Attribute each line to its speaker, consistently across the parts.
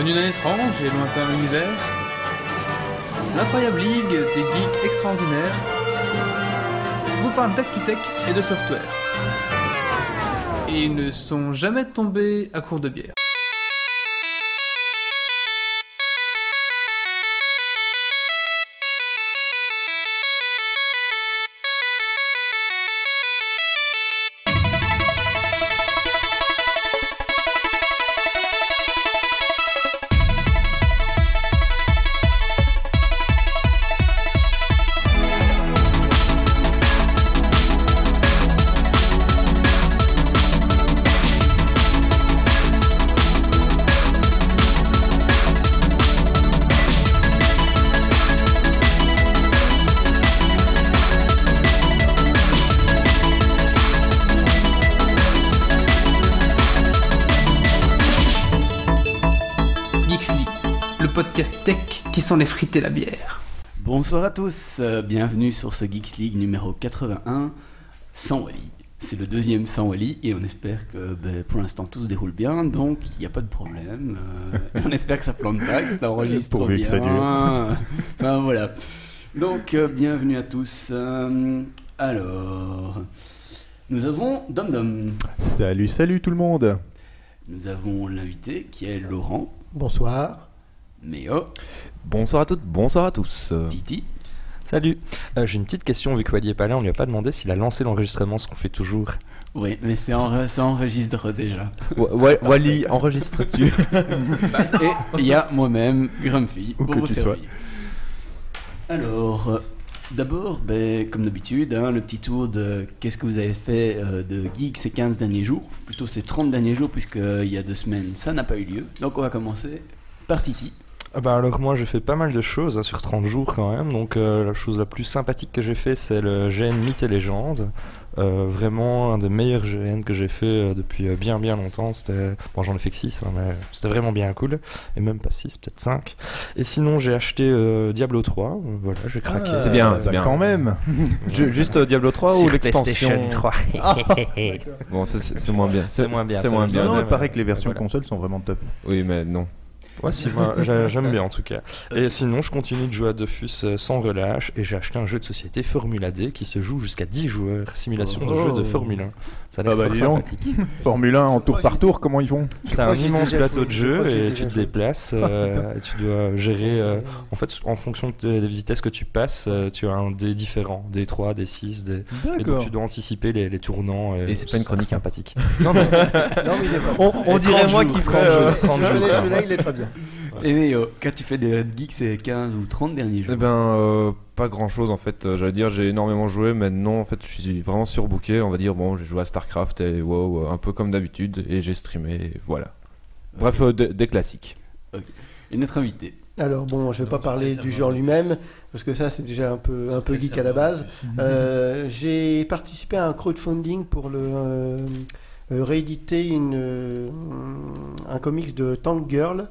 Speaker 1: Venu d'un étrange et lointain univers, l'incroyable ligue des geeks extraordinaires vous parle d'actu-tech et de software. Et ils ne sont jamais tombés à court de bière. Les frites la bière.
Speaker 2: Bonsoir à tous, euh, bienvenue sur ce Geeks League numéro 81 sans Wally. C'est le deuxième sans Wally et on espère que ben, pour l'instant tout se déroule bien, donc il n'y a pas de problème. Euh, on espère que ça plante pas, que ça enregistre bien.
Speaker 3: que ça dure.
Speaker 2: Enfin voilà. Donc euh, bienvenue à tous. Euh, alors, nous avons Dom Dom.
Speaker 3: Salut, salut tout le monde.
Speaker 2: Nous avons l'invité qui est Laurent,
Speaker 4: Bonsoir.
Speaker 2: Méo,
Speaker 5: Bonsoir à toutes, bonsoir à tous.
Speaker 2: Titi.
Speaker 6: Salut, Euh, j'ai une petite question vu que Wally est pas là, on lui a pas demandé s'il a lancé l'enregistrement, ce qu'on fait toujours.
Speaker 2: Oui, mais c'est en, ça enregistre déjà.
Speaker 5: Wa- Wa- Wally, enregistres-tu?
Speaker 2: Et il y a moi-même, Grumpy,
Speaker 3: Où
Speaker 2: pour
Speaker 3: que
Speaker 2: vous
Speaker 3: tu
Speaker 2: servir. Alors, euh, d'abord, ben, comme d'habitude, hein, le petit tour de qu'est-ce que vous avez fait euh, de geek ces 15 derniers jours, plutôt ces 30 derniers jours, puisqu'il y a deux semaines, ça n'a pas eu lieu. Donc on va commencer par Titi.
Speaker 6: Ah bah alors moi j'ai fait pas mal de choses hein, sur 30 jours quand même, donc euh, la chose la plus sympathique que j'ai fait c'est le GN Mythes et Légendes. Euh, vraiment un des meilleurs GN que j'ai fait euh, depuis euh, bien bien longtemps. C'était bon j'en ai fait que 6 mais c'était vraiment bien cool et même pas 6 peut-être 5. Et sinon j'ai acheté euh, Diablo 3, euh, voilà j'ai craqué.
Speaker 5: c'est bien, c'est
Speaker 3: bah,
Speaker 5: bien.
Speaker 3: Quand même.
Speaker 5: Ju- Juste euh, Diablo 3 ou l'extension
Speaker 6: PlayStation 3.
Speaker 5: Bon, ça, c'est c'est moins bien.
Speaker 6: C'est moins bien,
Speaker 5: C'est
Speaker 6: c'est
Speaker 5: moins
Speaker 6: bien.
Speaker 3: Non, il paraît que les versions
Speaker 6: Voilà.
Speaker 3: consoles sont vraiment top.
Speaker 5: Oui, mais non.
Speaker 6: Ouais, si, moi, j'a- j'aime bien en tout cas. Et sinon, je continue de jouer à Dofus euh, sans relâche et j'ai acheté un jeu de société Formula D qui se joue jusqu'à 10 joueurs. Simulation de
Speaker 5: Oh.
Speaker 6: jeu de Formule 1. Ça a l'air
Speaker 3: Ah bah,
Speaker 6: sympathique.
Speaker 3: Formule 1 en tour par tour, comment ils font?
Speaker 6: T'as un immense plateau de
Speaker 4: je
Speaker 6: jeu et tu te déplaces euh, et tu dois gérer. euh, en fait, en fonction des vitesses que tu passes, tu as un dé différent. Des 3, des 6, des... Et donc tu dois anticiper les, les tournants.
Speaker 5: Et c'est pas une chronique, hein.
Speaker 6: sympathique. Non, mais
Speaker 4: Non, mais il est pas
Speaker 5: On, on dirait
Speaker 6: 30
Speaker 5: moi qui
Speaker 6: 30
Speaker 5: ferais, euh,
Speaker 6: jours, 30 jours.
Speaker 4: Celui-là,
Speaker 6: quoi.
Speaker 4: celui-là, il est très bien.
Speaker 2: Et Méo, qu'as-tu fait de geek ces 15 ou 30 derniers jours
Speaker 5: Eh ben, euh, pas grand chose en fait. Euh, J'allais dire, j'ai énormément joué, mais non, en fait, je suis vraiment surbooké. On va dire, bon, j'ai joué à StarCraft et WoW, euh, un peu comme d'habitude, et j'ai streamé, et voilà. Bref, euh, des, des classiques.
Speaker 2: Et notre invité.
Speaker 4: Alors bon, je vais pas parler du jeu en lui-même parce que ça c'est déjà un peu un peu geek à la base. Euh, J'ai participé à un crowdfunding pour le euh, euh, rééditer une euh, un comics de Tank Girl.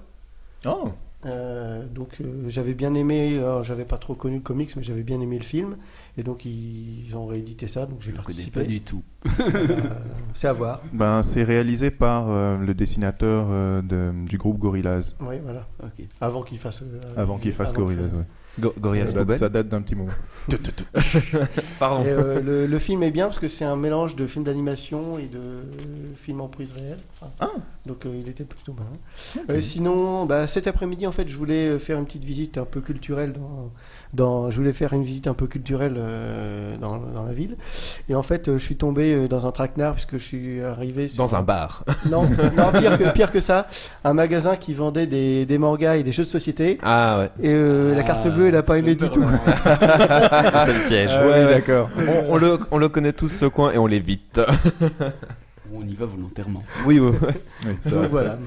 Speaker 3: Oh,
Speaker 4: Euh, donc euh, j'avais bien aimé, alors, j'avais pas trop connu le comics mais j'avais bien aimé le film et donc ils ont réédité ça donc j'ai
Speaker 2: Je ne connais
Speaker 4: participé.
Speaker 2: pas du tout.
Speaker 4: Euh, c'est à voir.
Speaker 3: ben, c'est réalisé par euh, le dessinateur euh, de- du groupe Gorillaz,
Speaker 4: Oui voilà. Avant qu'il fasse. euh,
Speaker 3: avant qu'il fasse
Speaker 4: avant
Speaker 3: Gorillaz.
Speaker 5: Go- Gorillaz
Speaker 3: Ça ça date d'un petit moment.
Speaker 5: Pardon.
Speaker 4: Et, euh, le, le film est bien parce que c'est un mélange de film d'animation et de film en prise réelle. Enfin,
Speaker 3: Ah.
Speaker 4: Donc euh, il était plutôt bien. Euh, sinon, bah, cet après-midi, en fait, je voulais euh, faire une petite visite un peu culturelle dans. dans je voulais faire une visite un peu culturelle euh, dans, dans la ville. Et en fait, euh, je suis tombé dans un traquenard puisque je suis arrivé sur
Speaker 5: Dans un bar.
Speaker 4: Non, non pire, que, pire que ça. Un magasin qui vendait des, des mangas et des jeux de société.
Speaker 5: Ah ouais.
Speaker 4: Et euh, la carte bleue, elle a pas aimé du tout.
Speaker 6: c'est le piège.
Speaker 3: Ah oui, d'accord.
Speaker 5: On, on le, on le connaît tous ce coin et on l'évite.
Speaker 2: On y va volontairement.
Speaker 5: oui, oui.
Speaker 3: Oui, ça
Speaker 4: Donc
Speaker 3: va.
Speaker 4: voilà.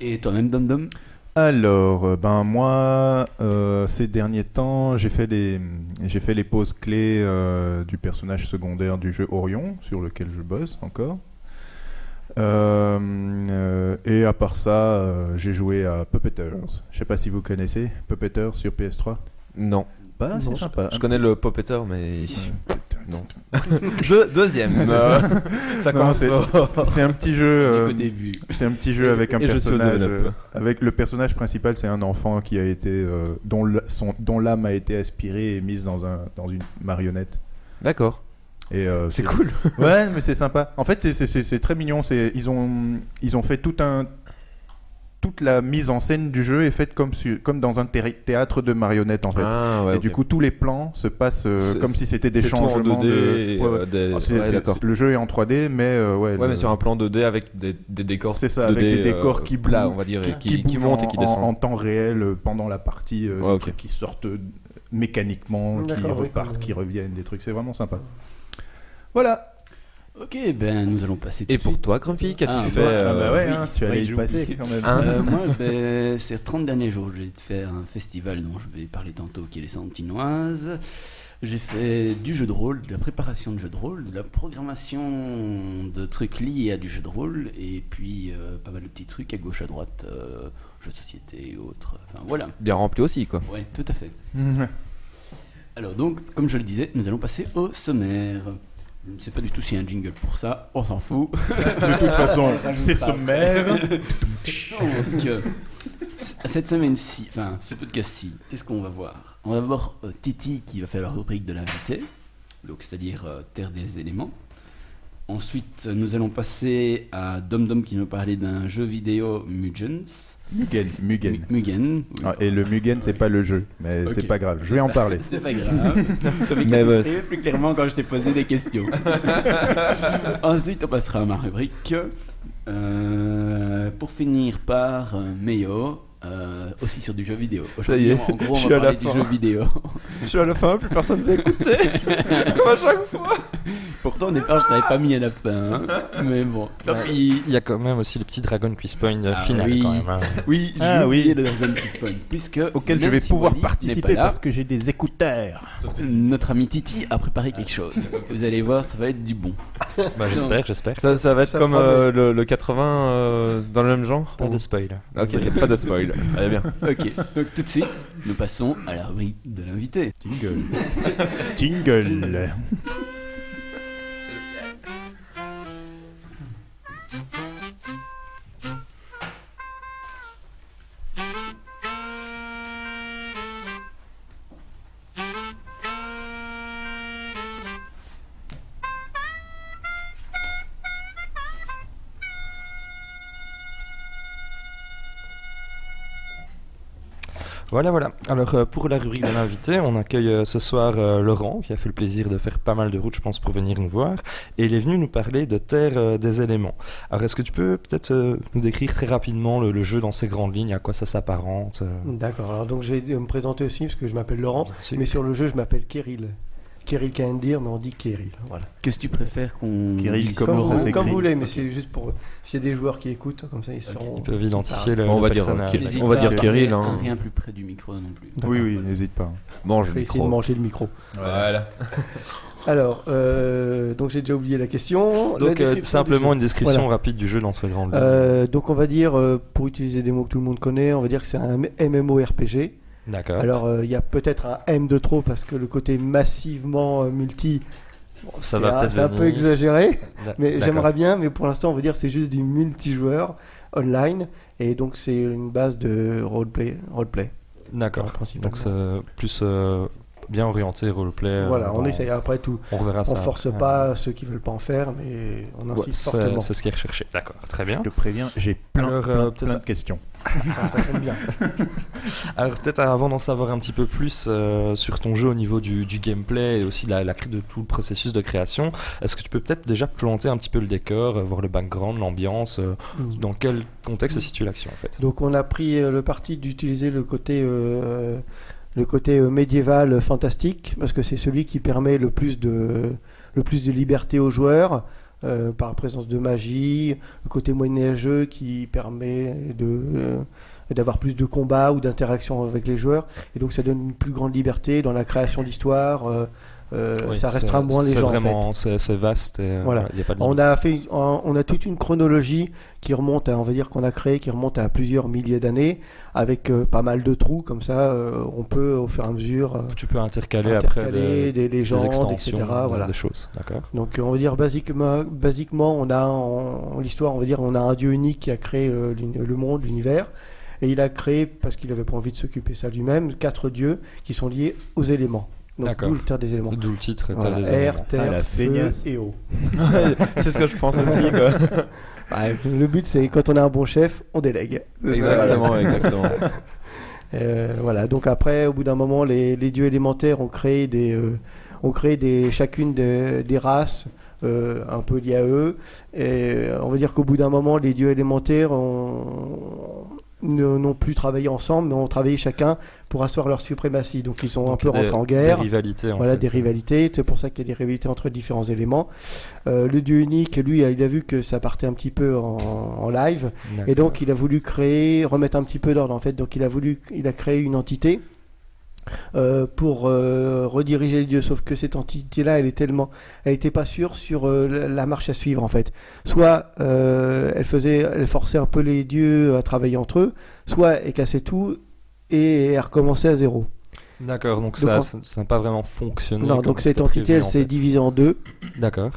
Speaker 2: Et toi-même, Dom Dom?
Speaker 3: Alors, euh, ben moi, euh, ces derniers temps, j'ai fait les, j'ai fait les poses clés euh, du personnage secondaire du jeu Orion, sur lequel je bosse encore. Euh, euh, et à part ça, euh, j'ai joué à Puppeteers. Je sais pas si vous connaissez Puppeteers sur PS3.
Speaker 5: Non.
Speaker 3: C'est
Speaker 4: Non,
Speaker 3: sympa.
Speaker 5: Je connais le Poppeter, mais. Non. Deux- deuxième.
Speaker 3: Ouais, c'est
Speaker 5: euh, ça
Speaker 3: Non,
Speaker 5: commence
Speaker 3: c'est- un petit jeu. euh,
Speaker 2: Au début.
Speaker 3: C'est un petit jeu avec un
Speaker 5: Et
Speaker 3: personnage.
Speaker 5: 7-Up.
Speaker 3: euh, avec le personnage principal, c'est un enfant qui a été euh, dont son- dont l'âme a été aspirée et mise dans un dans une marionnette.
Speaker 5: D'accord.
Speaker 3: Et euh,
Speaker 5: C'est cool.
Speaker 3: Ouais, mais c'est sympa. En fait, c'est- c'est- c'est c'est très mignon. C'est ils ont ils ont fait tout un toute la mise en scène du jeu est faite comme su- comme dans un thé- théâtre de marionnettes en fait.
Speaker 5: Ah ouais.
Speaker 3: et du coup, tous les plans se passent euh, comme si c'était des
Speaker 5: c'est tout en
Speaker 3: changements
Speaker 5: 2D.
Speaker 3: de. Ouais, ouais.
Speaker 5: euh, des-
Speaker 3: Ah, le jeu est en 3D, mais euh, ouais.
Speaker 5: Ouais,
Speaker 3: le-
Speaker 5: mais sur un plan 2D avec des, des décors.
Speaker 3: C'est ça,
Speaker 5: 2D,
Speaker 3: avec des décors
Speaker 5: euh,
Speaker 3: qui
Speaker 5: plats,
Speaker 3: bougent,
Speaker 5: on va dire,
Speaker 3: qui,
Speaker 5: qui, qui montent et
Speaker 3: en-
Speaker 5: qui
Speaker 3: en-
Speaker 5: descendent.
Speaker 3: En, temps réel pendant la partie, euh, qui sortent mécaniquement, qui repartent, qui reviennent, des trucs. C'est vraiment sympa. Voilà.
Speaker 2: Ok, ben nous allons passer tout
Speaker 5: Et pour
Speaker 2: suite.
Speaker 5: toi, Grumpy, qu'as-tu
Speaker 2: Ah,
Speaker 5: fait
Speaker 2: bah,
Speaker 3: Ah bah
Speaker 5: euh,
Speaker 3: ouais,
Speaker 2: oui,
Speaker 3: hein, tu allais y passer quand même.
Speaker 5: Hein
Speaker 2: Euh, moi, ben, ces 30 derniers jours, j'ai fait un festival dont je vais parler tantôt, qui est les Santinoises. J'ai fait du jeu de rôle, de la préparation de jeu de rôle, de la programmation de trucs liés à du jeu de rôle, et puis euh, pas mal de petits trucs à gauche, à droite, euh, jeux de société et autres. Enfin voilà.
Speaker 5: Bien rempli aussi, quoi.
Speaker 2: Ouais, tout à fait. Alors donc, comme je le disais, nous allons passer au sommaire. Je ne sais pas du tout s'il y a un jingle pour ça, on s'en fout.
Speaker 3: De toute façon, c'est sommaire.
Speaker 2: Donc, euh, cette semaine-ci, enfin, ce podcast-ci, qu'est-ce qu'on va voir? On va voir euh, Titi qui va faire la rubrique de l'invité, donc c'est-à-dire euh, Terre des éléments. Ensuite, nous allons passer à Dom Dom qui nous parlait d'un jeu vidéo Mugens.
Speaker 3: Mugen, Mugen.
Speaker 2: Mu- Mugen. oui.
Speaker 3: Ah, et le Mugen, c'est pas le jeu, mais c'est pas grave. Je vais en parler.
Speaker 2: C'est pas grave.
Speaker 5: Mais bah,
Speaker 2: plus clairement quand je t'ai posé des questions. Ensuite, on passera à ma rubrique. Euh, pour finir par euh, Meio, euh, aussi sur du jeu vidéo.
Speaker 5: Ça y est,
Speaker 2: en gros, on
Speaker 5: je suis
Speaker 2: va
Speaker 5: à la
Speaker 2: du
Speaker 5: fin.
Speaker 2: jeu vidéo.
Speaker 5: Je suis à la fin, plus personne ne veut écouter. Comme à chaque fois.
Speaker 2: Pourtant, au départ, je t'avais pas mis à la fin. hein. Mais bon, tant pis.
Speaker 6: Il y a quand même aussi le petit Dragon Quiz Point euh,
Speaker 2: Ah
Speaker 6: final
Speaker 2: oui.
Speaker 6: quand même. hein.
Speaker 2: Oui, j'ai
Speaker 3: Ah oui.
Speaker 2: oublié le Dragon Quest Point, puisque
Speaker 3: Auquel je
Speaker 2: même
Speaker 3: vais
Speaker 2: si
Speaker 3: pouvoir
Speaker 2: Wally n'est
Speaker 3: participer
Speaker 2: pas là,
Speaker 3: parce que j'ai des écouteurs.
Speaker 2: notre ami Titi a préparé quelque chose. Vous allez voir, ça va être du bon.
Speaker 6: Bah, j'espère, j'espère.
Speaker 5: Ça, ça va être
Speaker 4: Ça
Speaker 5: comme
Speaker 4: promet.
Speaker 5: euh, le, le 80 euh, dans le même genre?
Speaker 6: Pas
Speaker 5: ou-
Speaker 6: de spoil.
Speaker 5: Ok, pas de spoil. Allez bien.
Speaker 2: Ok, donc tout de suite, nous passons à la rubrique de l'invité.
Speaker 3: Jingle. Jingle.
Speaker 6: Voilà, voilà. Alors, euh, pour la rubrique de l'invité, on accueille euh, ce soir euh, Laurent, qui a fait le plaisir de faire pas mal de routes, je pense, pour venir nous voir. Et il est venu nous parler de Terre des éléments. Alors, est-ce que tu peux peut-être nous décrire très rapidement le, le jeu dans ses grandes lignes, à quoi ça s'apparente
Speaker 4: D'accord, alors donc je vais me présenter aussi parce que je m'appelle Laurent, mais sur le jeu je m'appelle Kirill. Kirill Kandir, mais on dit Kirill. Voilà.
Speaker 2: Qu'est-ce que tu préfères qu'on
Speaker 3: Kirill,
Speaker 4: Comme, vous, comme vous voulez, mais c'est juste pour s'il y a des joueurs qui écoutent, comme ça ils sauront.
Speaker 6: Ils peuvent identifier le,
Speaker 5: on va dire.
Speaker 2: N'hésite
Speaker 5: On va dire Kirill, hein.
Speaker 2: Rien plus près du micro non plus.
Speaker 3: Oui, oui, n'hésite pas.
Speaker 5: Mange le
Speaker 4: essayer de
Speaker 5: micro.
Speaker 4: manger le micro.
Speaker 5: Voilà.
Speaker 4: Alors, euh, donc j'ai déjà oublié la question. La
Speaker 6: Donc, euh, simplement une description
Speaker 4: Voilà.
Speaker 6: rapide du jeu dans grandes lignes.
Speaker 4: Euh, donc on va dire, euh, pour utiliser des mots que tout le monde connaît, on va dire que c'est un MMORPG.
Speaker 6: D'accord.
Speaker 4: Alors euh, il y a peut-être un M de trop parce que le côté massivement euh, multi, bon,
Speaker 6: Ça
Speaker 4: c'est
Speaker 6: va
Speaker 4: un,
Speaker 6: peut-être
Speaker 4: c'est un peu exagéré, mais
Speaker 6: d'accord.
Speaker 4: j'aimerais bien, mais pour l'instant on va dire que c'est juste du multijoueur online et donc c'est une base de roleplay. roleplay.
Speaker 6: D'accord. Donc, c'est plus euh, bien orienté roleplay. euh,
Speaker 4: voilà, on essaye après tout.
Speaker 6: On reverra ça.
Speaker 4: On force pas ceux qui veulent pas en faire, mais on
Speaker 6: Ouais,
Speaker 4: insiste
Speaker 6: c'est
Speaker 4: fortement.
Speaker 6: c'est ce qui est recherché. D'accord, très bien.
Speaker 3: Je te préviens, j'ai plein,
Speaker 6: Alors,
Speaker 3: plein,
Speaker 6: euh,
Speaker 3: plein de questions.
Speaker 4: Ça tombe bien.
Speaker 6: Alors peut-être avant d'en savoir un petit peu plus euh, sur ton jeu au niveau du, du gameplay et aussi de la, la cré- de tout le processus de création, est-ce que tu peux peut-être déjà planter un petit peu le décor, euh, voir le background, l'ambiance, euh, dans quel contexte se situe l'action en fait?
Speaker 4: Donc on a pris le parti d'utiliser le côté le côté médiéval fantastique parce que c'est celui qui permet le plus de le plus de liberté aux joueurs euh, par présence de magie, le côté moyenâgeux qui permet de euh, d'avoir plus de combats ou d'interactions avec les joueurs. Et donc ça donne une plus grande liberté dans la création d'histoires. Euh,
Speaker 6: Oui,
Speaker 4: ça restera moins les
Speaker 6: c'est
Speaker 4: gens. en fait.
Speaker 6: Vraiment, c'est vaste. Et, euh,
Speaker 4: Voilà.
Speaker 6: il y a pas de
Speaker 4: On a fait, on a toute une chronologie qui remonte, à, on va dire qu'on a créé, qui remonte à plusieurs milliers d'années, avec euh, pas mal de trous comme ça. euh, on peut au fur et à mesure euh,
Speaker 6: Tu peux intercaler, après
Speaker 4: intercaler
Speaker 6: des,
Speaker 4: des
Speaker 6: des
Speaker 4: légendes,
Speaker 6: extensions,
Speaker 4: etc. Voilà.
Speaker 6: des choses. D'accord.
Speaker 4: Donc on va dire basiquement, basiquement on a en, en l'histoire, on va dire, on a un dieu unique qui a créé le monde, l'univers, et il a créé parce qu'il n'avait pas envie de s'occuper ça lui-même, quatre dieux qui sont liés aux éléments. D'où le terme des éléments.
Speaker 6: D'où le titre, Terre
Speaker 4: Voilà,
Speaker 6: des
Speaker 4: air,
Speaker 6: éléments.
Speaker 4: terre,
Speaker 3: Ah, la
Speaker 4: feu
Speaker 3: feignasse.
Speaker 4: et eau.
Speaker 5: c'est ce que je pense aussi. Quoi.
Speaker 4: Ouais, le but c'est quand on a un bon chef, on délègue.
Speaker 5: exactement, exactement.
Speaker 4: Euh, voilà, donc après, au bout d'un moment, les, les dieux élémentaires ont créé des, euh, ont créé des, chacune des, des races euh, un peu liées à eux. Et on va dire qu'au bout d'un moment, les dieux élémentaires ont- n'ont plus travaillé ensemble, mais ont travaillé chacun pour asseoir leur suprématie. Donc ils sont
Speaker 6: Donc,
Speaker 4: un peu
Speaker 6: des-
Speaker 4: rentrés en guerre.
Speaker 6: Des rivalités. en
Speaker 4: Voilà,
Speaker 6: fait.
Speaker 4: des rivalités. C'est pour ça qu'il y a des rivalités entre différents éléments. Euh, le dieu unique, lui, il a vu que ça partait un petit peu en, en live. Et donc, il a voulu créer, remettre un petit peu d'ordre en fait. Donc, il a voulu, il a créé une entité euh, pour euh, rediriger les dieux. Sauf que cette entité-là, elle est tellement, elle était pas sûre sur euh, la- marche à suivre en fait. Soit elle faisait, elle forçait un peu les dieux à travailler entre eux, soit elle cassait tout et elle recommençait à zéro.
Speaker 6: D'accord, donc,
Speaker 4: Donc,
Speaker 6: ça n'a pas vraiment fonctionné.
Speaker 4: non, donc cette entité, elle
Speaker 6: en
Speaker 4: s'est
Speaker 6: fait.
Speaker 4: divisée en deux.
Speaker 6: D'accord.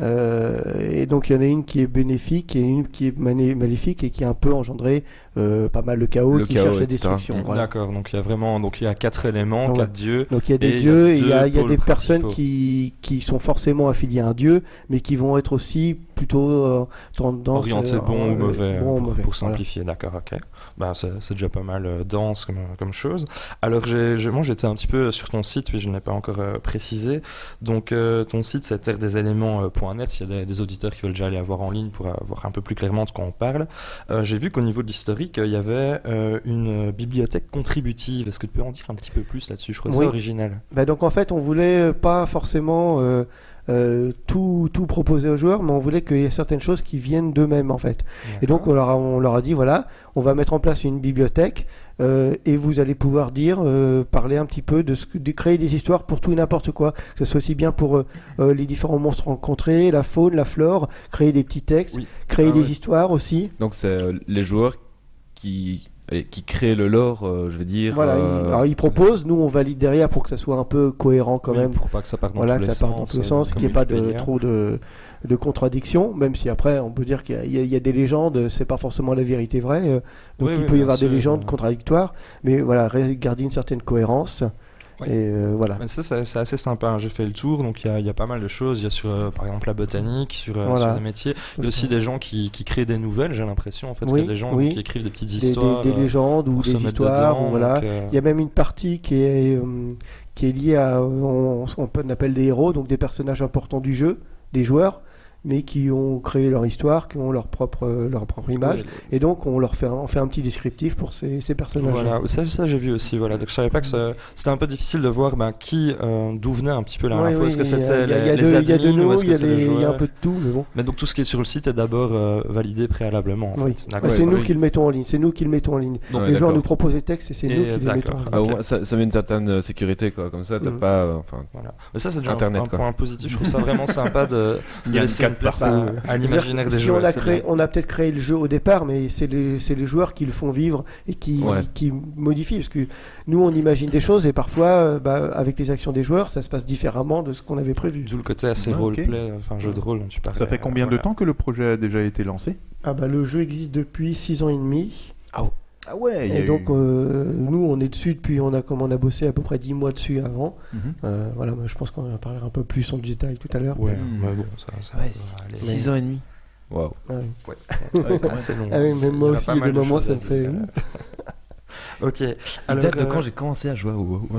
Speaker 4: Euh, et donc il y en a une qui est bénéfique et une qui est mané- maléfique et qui a un peu engendré euh, pas mal de chaos
Speaker 5: Le
Speaker 4: qui
Speaker 5: chaos,
Speaker 4: cherche la destruction. voilà.
Speaker 6: D'accord, donc il y a vraiment donc il y a quatre éléments,
Speaker 4: Ouais.
Speaker 6: quatre dieux.
Speaker 4: Donc il y a des dieux, et il y a, y a des personnes qui, qui sont forcément affiliées à un dieu, mais qui vont être aussi plutôt euh, tendance
Speaker 6: Orienté
Speaker 4: euh,
Speaker 6: bon ou
Speaker 4: euh,
Speaker 6: mauvais,
Speaker 4: bon
Speaker 6: pour,
Speaker 4: mauvais,
Speaker 6: pour
Speaker 4: voilà.
Speaker 6: simplifier, d'accord, ok. Bah, c'est déjà pas mal euh, dense comme, comme chose. Alors, j'ai moi j'étais un petit peu sur ton site, puis je n'ai pas encore euh, précisé. Donc, euh, ton site c'est terredeselelements.net. Il y a des, des auditeurs qui veulent déjà aller voir en ligne pour euh, voir un peu plus clairement de quoi on parle. Euh, j'ai vu qu'au niveau de l'historique, euh, il y avait euh, une euh, bibliothèque contributive. Est-ce que tu peux en dire un petit peu plus là-dessus? Je trouve
Speaker 4: Oui.
Speaker 6: ça original.
Speaker 4: Bah, donc en fait, on voulait pas forcément euh, euh, tout, tout proposer aux joueurs, mais on voulait qu'il y ait certaines choses qui viennent d'eux-mêmes en fait. Et donc on leur, a, on leur a dit voilà, on va mettre en place une bibliothèque euh, et vous allez pouvoir dire, euh, parler un petit peu de, ce que, de créer des histoires pour tout et n'importe quoi, que ce soit aussi bien pour euh, euh, les différents monstres rencontrés, la faune, la flore, créer des petits textes,
Speaker 6: Oui.
Speaker 4: créer
Speaker 6: Ah
Speaker 4: des
Speaker 6: ouais.
Speaker 4: histoires aussi.
Speaker 5: Donc c'est euh, les joueurs qui, allez, qui créent le lore, euh, je veux dire.
Speaker 4: Voilà,
Speaker 5: euh,
Speaker 4: ils, alors ils proposent, nous on valide derrière pour que ça soit un peu cohérent quand
Speaker 6: Oui,
Speaker 4: même.
Speaker 6: pour pas que ça parte dans
Speaker 4: Voilà,
Speaker 6: tous
Speaker 4: que
Speaker 6: les
Speaker 4: ça parte dans
Speaker 6: sens,
Speaker 4: tous les
Speaker 6: euh,
Speaker 4: sens, qu'il n'y ait pas de, trop de, de contradictions, même si après on peut dire qu'il y a- il y, il des légendes, c'est pas forcément la vérité vraie, euh, donc
Speaker 6: Oui,
Speaker 4: il
Speaker 6: oui,
Speaker 4: peut y avoir des légendes
Speaker 6: euh.
Speaker 4: contradictoires, mais voilà, garder une certaine cohérence.
Speaker 6: Oui.
Speaker 4: Et euh, voilà.
Speaker 6: Mais ça, c'est c'est assez sympa. hein. J'ai fait le tour, donc il y a, il y a pas mal de choses. Il y a sur, euh, par exemple, la botanique, sur, euh,
Speaker 4: Voilà.
Speaker 6: sur des métiers. Il y a aussi des gens qui, qui créent des nouvelles, j'ai l'impression. En fait,
Speaker 4: Oui,
Speaker 6: qu'il y a des gens
Speaker 4: oui.
Speaker 6: qui écrivent des petites
Speaker 4: Des, des-
Speaker 6: histoires.
Speaker 4: des légendes ou des histoires,
Speaker 6: dedans,
Speaker 4: ou voilà.
Speaker 6: donc, euh,
Speaker 4: Il y a même une partie qui est, euh, qui est liée à on, on on appelle des héros, donc des personnages importants du jeu, des joueurs, mais qui ont créé leur histoire, qui ont leur propre, euh, leur propre image. Et donc on leur fait, un- on fait un petit descriptif pour ces, ces personnages.
Speaker 6: Voilà, ça, ça j'ai vu aussi. Voilà, donc je savais pas que c'était un peu difficile de voir ben, qui, euh, d'où venait un petit peu la
Speaker 4: Oui,
Speaker 6: info.
Speaker 4: oui,
Speaker 6: Est-ce que
Speaker 4: il y a-
Speaker 6: c'était les,
Speaker 4: il y a de nous, il
Speaker 6: que
Speaker 4: y a y un peu de tout, mais bon.
Speaker 6: Mais donc tout ce qui est sur le site est d'abord euh, validé préalablement. En
Speaker 4: Oui.
Speaker 6: fait.
Speaker 4: Bah,
Speaker 6: D'accord.
Speaker 4: c'est nous qui le mettons en ligne. C'est nous qui le mettons en ligne. les
Speaker 5: d'accord.
Speaker 4: nous proposent des textes et c'est nous qui les mettons en ligne.
Speaker 5: Ah, moins, ça, ça met une certaine sécurité, quoi. Comme ça, t'as
Speaker 4: Mhm.
Speaker 5: pas. Enfin,
Speaker 6: Voilà. Mais ça, c'est déjà un- point positif. Je trouve ça vraiment sympa de, laisser
Speaker 3: une
Speaker 6: place
Speaker 4: carte
Speaker 6: à, l'imaginaire des
Speaker 4: si
Speaker 6: joueurs.
Speaker 4: on a créé, on a peut-être créé le jeu au départ, mais c'est les, c'est les joueurs qui le font vivre et qui,
Speaker 5: Ouais.
Speaker 4: qui modifient. Parce que nous, on imagine des choses et parfois, euh, bah, avec les actions des joueurs, ça se passe différemment de ce qu'on avait prévu.
Speaker 6: D'où le côté assez
Speaker 3: Ah,
Speaker 6: roleplay, enfin jeu de rôle tu parlais.
Speaker 3: Ça fait combien de
Speaker 6: Voilà.
Speaker 3: temps que le projet a déjà été lancé?
Speaker 4: Ah bah, le jeu existe depuis 6 ans et demi.
Speaker 3: Ah ouais, il y
Speaker 4: Et donc,
Speaker 3: eu-
Speaker 4: euh, nous, on est dessus depuis, on a, comme on a bossé à peu près 10 mois dessus avant.
Speaker 3: Mhm.
Speaker 4: Euh, voilà, moi, je pense qu'on en parlera un peu plus en détail tout à l'heure.
Speaker 6: Ouais,
Speaker 5: Hmm.
Speaker 6: mais bon, ça, ça
Speaker 2: Ouais,
Speaker 6: va
Speaker 2: six-
Speaker 6: aller.
Speaker 2: six ans et demi.
Speaker 5: waouh.
Speaker 4: Ouais.
Speaker 6: C'est assez long.
Speaker 4: Ah oui, même moi aussi, il y a des
Speaker 6: de
Speaker 4: moments, ça me fait-.
Speaker 6: Ok. Alors,
Speaker 2: date de
Speaker 6: euh,
Speaker 2: quand j'ai commencé à jouer à WoW?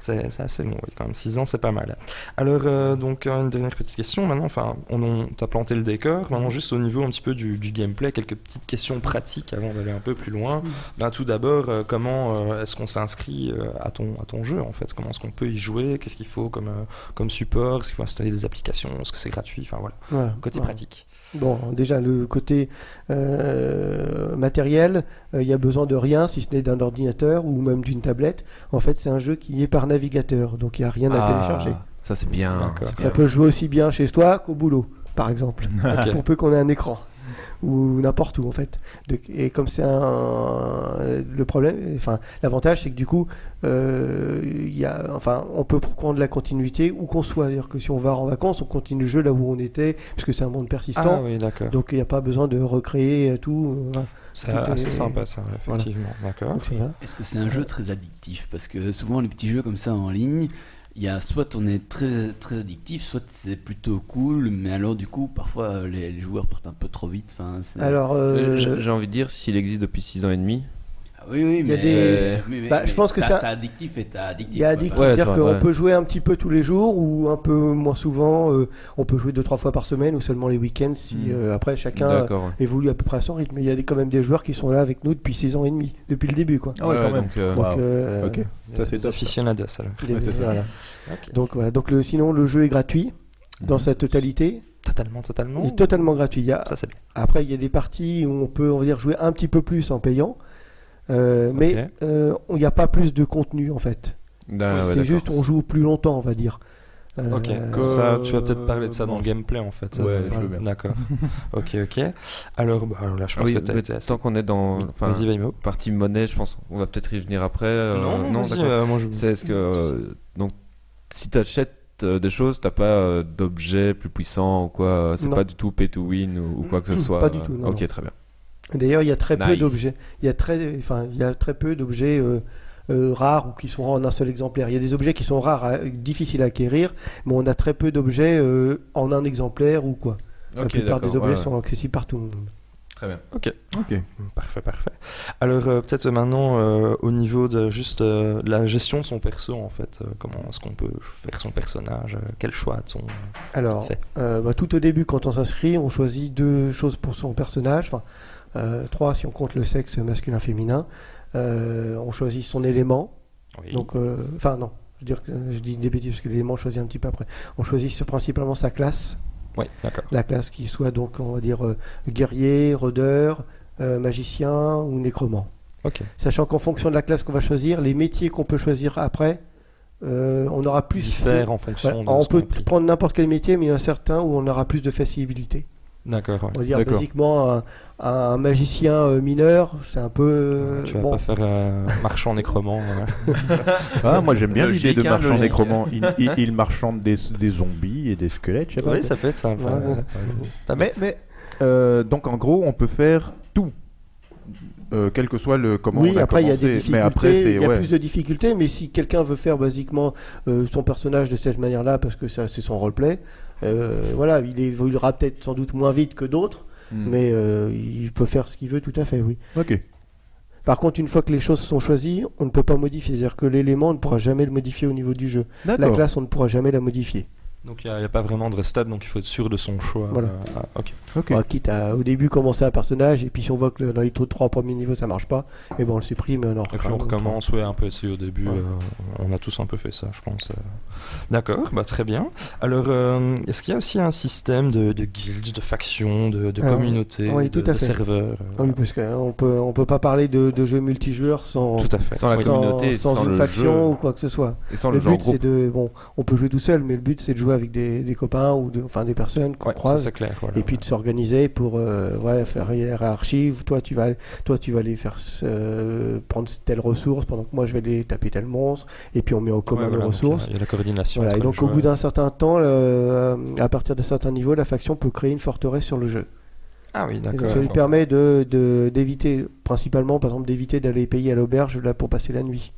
Speaker 6: C'est assez long, oui, quand même. 6 ans, c'est pas mal. Alors, euh, donc, euh, une dernière petite question. Maintenant, enfin, on, on t'a planté le décor. Maintenant, juste au niveau un petit peu du, du gameplay, quelques petites questions pratiques avant d'aller un peu plus loin. Ben, tout d'abord, euh, comment euh, est-ce qu'on s'inscrit euh, à, ton, à ton jeu, en fait? Comment est-ce qu'on peut y jouer? Qu'est-ce qu'il faut comme, euh, comme support? Est-ce qu'il faut installer des applications? Est-ce que c'est gratuit? Enfin, voilà.
Speaker 4: Voilà.
Speaker 6: Côté
Speaker 4: Voilà.
Speaker 6: pratique.
Speaker 4: Bon, déjà le côté euh, matériel, euh, il y a besoin de rien si ce n'est d'un ordinateur ou même d'une tablette. En fait, c'est un jeu qui est par navigateur, donc il n'y a rien à
Speaker 5: Ah,
Speaker 4: télécharger.
Speaker 5: Ça c'est bien.
Speaker 4: Ça
Speaker 5: bien.
Speaker 4: peut jouer aussi bien chez toi qu'au boulot, par exemple. Pour peu qu'on ait un écran. Ou n'importe où en fait. De- et comme c'est un. Le problème, enfin, l'avantage c'est que du coup, euh, il y a, enfin, on peut prendre la continuité où qu'on soit. C'est-à-dire que si on va en vacances, on continue le jeu là où on était, puisque c'est un monde
Speaker 6: Ah
Speaker 4: persistant.
Speaker 6: oui, d'accord.
Speaker 4: Donc il n'y a pas besoin de recréer euh, tout. euh.
Speaker 6: C'est
Speaker 4: est-
Speaker 6: assez sympa, ça, effectivement. D'accord.
Speaker 2: Est-ce que c'est un jeu très addictif? Parce que souvent, les petits jeux comme ça en ligne, il y a soit on est très, très addictif, soit c'est plutôt cool, mais alors du coup, parfois les, les joueurs partent un peu trop vite. Enfin, c'est-
Speaker 4: Alors, euh,
Speaker 5: J'ai envie de dire, s'il existe depuis 6 ans et demi,
Speaker 2: oui, oui,
Speaker 4: il y a
Speaker 2: mais,
Speaker 4: des-
Speaker 2: mais- mais-
Speaker 4: Bah, je pense que ça-
Speaker 2: T'as addictif et t'as addictif.
Speaker 4: il y a addictif,
Speaker 5: Ouais,
Speaker 4: c'est-à-dire
Speaker 5: c'est
Speaker 4: qu'on peut jouer un petit peu tous les jours ou un peu moins souvent. euh, on peut jouer deux trois fois par semaine ou seulement les week-ends. Si
Speaker 3: Mm.
Speaker 4: euh, après chacun euh, évolue à peu près à son rythme. Mais il y a des- quand même des joueurs qui sont là avec nous depuis 6 ans et demi, depuis le début, quoi.
Speaker 3: Ah ouais,
Speaker 5: Ouais,
Speaker 3: quand même.
Speaker 5: donc, euh,
Speaker 4: Donc, euh.
Speaker 3: Ça, c'est ça.
Speaker 6: aficionados,
Speaker 4: des-
Speaker 3: Ouais, ça.
Speaker 4: voilà. Donc voilà. Donc le, sinon le jeu est gratuit dans
Speaker 3: Mhm.
Speaker 4: sa totalité.
Speaker 6: Totalement, totalement.
Speaker 4: Il est totalement gratuit. Il y a,
Speaker 6: Ça, c'est bien.
Speaker 4: Après, il y a des parties où on peut, on va dire, jouer un petit peu plus en payant. Euh, Mais
Speaker 6: Ok.
Speaker 4: euh, il n'y a pas plus de contenu en fait.
Speaker 5: Ah, ouais,
Speaker 4: c'est juste on joue plus longtemps, on va dire. Euh,
Speaker 6: Ok,
Speaker 3: que-
Speaker 6: ça, tu vas peut-être parler de ça dans le gameplay en fait.
Speaker 3: Ouais,
Speaker 6: Euh,
Speaker 3: je veux bien.
Speaker 6: D'accord. ok, ok. Alors, bah, alors là, je pense
Speaker 5: oui,
Speaker 6: que t'as été assez.
Speaker 5: tant qu'on est dans
Speaker 6: Oui,
Speaker 5: partie monnaie, je pense on va peut-être y venir après. euh,
Speaker 6: non, vas-y,
Speaker 5: d'accord.
Speaker 6: euh, je.
Speaker 5: C'est ce que euh, donc si tu achètes des choses, t'as pas euh, d'objets plus puissants ou quoi. C'est
Speaker 4: Non.
Speaker 5: pas du tout pay to win ou, ou quoi que ce soit.
Speaker 4: Pas du tout, non,
Speaker 5: Ok,
Speaker 4: non.
Speaker 5: très bien.
Speaker 4: D'ailleurs, il y a très peu d'objets. Il y a très, enfin, il y a très peu d'objets euh, euh, rares ou qui sont en un seul exemplaire. Il y a des objets qui sont rares, à- difficiles à acquérir, mais on a très peu d'objets euh, en un exemplaire ou quoi. La
Speaker 5: Ok,
Speaker 4: plupart des objets
Speaker 5: ouais,
Speaker 4: sont accessibles par tout le monde.
Speaker 5: Très bien.
Speaker 3: Ok.
Speaker 6: Parfait, parfait. Alors, euh, peut-être maintenant, euh, au niveau de juste euh, la gestion de son perso, en fait, euh, comment est-ce qu'on peut faire son personnage euh, Quel choix a-t-on
Speaker 4: Alors,
Speaker 6: fait?
Speaker 4: euh, bah, tout au début, quand on s'inscrit, on choisit deux choses pour son personnage. Enfin, euh, trois si on compte le sexe masculin-féminin. Euh, on choisit son élément.
Speaker 6: Oui.
Speaker 4: Donc, euh, enfin non, je, dire dis des bêtises parce que l'élément on choisit un petit peu après. On choisit principalement sa classe,
Speaker 6: Oui, d'accord.
Speaker 4: la classe qui soit donc on va dire euh, guerrier, rôdeur, euh, magicien ou nécromant.
Speaker 6: Ok.
Speaker 4: Sachant qu'en fonction de la classe qu'on va choisir, les métiers qu'on peut choisir après, euh, on aura plus.
Speaker 6: Diffère
Speaker 4: de-
Speaker 6: en fonction de
Speaker 4: on peut prendre n'importe quel métier, mais il y en a certains où on aura plus de facilité.
Speaker 6: D'accord, ouais.
Speaker 4: On va dire basiquement un, un magicien euh, mineur, c'est un peu
Speaker 6: tu vas
Speaker 4: bon.
Speaker 6: pas faire euh, marchand nécromant. voilà.
Speaker 3: Ah, moi j'aime bien l'idée de
Speaker 5: hein,
Speaker 3: marchand
Speaker 5: logique.
Speaker 3: nécromant. Il, il, il marchande des, des zombies et des squelettes, je sais pas.
Speaker 6: Oui, ça peut être sympa.
Speaker 4: Ouais, bon.
Speaker 6: ouais. Pas
Speaker 3: Mais, euh, donc en gros, on peut faire tout. Euh, quel que soit le comment
Speaker 4: oui,
Speaker 3: on a
Speaker 4: après il y a
Speaker 3: commencé.
Speaker 4: des difficultés,
Speaker 3: Mais après,
Speaker 4: il y a
Speaker 3: ouais.
Speaker 4: plus de difficultés, mais si quelqu'un veut faire basiquement euh, son personnage de cette manière-là, parce que ça c'est son roleplay, euh, voilà, il évoluera peut-être sans doute moins vite que d'autres,
Speaker 3: Hmm.
Speaker 4: mais euh, il peut faire ce qu'il veut tout à fait, oui.
Speaker 3: Ok.
Speaker 4: Par contre, une fois que les choses sont choisies, on ne peut pas modifier, c'est-à-dire que l'élément on ne pourra jamais le modifier au niveau du jeu. La classe, on ne pourra jamais la modifier.
Speaker 6: Donc il n'y a, pas vraiment de restade, donc il faut être sûr de son choix.
Speaker 4: Voilà.
Speaker 6: Euh, ah, ok.
Speaker 3: Ok.
Speaker 4: Bon, quitte à au début commencer un personnage, et puis si on voit que le- dans les trois premiers niveaux ça marche pas, et bon on le supprime et on
Speaker 6: Et puis on
Speaker 4: autre.
Speaker 6: recommence, ouais, un peu essayer au début.
Speaker 4: Ouais.
Speaker 6: euh, on a tous un peu fait ça, je pense. euh. D'accord, bah très bien. Alors, euh, est-ce qu'il y a aussi un système de, de guildes, de factions, de, de communautés,
Speaker 4: oui,
Speaker 6: de, de serveurs
Speaker 4: Oui, parce qu'on peut, on peut pas parler de, de jeux multijoueurs sans,
Speaker 6: Tout à fait.
Speaker 5: Sans la
Speaker 4: sans,
Speaker 5: communauté,
Speaker 4: sans
Speaker 5: sans
Speaker 4: une
Speaker 5: le
Speaker 4: faction
Speaker 5: jeu.
Speaker 4: ou quoi que ce soit.
Speaker 5: Et sans
Speaker 4: le
Speaker 5: le, genre
Speaker 4: but c'est
Speaker 5: groupe.
Speaker 4: de bon, on peut jouer tout seul, mais le but c'est de jouer avec des, des copains ou de, enfin des personnes qu'on
Speaker 6: Ouais, ça
Speaker 4: croise.
Speaker 6: c'est clair. voilà.
Speaker 4: et puis de s'organiser pour euh, voilà, faire hiérarchie. Toi tu vas, toi tu vas aller faire euh, prendre telle ressource pendant que moi je vais aller taper tel monstre. Et puis on met en commun
Speaker 6: Ouais,
Speaker 4: les
Speaker 6: voilà,
Speaker 4: ressources.
Speaker 6: Il y a la coordination.
Speaker 4: Voilà, et donc au bout d'un certain temps, euh, à partir d'un certain niveau, la faction peut créer une forteresse sur le jeu.
Speaker 6: Ah oui, d'accord.
Speaker 4: ça lui permet de d'éviter, principalement par exemple d'éviter d'aller payer à l'auberge là pour passer la nuit.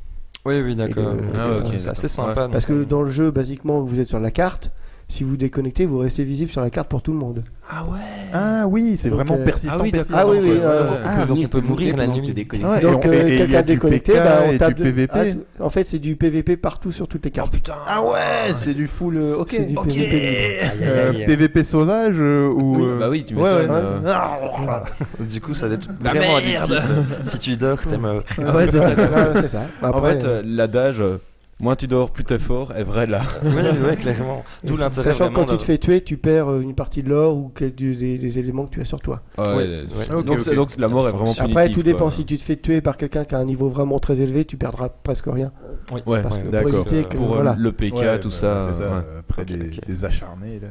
Speaker 6: Oui, oui, d'accord.
Speaker 4: De-
Speaker 5: Ah, ok,
Speaker 6: c'est sympa.
Speaker 5: Ouais.
Speaker 4: Parce que
Speaker 6: euh,
Speaker 4: dans le jeu, basiquement, vous êtes sur la carte. Si vous déconnectez, vous restez visible sur la carte pour tout le monde.
Speaker 5: Ah ouais
Speaker 3: Ah oui, c'est
Speaker 4: Donc,
Speaker 3: vraiment
Speaker 4: euh,
Speaker 3: persistant.
Speaker 5: ah oui,
Speaker 3: persistant.
Speaker 4: Ah oui, oui,
Speaker 5: Ouais,
Speaker 4: euh,
Speaker 5: ouais.
Speaker 2: On
Speaker 6: Ah,
Speaker 2: peut
Speaker 6: donc
Speaker 2: venir
Speaker 6: on peut
Speaker 2: te
Speaker 6: mourir la nuit.
Speaker 3: Ouais, et
Speaker 4: Donc euh, quelqu'un déconnecté,
Speaker 3: PK
Speaker 4: bah, on
Speaker 3: et
Speaker 4: tape
Speaker 3: du
Speaker 4: de-
Speaker 3: PVP.
Speaker 4: Ah, tout- En fait, c'est du PVP partout sur toutes les cartes.
Speaker 5: putain
Speaker 3: Ah ouais, c'est du full. euh, ok.
Speaker 4: C'est du
Speaker 5: Ok.
Speaker 4: PVP.
Speaker 6: Aïe, aïe,
Speaker 3: Euh,
Speaker 6: aïe.
Speaker 3: PVP sauvage euh, ou.
Speaker 4: Oui,
Speaker 3: euh,
Speaker 5: Bah oui, tu
Speaker 3: ouais,
Speaker 5: m'étonnes.
Speaker 3: ouais.
Speaker 5: euh.
Speaker 3: Ah,
Speaker 6: Du coup, ça doit être
Speaker 5: La
Speaker 6: vraiment
Speaker 5: merde.
Speaker 6: addictif. si tu dors, t'es mort.
Speaker 5: Ah ouais, c'est ça. quoi.
Speaker 4: Ouais, c'est ça.
Speaker 5: En fait, euh, l'adage euh, moins tu dors, plus t'es fort est vrai là.
Speaker 6: ouais, clairement. D'où
Speaker 4: Et
Speaker 6: l'intérêt
Speaker 4: Sachant que quand tu te fais tuer, tu perds euh, une partie de l'or ou des, des éléments que tu as sur toi.
Speaker 5: Ouais,
Speaker 6: Ouais,
Speaker 5: ouais.
Speaker 6: ouais.
Speaker 5: Donc, la mort est vraiment
Speaker 4: Après,
Speaker 5: punitive,
Speaker 4: tout dépend.
Speaker 5: quoi.
Speaker 4: Si tu te fais tuer par quelqu'un qui a un niveau vraiment très élevé, tu perdras presque rien.
Speaker 6: Oui,
Speaker 5: Ouais,
Speaker 4: Parce que pour éviter que.
Speaker 5: Pour euh,
Speaker 4: voilà.
Speaker 5: le PK,
Speaker 3: Ouais,
Speaker 5: tout
Speaker 3: bah,
Speaker 5: ça.
Speaker 3: Ça,
Speaker 5: ouais.
Speaker 3: euh, près
Speaker 6: Ok,
Speaker 3: des, acharnés. Là.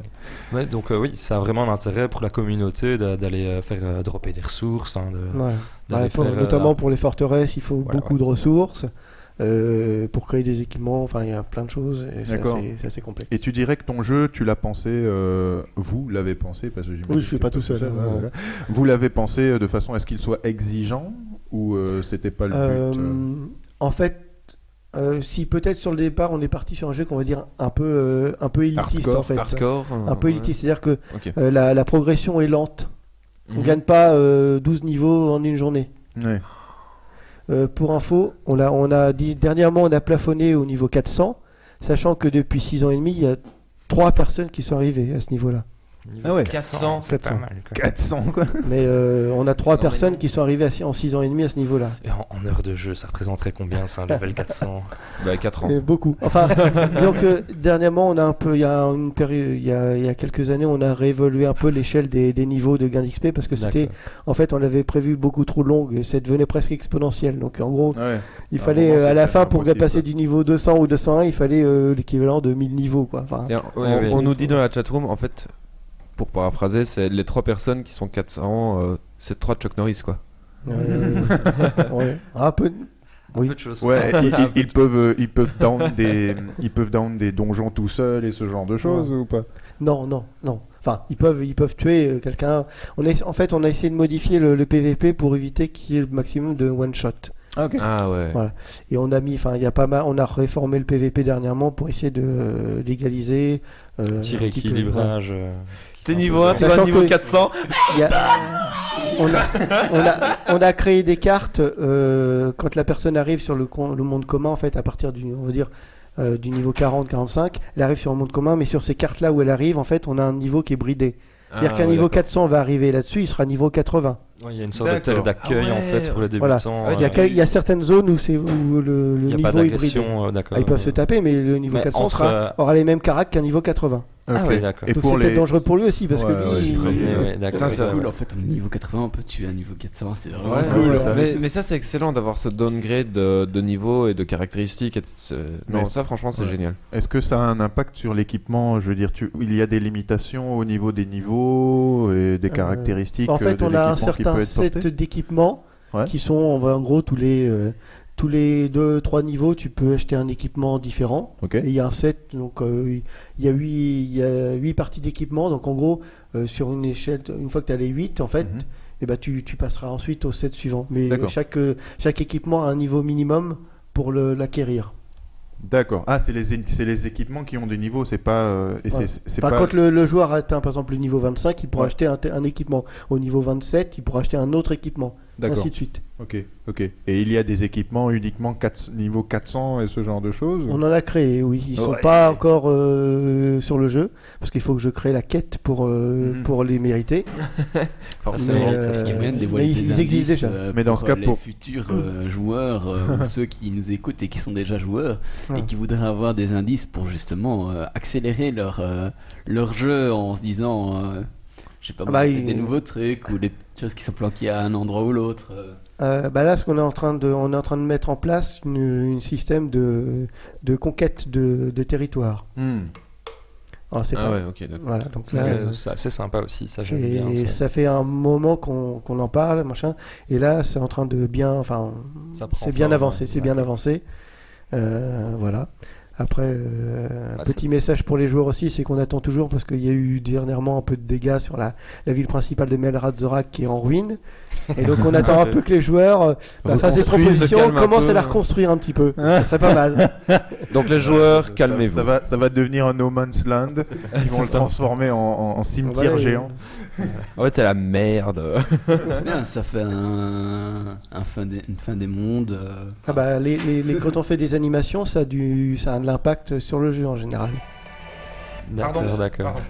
Speaker 6: Ouais, donc euh, oui, ça a vraiment l'intérêt pour la communauté d'a- d'aller faire euh, dropper des ressources, de, euh,
Speaker 4: notamment pour les forteresses, il faut beaucoup de ressources. Euh, pour créer des équipements, enfin il y a plein de choses et c'est assez, c'est assez complexe.
Speaker 3: Et tu dirais que ton jeu, tu l'as pensé, euh, vous l'avez pensé, parce que
Speaker 4: Oui, je suis
Speaker 3: que
Speaker 4: pas tout seul,
Speaker 3: ouais,
Speaker 4: hein.
Speaker 3: voilà. Vous l'avez pensé euh, de façon à ce qu'il soit exigeant ou euh, c'était pas le but euh
Speaker 4: en fait, euh, si peut-être sur le départ on est parti sur un jeu qu'on va dire un peu, euh, un peu élitiste
Speaker 3: Hardcore.
Speaker 4: en fait.
Speaker 5: Hardcore.
Speaker 4: Un peu élitiste, c'est-à-dire que euh, la, la progression est lente. On
Speaker 5: Mhm.
Speaker 4: gagne pas euh, 12 niveaux en une journée.
Speaker 3: Ouais.
Speaker 4: Euh, pour info, on a, dit dernièrement on a plafonné au niveau 400, sachant que depuis 6 ans et demi, il y a trois personnes qui sont arrivées à ce niveau-là.
Speaker 3: Ah ouais.
Speaker 6: 400, c'est pas
Speaker 4: 400.
Speaker 6: mal. quoi.
Speaker 3: 400 quoi.
Speaker 4: Mais euh, on a trois personnes qui sont arrivées à en 6 ans et demi à ce niveau-là.
Speaker 6: Et en, en heure de jeu, ça représenterait combien ça, un level 400
Speaker 5: Bah 4 ans.
Speaker 4: Et beaucoup. Enfin, que dernièrement, on a un peu, il y a une période, il y a, il y a quelques années, on a réévolué un peu l'échelle des, des niveaux de gain d'XP parce que c'était, en fait, on l'avait prévu beaucoup trop longue et ça devenait presque exponentiel. Donc, en gros,
Speaker 3: Ouais.
Speaker 4: il fallait
Speaker 3: moment,
Speaker 4: à la fin pour passer du niveau 200 ou 201, il fallait euh, l'équivalent de 1000 niveaux, quoi. Enfin,
Speaker 5: Tiens,
Speaker 6: Ouais,
Speaker 5: on,
Speaker 6: ouais.
Speaker 5: on nous dit dans la chatroom, en fait, pour paraphraser, c'est les trois personnes qui sont 400, euh, c'est trois Chuck Norris quoi.
Speaker 4: euh, ouais, un peu. Oui.
Speaker 6: Peu de choses.
Speaker 3: Ouais, ils,
Speaker 6: Ah,
Speaker 3: ils- ils peuvent, euh, ils peuvent down des, ils peuvent down des donjons tout seuls et ce genre de choses ou pas?
Speaker 4: Non, non, non. Enfin, ils peuvent, ils peuvent tuer euh, quelqu'un. On est, en fait, on a essayé de modifier le, le PVP pour éviter qu'il y ait le maximum de one shot.
Speaker 3: Ok.
Speaker 5: Ah ouais.
Speaker 4: Voilà. Et on a mis, enfin, il y a pas mal, on a réformé le PVP dernièrement pour essayer de euh, légaliser. euh,
Speaker 6: Un petit
Speaker 4: un peu,
Speaker 6: rééquilibrage. Sera
Speaker 5: niveau 1,
Speaker 6: faisable.
Speaker 5: c'est pas
Speaker 4: Sachant
Speaker 5: niveau
Speaker 4: que-
Speaker 5: 400.
Speaker 4: Il y a- on, a, on, a, on a créé des cartes euh, quand la personne arrive sur le, con- le monde commun, en fait, à partir du, on va dire, euh, du niveau 40-45, elle arrive sur le monde commun, mais sur ces cartes-là où elle arrive, en fait, on a un niveau qui est bridé. C'est-à-dire
Speaker 5: Ah
Speaker 4: qu'un
Speaker 5: ouais,
Speaker 4: niveau
Speaker 5: d'accord.
Speaker 4: 400 va arriver là-dessus, il sera niveau 80.
Speaker 6: Ouais, il y a une sorte de d'accueil
Speaker 5: Ah
Speaker 6: en fait pour les
Speaker 4: Voilà.
Speaker 6: débutants.
Speaker 4: Il y, a,
Speaker 6: euh,
Speaker 4: il y a certaines zones où, c'est, où le, le
Speaker 6: il
Speaker 4: niveau est bridé.
Speaker 6: euh.
Speaker 4: Ah, ils peuvent se taper, mais le niveau
Speaker 6: Mais
Speaker 4: 400
Speaker 6: entre,
Speaker 4: sera,
Speaker 6: euh,
Speaker 4: aura les mêmes caractères qu'un niveau 80.
Speaker 6: Ah
Speaker 3: Ok.
Speaker 6: ouais, d'accord.
Speaker 3: Et
Speaker 4: Donc
Speaker 3: pour
Speaker 4: c'est peut-être
Speaker 3: les,
Speaker 4: dangereux pour lui aussi, parce
Speaker 3: Ouais,
Speaker 4: que lui,
Speaker 3: ouais,
Speaker 4: il-
Speaker 3: c'est vrai.
Speaker 6: Ouais.
Speaker 5: Putain,
Speaker 2: C'est
Speaker 5: ça-
Speaker 2: cool, en fait, on est niveau 80, on peut tuer à niveau 400, c'est vraiment
Speaker 5: Ouais,
Speaker 2: cool.
Speaker 4: ouais,
Speaker 3: ça.
Speaker 5: mais, mais ça c'est excellent d'avoir ce downgrade de, de niveau et de caractéristiques. et de- c'est- Non,
Speaker 3: Mais-
Speaker 5: ça franchement c'est
Speaker 3: Ouais.
Speaker 5: génial.
Speaker 3: Est-ce que ça a un impact sur l'équipement Je veux dire, tu... il y a des limitations au niveau des niveaux et des
Speaker 4: Euh,
Speaker 3: caractéristiques.
Speaker 4: En fait,
Speaker 3: de
Speaker 4: on a un certain
Speaker 3: être
Speaker 4: set d'équipements
Speaker 3: Ouais.
Speaker 4: qui sont, en gros, tous les, euh, tous les 2-3 niveaux, tu peux acheter un équipement différent. Et il y a un set, donc euh, il y a 8, il y a huit parties d'équipement. Donc en gros, euh, sur une échelle, une fois que tu as les 8, en fait,
Speaker 3: Mhm.
Speaker 4: eh ben, tu, tu passeras ensuite au set suivant. Mais chaque, chaque équipement a un niveau minimum pour l'acquérir.
Speaker 3: D'accord. Ah, c'est les, c'est les équipements qui ont des niveaux, c'est pas. euh, et
Speaker 4: Ouais.
Speaker 3: c'est, pas...
Speaker 4: Quand le, le joueur atteint par exemple le niveau 25, il pourra
Speaker 3: Ouais.
Speaker 4: acheter un, un équipement. Au niveau 27, il pourra acheter un autre équipement.
Speaker 3: D'accord.
Speaker 4: Ainsi de suite.
Speaker 3: Ok, ok. Et il y a des équipements uniquement 4... niveau 400 et ce genre de choses
Speaker 4: On en a créé, oui. Ils sont
Speaker 3: Ouais.
Speaker 4: pas encore euh, sur le jeu parce qu'il faut que je crée la quête pour euh,
Speaker 3: Mhm.
Speaker 4: pour les mériter.
Speaker 5: Forcément.
Speaker 4: Mais, euh,
Speaker 2: dévoiler
Speaker 4: mais ils existent déjà.
Speaker 2: euh,
Speaker 3: Mais dans ce cas,
Speaker 2: euh, les
Speaker 3: pour-
Speaker 2: futurs euh, joueurs euh, ou ceux qui nous écoutent et qui sont déjà joueurs
Speaker 4: Ouais.
Speaker 2: et qui voudraient avoir des indices pour justement euh, accélérer leur euh, leur jeu en se disant euh, je sais pas
Speaker 4: Ah bah, il-
Speaker 2: des nouveaux trucs ou des choses qui sont planquées à un endroit ou l'autre euh.
Speaker 4: Bah là, ce qu'on est en train de on est en train de mettre en place une, une système de de conquête de, de territoire.
Speaker 3: Hmm.
Speaker 4: Alors, c'est
Speaker 5: Ah
Speaker 4: pas-
Speaker 5: ouais, ok, d'accord.
Speaker 4: Voilà, donc là,
Speaker 6: euh, c'est assez sympa aussi, ça j'aime bien. ça.
Speaker 4: ça fait un moment qu'on qu'on en parle, machin. Et là, c'est en train de bien, enfin, c'est bien
Speaker 6: forme,
Speaker 4: avancé,
Speaker 6: ouais.
Speaker 4: c'est bien avancé. Voilà. Après, euh,
Speaker 6: Ah,
Speaker 4: petit message pour les joueurs aussi, c'est qu'on attend toujours parce qu'il y a eu dernièrement un peu de dégâts sur la, la ville principale de Melrad Zorak qui est en ruine. Et donc on attend un peu que les joueurs euh, bah, fassent des propositions,
Speaker 5: un
Speaker 4: commencent à la reconstruire un petit peu. Ça serait pas mal.
Speaker 5: Donc les joueurs, calmez-vous.
Speaker 3: Ça va, ça va devenir un No Man's Land. Ils vont le
Speaker 5: ça.
Speaker 3: transformer en, en- en cimetière
Speaker 4: Voilà,
Speaker 3: géant.
Speaker 5: En fait, c'est la merde.
Speaker 2: C'est bien, ça fait un, un fin des, une fin des mondes. euh,
Speaker 4: Ah bah, les, les- les- quand on fait des animations, ça a, du, ça a de l'impact sur le jeu en général.
Speaker 6: D'accord, d'accord.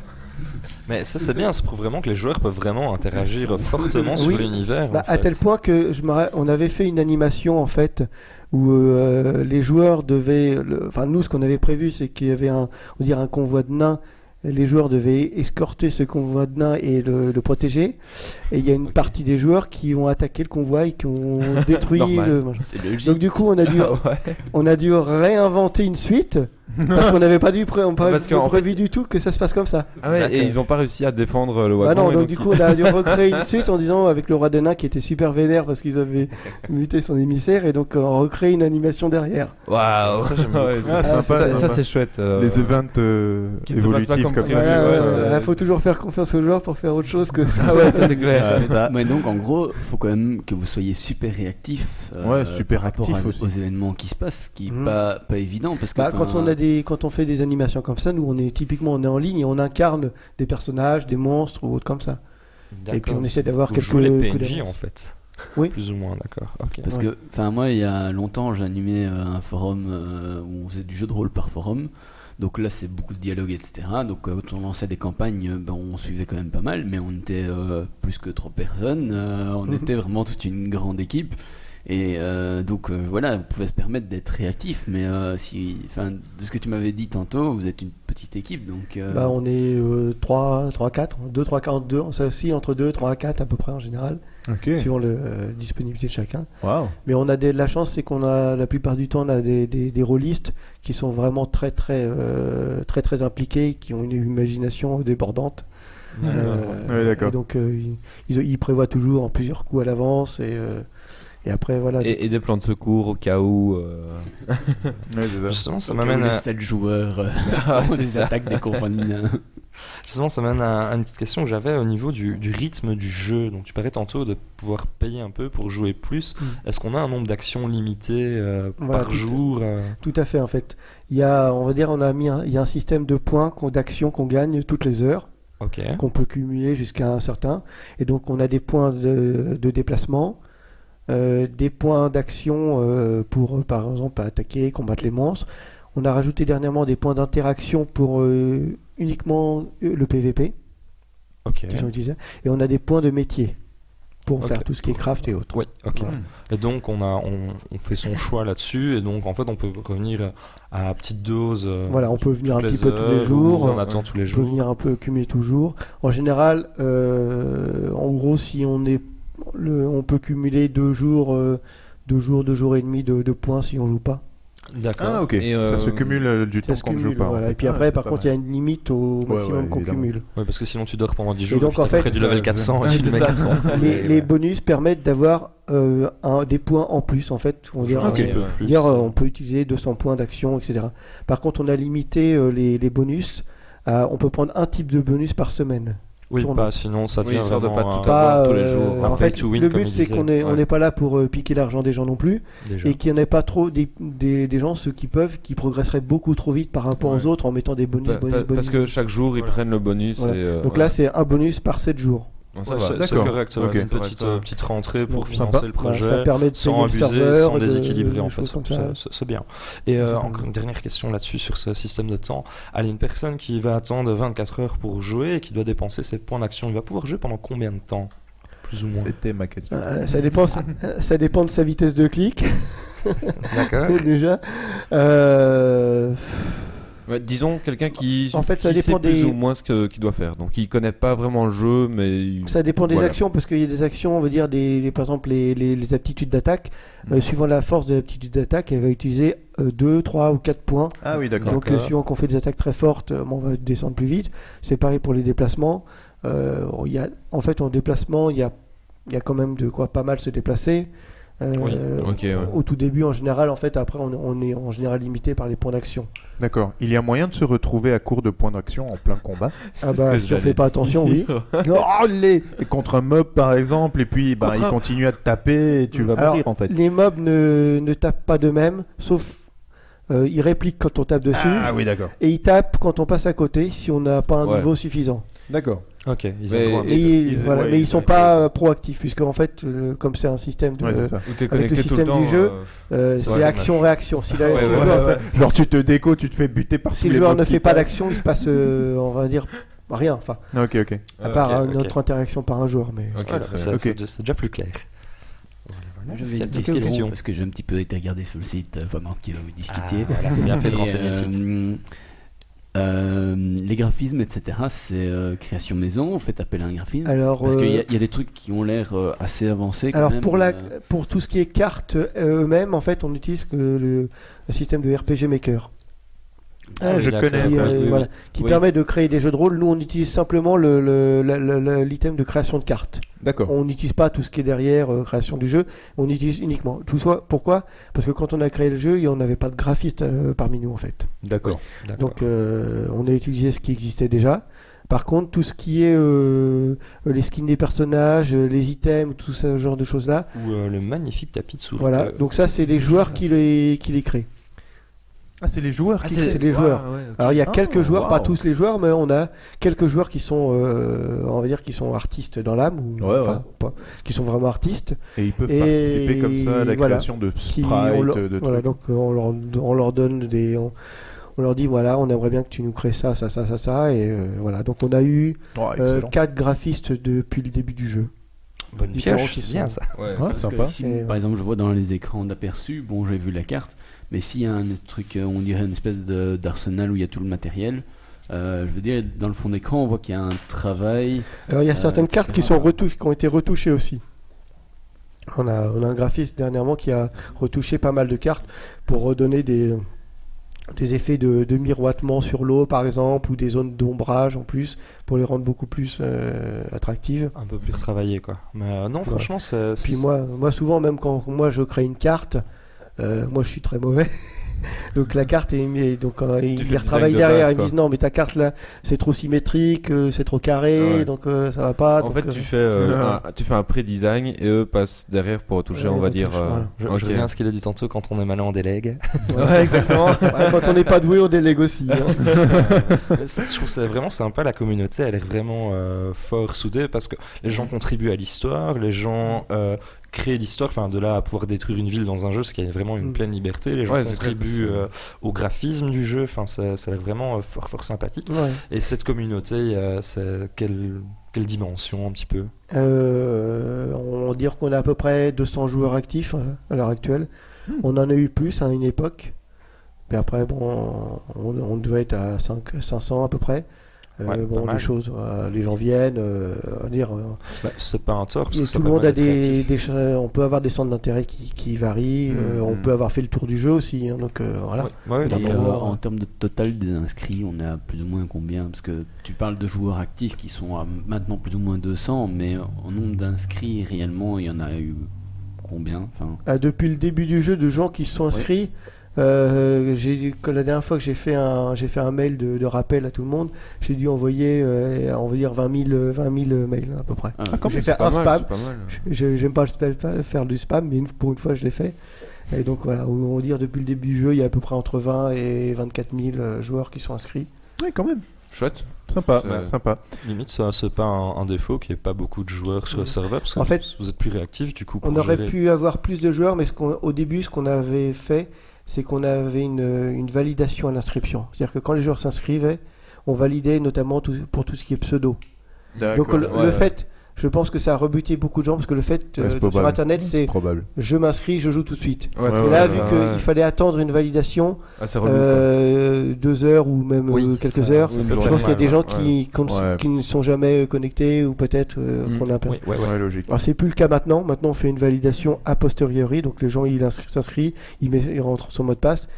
Speaker 6: Mais ça c'est bien, ça prouve vraiment que les joueurs peuvent vraiment interagir fortement sur
Speaker 4: Oui.
Speaker 6: l'univers.
Speaker 4: Bah, à tel point que je on avait fait une animation en fait où euh, les joueurs devaient, enfin nous ce qu'on avait prévu c'est qu'il y avait un, on dirait un convoi de nains. Les joueurs devaient escorter ce convoi de nains et le, le protéger. Et il y a une partie des joueurs qui ont attaqué le convoi et qui ont détruit le.
Speaker 2: C'est logique.
Speaker 4: Donc du coup on a dû, on a dû réinventer une suite parce qu'on n'avait pas dû pré- on pas
Speaker 5: Parce qu'en
Speaker 4: prévu du tout que ça se passe comme ça.
Speaker 5: Ah ouais, et ils ont pas réussi à défendre le wagon.
Speaker 4: Bah non, donc du coup on a dû recréer une suite en disant avec le roi des nains qui était super vénère parce qu'ils avaient muté son émissaire et donc on recréé une animation derrière.
Speaker 5: Waouh,
Speaker 6: Ça,
Speaker 5: Ouais,
Speaker 3: Ah,
Speaker 5: ça,
Speaker 3: sympa,
Speaker 5: ça,
Speaker 3: sympa.
Speaker 5: c'est chouette. euh,
Speaker 3: Les events euh,
Speaker 5: Qui ne se passent pas
Speaker 3: évolutifs
Speaker 5: comme
Speaker 3: comme
Speaker 5: prévu.
Speaker 3: ça.
Speaker 4: Voilà,
Speaker 5: ouais,
Speaker 4: ouais,
Speaker 5: ouais,
Speaker 4: ouais,
Speaker 5: ouais.
Speaker 4: faut toujours faire confiance aux joueurs pour faire autre chose que ça.
Speaker 5: Ah ouais, ça c'est clair.
Speaker 3: Ah.
Speaker 2: Mais donc en gros, faut quand même que vous soyez super réactif. euh,
Speaker 3: Ouais, super actif
Speaker 2: aux événements qui se passent, ce qui est
Speaker 4: Mhm.
Speaker 2: pas pas évident parce que
Speaker 4: Bah, quand on a des quand on fait des animations comme ça, nous on est typiquement on est en ligne et on incarne des personnages, des monstres ou autre comme ça. Et puis on essaie d'avoir quelques
Speaker 6: jouez les PNJ en fait.
Speaker 4: Oui.
Speaker 6: Plus ou moins, d'accord.
Speaker 2: Parce
Speaker 4: Ouais.
Speaker 2: que, enfin, moi, il y a longtemps, j'animais euh, un forum euh, où on faisait du jeu de rôle par forum. Donc là, c'est beaucoup de dialogue, etc. Donc euh, quand on lançait des campagnes, ben, on suivait quand même pas mal, mais on était euh, plus que trois personnes. euh, on
Speaker 4: Mhm.
Speaker 2: était vraiment toute une grande équipe. Et euh, donc euh, voilà, on pouvait se permettre d'être réactif. Mais euh, si, enfin, de ce que tu m'avais dit tantôt, vous êtes une petite équipe, donc. euh,
Speaker 4: Bah, on est euh, 3, 3, 4, 2, 3, 42, ça aussi entre 2, 3, 4 à peu près en général,
Speaker 3: Ok.
Speaker 4: suivant la euh, disponibilité de chacun. Mais on a des, de la chance, c'est qu'on a la plupart du temps on a des, des, des rôlistes qui sont vraiment très très euh, très très impliqués, qui ont une imagination débordante. Euh,
Speaker 3: Ouais, d'accord.
Speaker 4: et donc euh, ils, ils- ils prévoient toujours en plusieurs coups à l'avance et, euh, et après voilà.
Speaker 5: Et, et des plans de secours au cas où. euh,
Speaker 3: Ouais.
Speaker 6: Justement, ça m'amène
Speaker 2: les
Speaker 6: à...
Speaker 2: 7 joueurs euh,
Speaker 5: Ah,
Speaker 2: des
Speaker 5: ça.
Speaker 2: attaques des compagnons.
Speaker 6: Justement, ça m'amène à, à une petite question que j'avais au niveau du, du rythme du jeu. Donc, tu parlais tantôt de pouvoir payer un peu pour jouer plus.
Speaker 4: Mm.
Speaker 6: Est-ce qu'on a un nombre d'actions limité euh,
Speaker 4: Voilà,
Speaker 6: par
Speaker 4: tout-
Speaker 6: jour euh,
Speaker 4: Tout à fait en fait. Il y a, on va dire, on a mis, un, il y a un système de points, d'actions qu'on gagne toutes les heures,
Speaker 6: Ok.
Speaker 4: qu'on peut cumuler jusqu'à un certain. Et donc on a des points de, de déplacement, des points d'action euh, pour, euh, par exemple, attaquer, combattre les monstres. On a rajouté dernièrement des points d'interaction pour euh, uniquement euh, le PVP.
Speaker 6: Ok.
Speaker 4: qui sont utilisés. Et on a des points de métier pour faire tout ce qui est craft et autres.
Speaker 6: Oui, ok.
Speaker 4: Voilà.
Speaker 6: Et donc, on, a, on, on fait son choix là-dessus. Et donc, en fait, on peut revenir à petite dose. euh,
Speaker 4: Voilà, on peut venir un petit peu tous les jours.
Speaker 6: ou On attend tous les
Speaker 4: On peut
Speaker 6: jours.
Speaker 4: venir un peu cumuler toujours. En général, euh, en gros, si on est, le, on peut cumuler deux jours, euh, deux jours, deux jours et demi de, de points si on joue pas.
Speaker 6: D'accord.
Speaker 3: Ah, ok.
Speaker 5: Et, euh,
Speaker 3: Ça se cumule euh, du temps qu'on ne joue pas. en
Speaker 4: voilà.
Speaker 3: fait.
Speaker 4: Et puis
Speaker 3: Ah,
Speaker 4: après, par contre, il y a une limite au maximum
Speaker 3: ouais,
Speaker 4: qu'on cumule.
Speaker 6: Ouais, parce que sinon, tu dors pendant 10 jours.
Speaker 4: donc,
Speaker 6: puis
Speaker 4: en fait,
Speaker 6: du level
Speaker 5: c'est-
Speaker 6: 400 et tu
Speaker 5: c'est
Speaker 6: le mets
Speaker 5: ça.
Speaker 6: 400.
Speaker 4: Les, les bonus permettent d'avoir euh, un- des points en plus, en fait. On dirait,
Speaker 6: Un
Speaker 5: Ok.
Speaker 6: petit peu
Speaker 5: ouais.
Speaker 6: plus.
Speaker 4: Dire, euh, on peut utiliser 200 points d'action, etc. Par contre, on a limité euh, les, les bonus. à- on peut prendre un type de bonus par semaine.
Speaker 6: Oui,
Speaker 4: tourne.
Speaker 6: pas, sinon ça
Speaker 5: Oui,
Speaker 6: devient
Speaker 5: histoire de pas
Speaker 6: un-
Speaker 5: tout avoir tous les
Speaker 4: euh,
Speaker 5: jours.
Speaker 6: Un
Speaker 4: en fait,
Speaker 6: to win,
Speaker 4: le but c'est qu'on est, on
Speaker 5: Ouais.
Speaker 4: n'est pas là pour euh, piquer l'argent des gens non plus,
Speaker 6: déjà.
Speaker 4: et qu'il n'y en ait pas trop des, des, des gens ceux qui peuvent, qui progresseraient beaucoup trop vite par rapport
Speaker 5: Ouais.
Speaker 4: aux autres en mettant des bonus, bonus,
Speaker 5: pa-
Speaker 4: bonus.
Speaker 5: parce que chaque jour ils
Speaker 6: Voilà.
Speaker 5: prennent le bonus.
Speaker 4: Voilà.
Speaker 5: et, euh,
Speaker 4: Donc là, c'est un bonus par 7 jours.
Speaker 5: Bon, ça
Speaker 6: Ouais,
Speaker 5: va.
Speaker 6: c'est- correct, ça va, une petite, euh, petite rentrée pour
Speaker 3: Donc,
Speaker 6: financer
Speaker 3: sympa.
Speaker 6: le projet.
Speaker 4: ça permet de
Speaker 6: sans abuser,
Speaker 4: serveur,
Speaker 6: sans
Speaker 4: de-
Speaker 6: déséquilibrer en fait. c'est bien. Et euh, encore une dernière question là-dessus sur ce système de temps. Allez, une personne qui va attendre 24 heures pour jouer et qui doit dépenser ses points d'action, il va pouvoir jouer pendant combien de temps Plus ou moins?
Speaker 3: C'était ma question.
Speaker 4: Euh, ça, dépend, ça, ça dépend de sa vitesse de clic,
Speaker 6: D'accord.
Speaker 4: déjà. Euh,
Speaker 5: Ouais, disons quelqu'un qui,
Speaker 4: En fait, ça
Speaker 5: qui
Speaker 4: dépend
Speaker 5: sait plus
Speaker 4: des-
Speaker 5: ou moins ce qu'il doit faire. Donc il connaît pas vraiment le jeu, mais il-
Speaker 4: Ça dépend des
Speaker 5: Voilà.
Speaker 4: actions, parce qu'il y a des actions, on veut dire, des, des- par exemple, les, les- les aptitudes d'attaque. Euh,
Speaker 5: Mhm.
Speaker 4: suivant la force de l'aptitude d'attaque, elle va utiliser 2, 3 ou 4 points.
Speaker 3: Ah oui, d'accord.
Speaker 4: Donc, euh, suivant qu'on fait des attaques très fortes, euh, on va descendre plus vite. C'est pareil pour les déplacements. Euh, il y a, en fait, en déplacement, il y a, il y a quand même de quoi pas mal se déplacer. Euh,
Speaker 6: Oui,
Speaker 5: ouais.
Speaker 4: Au tout début, en général, en fait, après, on, on est en général limité par les points d'action.
Speaker 3: D'accord. Il y a moyen de se retrouver à court de points d'action en plein combat.
Speaker 4: Ah bah, si on fait pas attention, oui.
Speaker 3: Oh, les Et contre un mob par exemple, et puis bah, il
Speaker 4: un-
Speaker 3: continue à te taper et tu vas
Speaker 4: Alors,
Speaker 3: mourir en fait.
Speaker 4: Les mobs ne, ne tapent pas d'eux-mêmes, sauf euh, ils répliquent quand on tape dessus,
Speaker 3: Ah oui, d'accord.
Speaker 4: et ils tapent quand on passe à côté si on n'a pas un
Speaker 5: Ouais.
Speaker 4: niveau suffisant.
Speaker 3: D'accord.
Speaker 6: Ok, ils
Speaker 5: Mais-
Speaker 4: ils,
Speaker 3: ils-
Speaker 4: voilà,
Speaker 3: ouais,
Speaker 4: mais ils
Speaker 3: ils-
Speaker 4: sont pas euh, proactifs, puisque en fait, euh, comme c'est un système de,
Speaker 3: Ouais,
Speaker 4: le
Speaker 5: connecté tout le
Speaker 4: système
Speaker 5: temps.
Speaker 4: du jeu,
Speaker 5: euh, C'est
Speaker 4: action-réaction. Si, la-
Speaker 5: Ouais,
Speaker 4: si
Speaker 5: ouais,
Speaker 4: le joueur,
Speaker 5: ouais,
Speaker 3: Genre tu te déco, tu te fais buter par
Speaker 4: si
Speaker 3: tous
Speaker 4: le
Speaker 3: les
Speaker 4: joueur ne fait pas d'action, il se passe, euh, on va dire, rien. Enfin,
Speaker 3: Ok, ok.
Speaker 4: à part notre interaction par un joueur. Mais
Speaker 5: Ok,
Speaker 6: Voilà,
Speaker 5: très
Speaker 6: ça-
Speaker 5: bien.
Speaker 6: c'est déjà- plus clair.
Speaker 2: J'avais une
Speaker 6: d'autres
Speaker 2: question,
Speaker 6: questions
Speaker 2: parce que j'ai un petit peu été regardé sur le site pendant que vous discutiez.
Speaker 6: Ah, bien fait de renseigner le site.
Speaker 2: Euh, les graphismes, etc., c'est euh, création maison, vous faites appel à un graphisme
Speaker 4: Alors,
Speaker 2: Parce qu'il y, a-
Speaker 4: euh,
Speaker 2: y a des trucs qui ont l'air euh, assez avancés. quand
Speaker 4: Alors
Speaker 2: même,
Speaker 4: pour, la, pour tout ce qui est cartes eux-mêmes, en fait, on utilise le système de RPG Maker,
Speaker 3: Ah,
Speaker 6: oui,
Speaker 3: je
Speaker 6: d'accord.
Speaker 3: connais
Speaker 4: qui,
Speaker 3: ça.
Speaker 4: euh,
Speaker 2: oui,
Speaker 4: voilà, qui
Speaker 2: Oui.
Speaker 4: permet de créer des jeux de rôle. Nous, on utilise simplement le- le- l'item de création de cartes.
Speaker 3: D'accord.
Speaker 4: On n'utilise pas tout ce qui est derrière euh, création du jeu. On utilise uniquement tout ça. Pourquoi? Parce que quand on a créé le jeu, il n'y en avait pas de graphiste euh, parmi nous en fait.
Speaker 3: D'accord.
Speaker 4: Donc euh, on a utilisé ce qui existait déjà. Par contre, tout ce qui est euh, les skins des personnages, euh, les items, tout ce genre de choses là,
Speaker 6: Ou euh, le magnifique tapis de souris.
Speaker 4: voilà. Donc ça, c'est les joueurs qui les qui les créent.
Speaker 3: Ah, c'est les joueurs qui
Speaker 4: c'est les joueurs. Alors il y a
Speaker 3: Ah,
Speaker 4: quelques joueurs, pas tous les joueurs, mais on a quelques joueurs qui sont, euh, on va dire, qui sont artistes dans l'âme, ou
Speaker 3: Ouais,
Speaker 4: enfin,
Speaker 3: ouais.
Speaker 4: pas- qui sont vraiment artistes.
Speaker 3: Et ils peuvent
Speaker 4: Et
Speaker 3: participer comme ça à la
Speaker 4: voilà.
Speaker 3: création de sprites,
Speaker 4: on leur,
Speaker 3: de
Speaker 4: voilà,
Speaker 3: trucs.
Speaker 4: donc euh, on leur, on leur donne des, on, on leur dit voilà, on aimerait bien que tu nous crées ça, ça, ça, ça, ça, et euh, voilà. Donc on a eu
Speaker 3: Oh,
Speaker 4: euh, quatre graphistes depuis le début du jeu.
Speaker 6: Bonne
Speaker 4: différents
Speaker 6: pioche,
Speaker 4: qui
Speaker 6: c'est bien ça.
Speaker 5: Ouais.
Speaker 3: Ah,
Speaker 2: parce que
Speaker 3: sympa.
Speaker 2: ici,
Speaker 4: Et,
Speaker 2: par exemple, je vois dans les écrans d'aperçu, bon, j'ai vu la carte, mais s'il y a un truc, euh, on dirait une espèce de- d'arsenal où il y a tout le matériel, euh, je veux dire, dans le fond d'écran, on voit qu'il y a un travail.
Speaker 4: Alors il y a
Speaker 2: Euh,
Speaker 4: certaines cartes qui sont retouchées, qui ont été retouchées aussi. On a, on a un graphiste dernièrement qui a retouché pas mal de cartes pour redonner des, des effets de, de miroitement sur l'eau par exemple ou des zones d'ombrage en plus pour les rendre beaucoup plus euh, attractives.
Speaker 6: Un peu plus retravaillé quoi. Mais euh, non,
Speaker 4: Ouais.
Speaker 6: franchement, c'est.
Speaker 4: Puis moi, moi souvent même quand moi je crée une carte, euh, moi je suis très mauvais. donc la carte est donc euh, ils
Speaker 5: fais
Speaker 4: ils
Speaker 5: le
Speaker 4: retravaillent
Speaker 5: de
Speaker 4: derrière,
Speaker 5: base,
Speaker 4: ils me disent non mais ta carte là c'est trop symétrique, euh, c'est trop carré,
Speaker 5: Ah ouais.
Speaker 4: donc euh, ça va pas.
Speaker 5: En
Speaker 4: donc,
Speaker 5: fait,
Speaker 4: euh,
Speaker 5: tu fais, euh,
Speaker 3: Ah.
Speaker 5: un, tu fais un pré-design et eux passent derrière pour retoucher,
Speaker 4: Ouais,
Speaker 5: on va dire. euh,
Speaker 4: voilà.
Speaker 6: Je, reviens à ce qu'il a dit tantôt quand on est malin, on délègue.
Speaker 5: Ouais, exactement.
Speaker 4: Ouais, quand on n'est pas doué, on délègue aussi. hein.
Speaker 6: Ça, je trouve c'est vraiment sympa, la communauté, elle est vraiment euh, fort soudée parce que les gens contribuent à l'histoire, les gens créent l'histoire, enfin de là à pouvoir détruire une ville dans un jeu, ce qui est vraiment une
Speaker 4: Mm.
Speaker 6: pleine liberté, les gens
Speaker 5: Ouais,
Speaker 6: contribuent euh, au graphisme du jeu, enfin ça, ça a vraiment euh, fort fort sympathique.
Speaker 4: Ouais.
Speaker 6: Et cette communauté, euh, quelle, quelle dimension un petit peu?
Speaker 4: On va dire qu'on a à peu près 200 joueurs actifs à l'heure actuelle. On en a eu plus à une époque. Mais après, bon, on, on devait être à 5, 500 à peu près. Euh,
Speaker 6: Ouais,
Speaker 4: bon, les choses, euh, les gens viennent, euh, on va dire, euh,
Speaker 6: Bah, C'est pas un tort, parce que c'est
Speaker 4: tout le monde a des, on peut avoir des centres d'intérêt qui, qui varient. euh, on
Speaker 5: Mhm.
Speaker 4: peut avoir fait le tour du jeu aussi. hein, donc euh, voilà.
Speaker 6: Ouais,
Speaker 2: Et, euh,
Speaker 4: euh,
Speaker 2: en termes de total des inscrits, on est à plus ou moins combien? Parce que tu parles de joueurs actifs qui sont à maintenant plus ou moins 200, mais en nombre d'inscrits, réellement, il y en a eu combien? Enfin,
Speaker 4: Ah, depuis le début du jeu, de gens qui se sont inscrits. Euh, la dernière fois que j'ai fait un j'ai fait un mail de, de rappel à tout le monde, j'ai dû envoyer euh, on va dire 20 000 euh, 20 000 mails à peu près.
Speaker 2: ah,
Speaker 3: quand
Speaker 4: j'ai fait un
Speaker 5: mal,
Speaker 4: spam. J'aime pas, le spam- pas faire du spam, mais une- pour une fois je l'ai fait. Et donc voilà, on va dire depuis le début du jeu, il y a à peu près entre 20 et 24 000 euh, joueurs qui sont inscrits.
Speaker 3: Ouais, quand même.
Speaker 5: Chouette.
Speaker 3: Sympa, sympa.
Speaker 6: Limite, ça, c'est pas un, un défaut qu'il n'y ait pas beaucoup de joueurs sur le serveur, parce que
Speaker 4: En fait,
Speaker 6: vous êtes plus réactif, du coup, pour
Speaker 4: On aurait
Speaker 6: gérer-
Speaker 4: pu avoir plus de joueurs, mais ce au début, ce qu'on avait fait, c'est qu'on avait une, une validation à l'inscription. C'est-à-dire que quand les joueurs s'inscrivaient, on validait notamment tout- pour tout ce qui est pseudo. Donc le,
Speaker 5: Ouais,
Speaker 4: le
Speaker 5: ouais.
Speaker 4: fait, je pense que ça a rebuté beaucoup de gens parce que le fait
Speaker 3: Ouais,
Speaker 4: euh, sur. Internet, c'est
Speaker 3: Probable.
Speaker 4: je m'inscris, je joue tout de suite.
Speaker 5: Ouais, c'est
Speaker 4: Et
Speaker 3: Ouais,
Speaker 4: là, vu
Speaker 5: ouais,
Speaker 4: qu'il
Speaker 5: ouais.
Speaker 4: fallait attendre une validation,
Speaker 5: Ah,
Speaker 4: euh, deux heures ou même
Speaker 6: Oui,
Speaker 4: euh, quelques
Speaker 6: ça-
Speaker 4: heures,
Speaker 6: oui,
Speaker 4: je pense qu'il y a des gens qui, qui ne-
Speaker 3: Ouais.
Speaker 4: qui ne sont jamais euh, connectés ou peut-être euh,
Speaker 5: Mm.
Speaker 4: qu'on a un peu.
Speaker 6: Oui, ouais, ouais.
Speaker 3: Ouais, logique.
Speaker 4: Alors c'est plus le cas maintenant. Maintenant on fait une validation a posteriori, donc les gens ils inscri- s'inscrivent, il, met- il rentre son mot de passe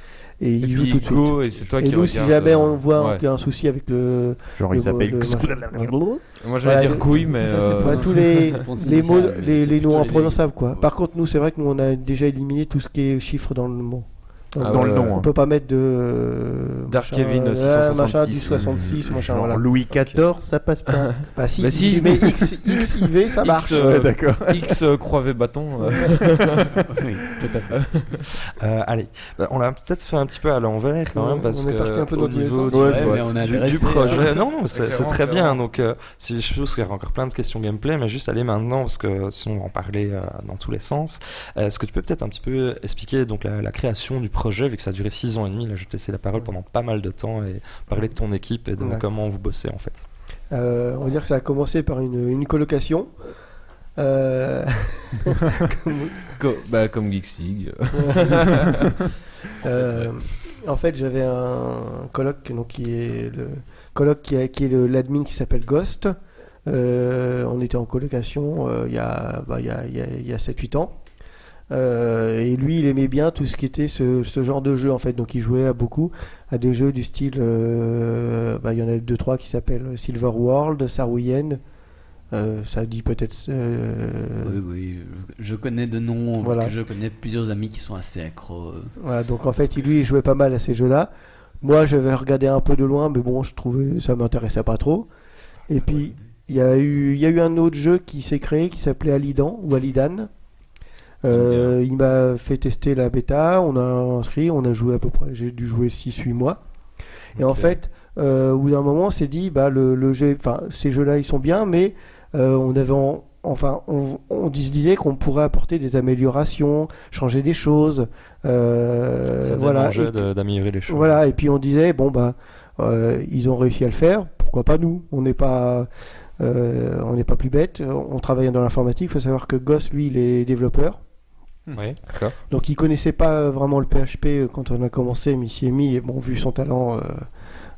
Speaker 4: et
Speaker 5: Et
Speaker 4: il joue tout de suite.
Speaker 5: et c'est toi
Speaker 4: Et
Speaker 5: qui
Speaker 4: nous, si jamais
Speaker 5: euh,
Speaker 4: on voit
Speaker 5: ouais.
Speaker 4: qu'il y a un souci avec le.
Speaker 3: Genre,
Speaker 4: le
Speaker 3: il s'appelle.
Speaker 5: Moi j'allais
Speaker 4: Voilà,
Speaker 5: dire
Speaker 4: le-
Speaker 5: couille, mais.
Speaker 2: ça, c'est
Speaker 5: euh,
Speaker 4: tous les, les mots, les, noms
Speaker 2: les
Speaker 4: imprononçables quoi.
Speaker 2: Ouais.
Speaker 4: Par contre, nous, c'est vrai que nous, on a déjà éliminé tout ce qui est chiffres dans le mot. Dans,
Speaker 5: Ah
Speaker 3: Dans
Speaker 5: ouais,
Speaker 3: le nom.
Speaker 4: On
Speaker 3: hein.
Speaker 4: peut pas mettre de.
Speaker 5: Dark
Speaker 4: machin,
Speaker 5: Kevin,
Speaker 4: euh,
Speaker 5: 666,
Speaker 4: machin du 66, machin,
Speaker 3: Genre
Speaker 4: voilà.
Speaker 3: Louis XIV, ça passe pas.
Speaker 4: Bah, si,
Speaker 5: Bah,
Speaker 4: si
Speaker 5: si.
Speaker 4: tu mets X, XIV, ça
Speaker 5: X,
Speaker 4: marche.
Speaker 5: euh,
Speaker 3: Ouais, d'accord.
Speaker 5: X euh, croivé bâton. euh,
Speaker 2: Oui, tout à fait.
Speaker 6: Euh, allez, Bah, on l'a peut-être fait un petit peu à l'envers quand
Speaker 4: Ouais,
Speaker 6: même parce
Speaker 4: on est
Speaker 6: que
Speaker 4: parti un peu dans
Speaker 6: au
Speaker 4: tous les
Speaker 6: niveau
Speaker 4: sens.
Speaker 6: du,
Speaker 3: Ouais,
Speaker 2: Ouais,
Speaker 3: c'est
Speaker 2: mais on a
Speaker 6: du- du
Speaker 2: intéressé,
Speaker 6: projet,
Speaker 2: hein.
Speaker 6: non, non, c'est très bien. Donc, euh, si je pense qu'il y aura encore plein de questions gameplay, mais juste aller maintenant parce que sinon on va en parler euh, dans tous les sens. Est-ce que tu peux peut-être un petit peu expliquer donc la, la création du projet vu que ça a duré 6 ans et demi Là, je vais te laisser la parole pendant pas mal de temps et parler de ton équipe et de
Speaker 4: Ouais.
Speaker 6: comment vous bossez en fait.
Speaker 4: Euh, on va dire que ça a commencé par une, une colocation. Euh,
Speaker 5: co- bah, comme Geeks League.
Speaker 4: Euh, en fait, j'avais un coloc donc, qui est le coloc qui, est- qui est l'admin qui s'appelle Ghost. Euh, on était en colocation euh, il y a, bah, il y a, il y a- il y a 7-8 ans. Euh, et lui, il aimait bien tout ce qui était ce, ce genre de jeu en fait. Donc, il jouait à beaucoup à des jeux du style. euh, bah, il y en a deux trois qui s'appellent Silver World, Sarwiyen. Euh, ça dit peut-être.
Speaker 2: Oui, oui, je connais de noms,
Speaker 4: Voilà.
Speaker 2: parce que je connais plusieurs amis qui sont assez accros.
Speaker 4: Voilà, donc en fait, lui, il jouait pas mal à ces jeux-là. Moi, j'avais regardé un peu de loin, mais bon, je trouvais ça m'intéressait pas trop. Et puis, il y a eu, il y a eu un autre jeu qui s'est créé qui s'appelait Alidan ou Alidan. Euh, il m'a fait tester la bêta, on a inscrit, on a joué à peu près, j'ai dû jouer 6-8 mois. Et en fait, euh, au bout d'un moment, on s'est dit, bah, le, le jeu, enfin, ces jeux-là, ils sont bien, mais euh, on avait, en- enfin, on, on se disait qu'on pourrait apporter des améliorations, changer des choses.
Speaker 6: ça
Speaker 4: voilà.
Speaker 6: d'améliorer les choses.
Speaker 4: voilà, et puis on disait, bon, bah, ils ont réussi à le faire, pourquoi pas nous? On n'est pas. on n'est pas plus bête, on travaille dans l'informatique. Il faut savoir que Goss, lui, il est développeur. Donc il connaissait pas vraiment le PHP euh, quand on a commencé, mais il s'y est mis. Et bon, vu son talent, euh,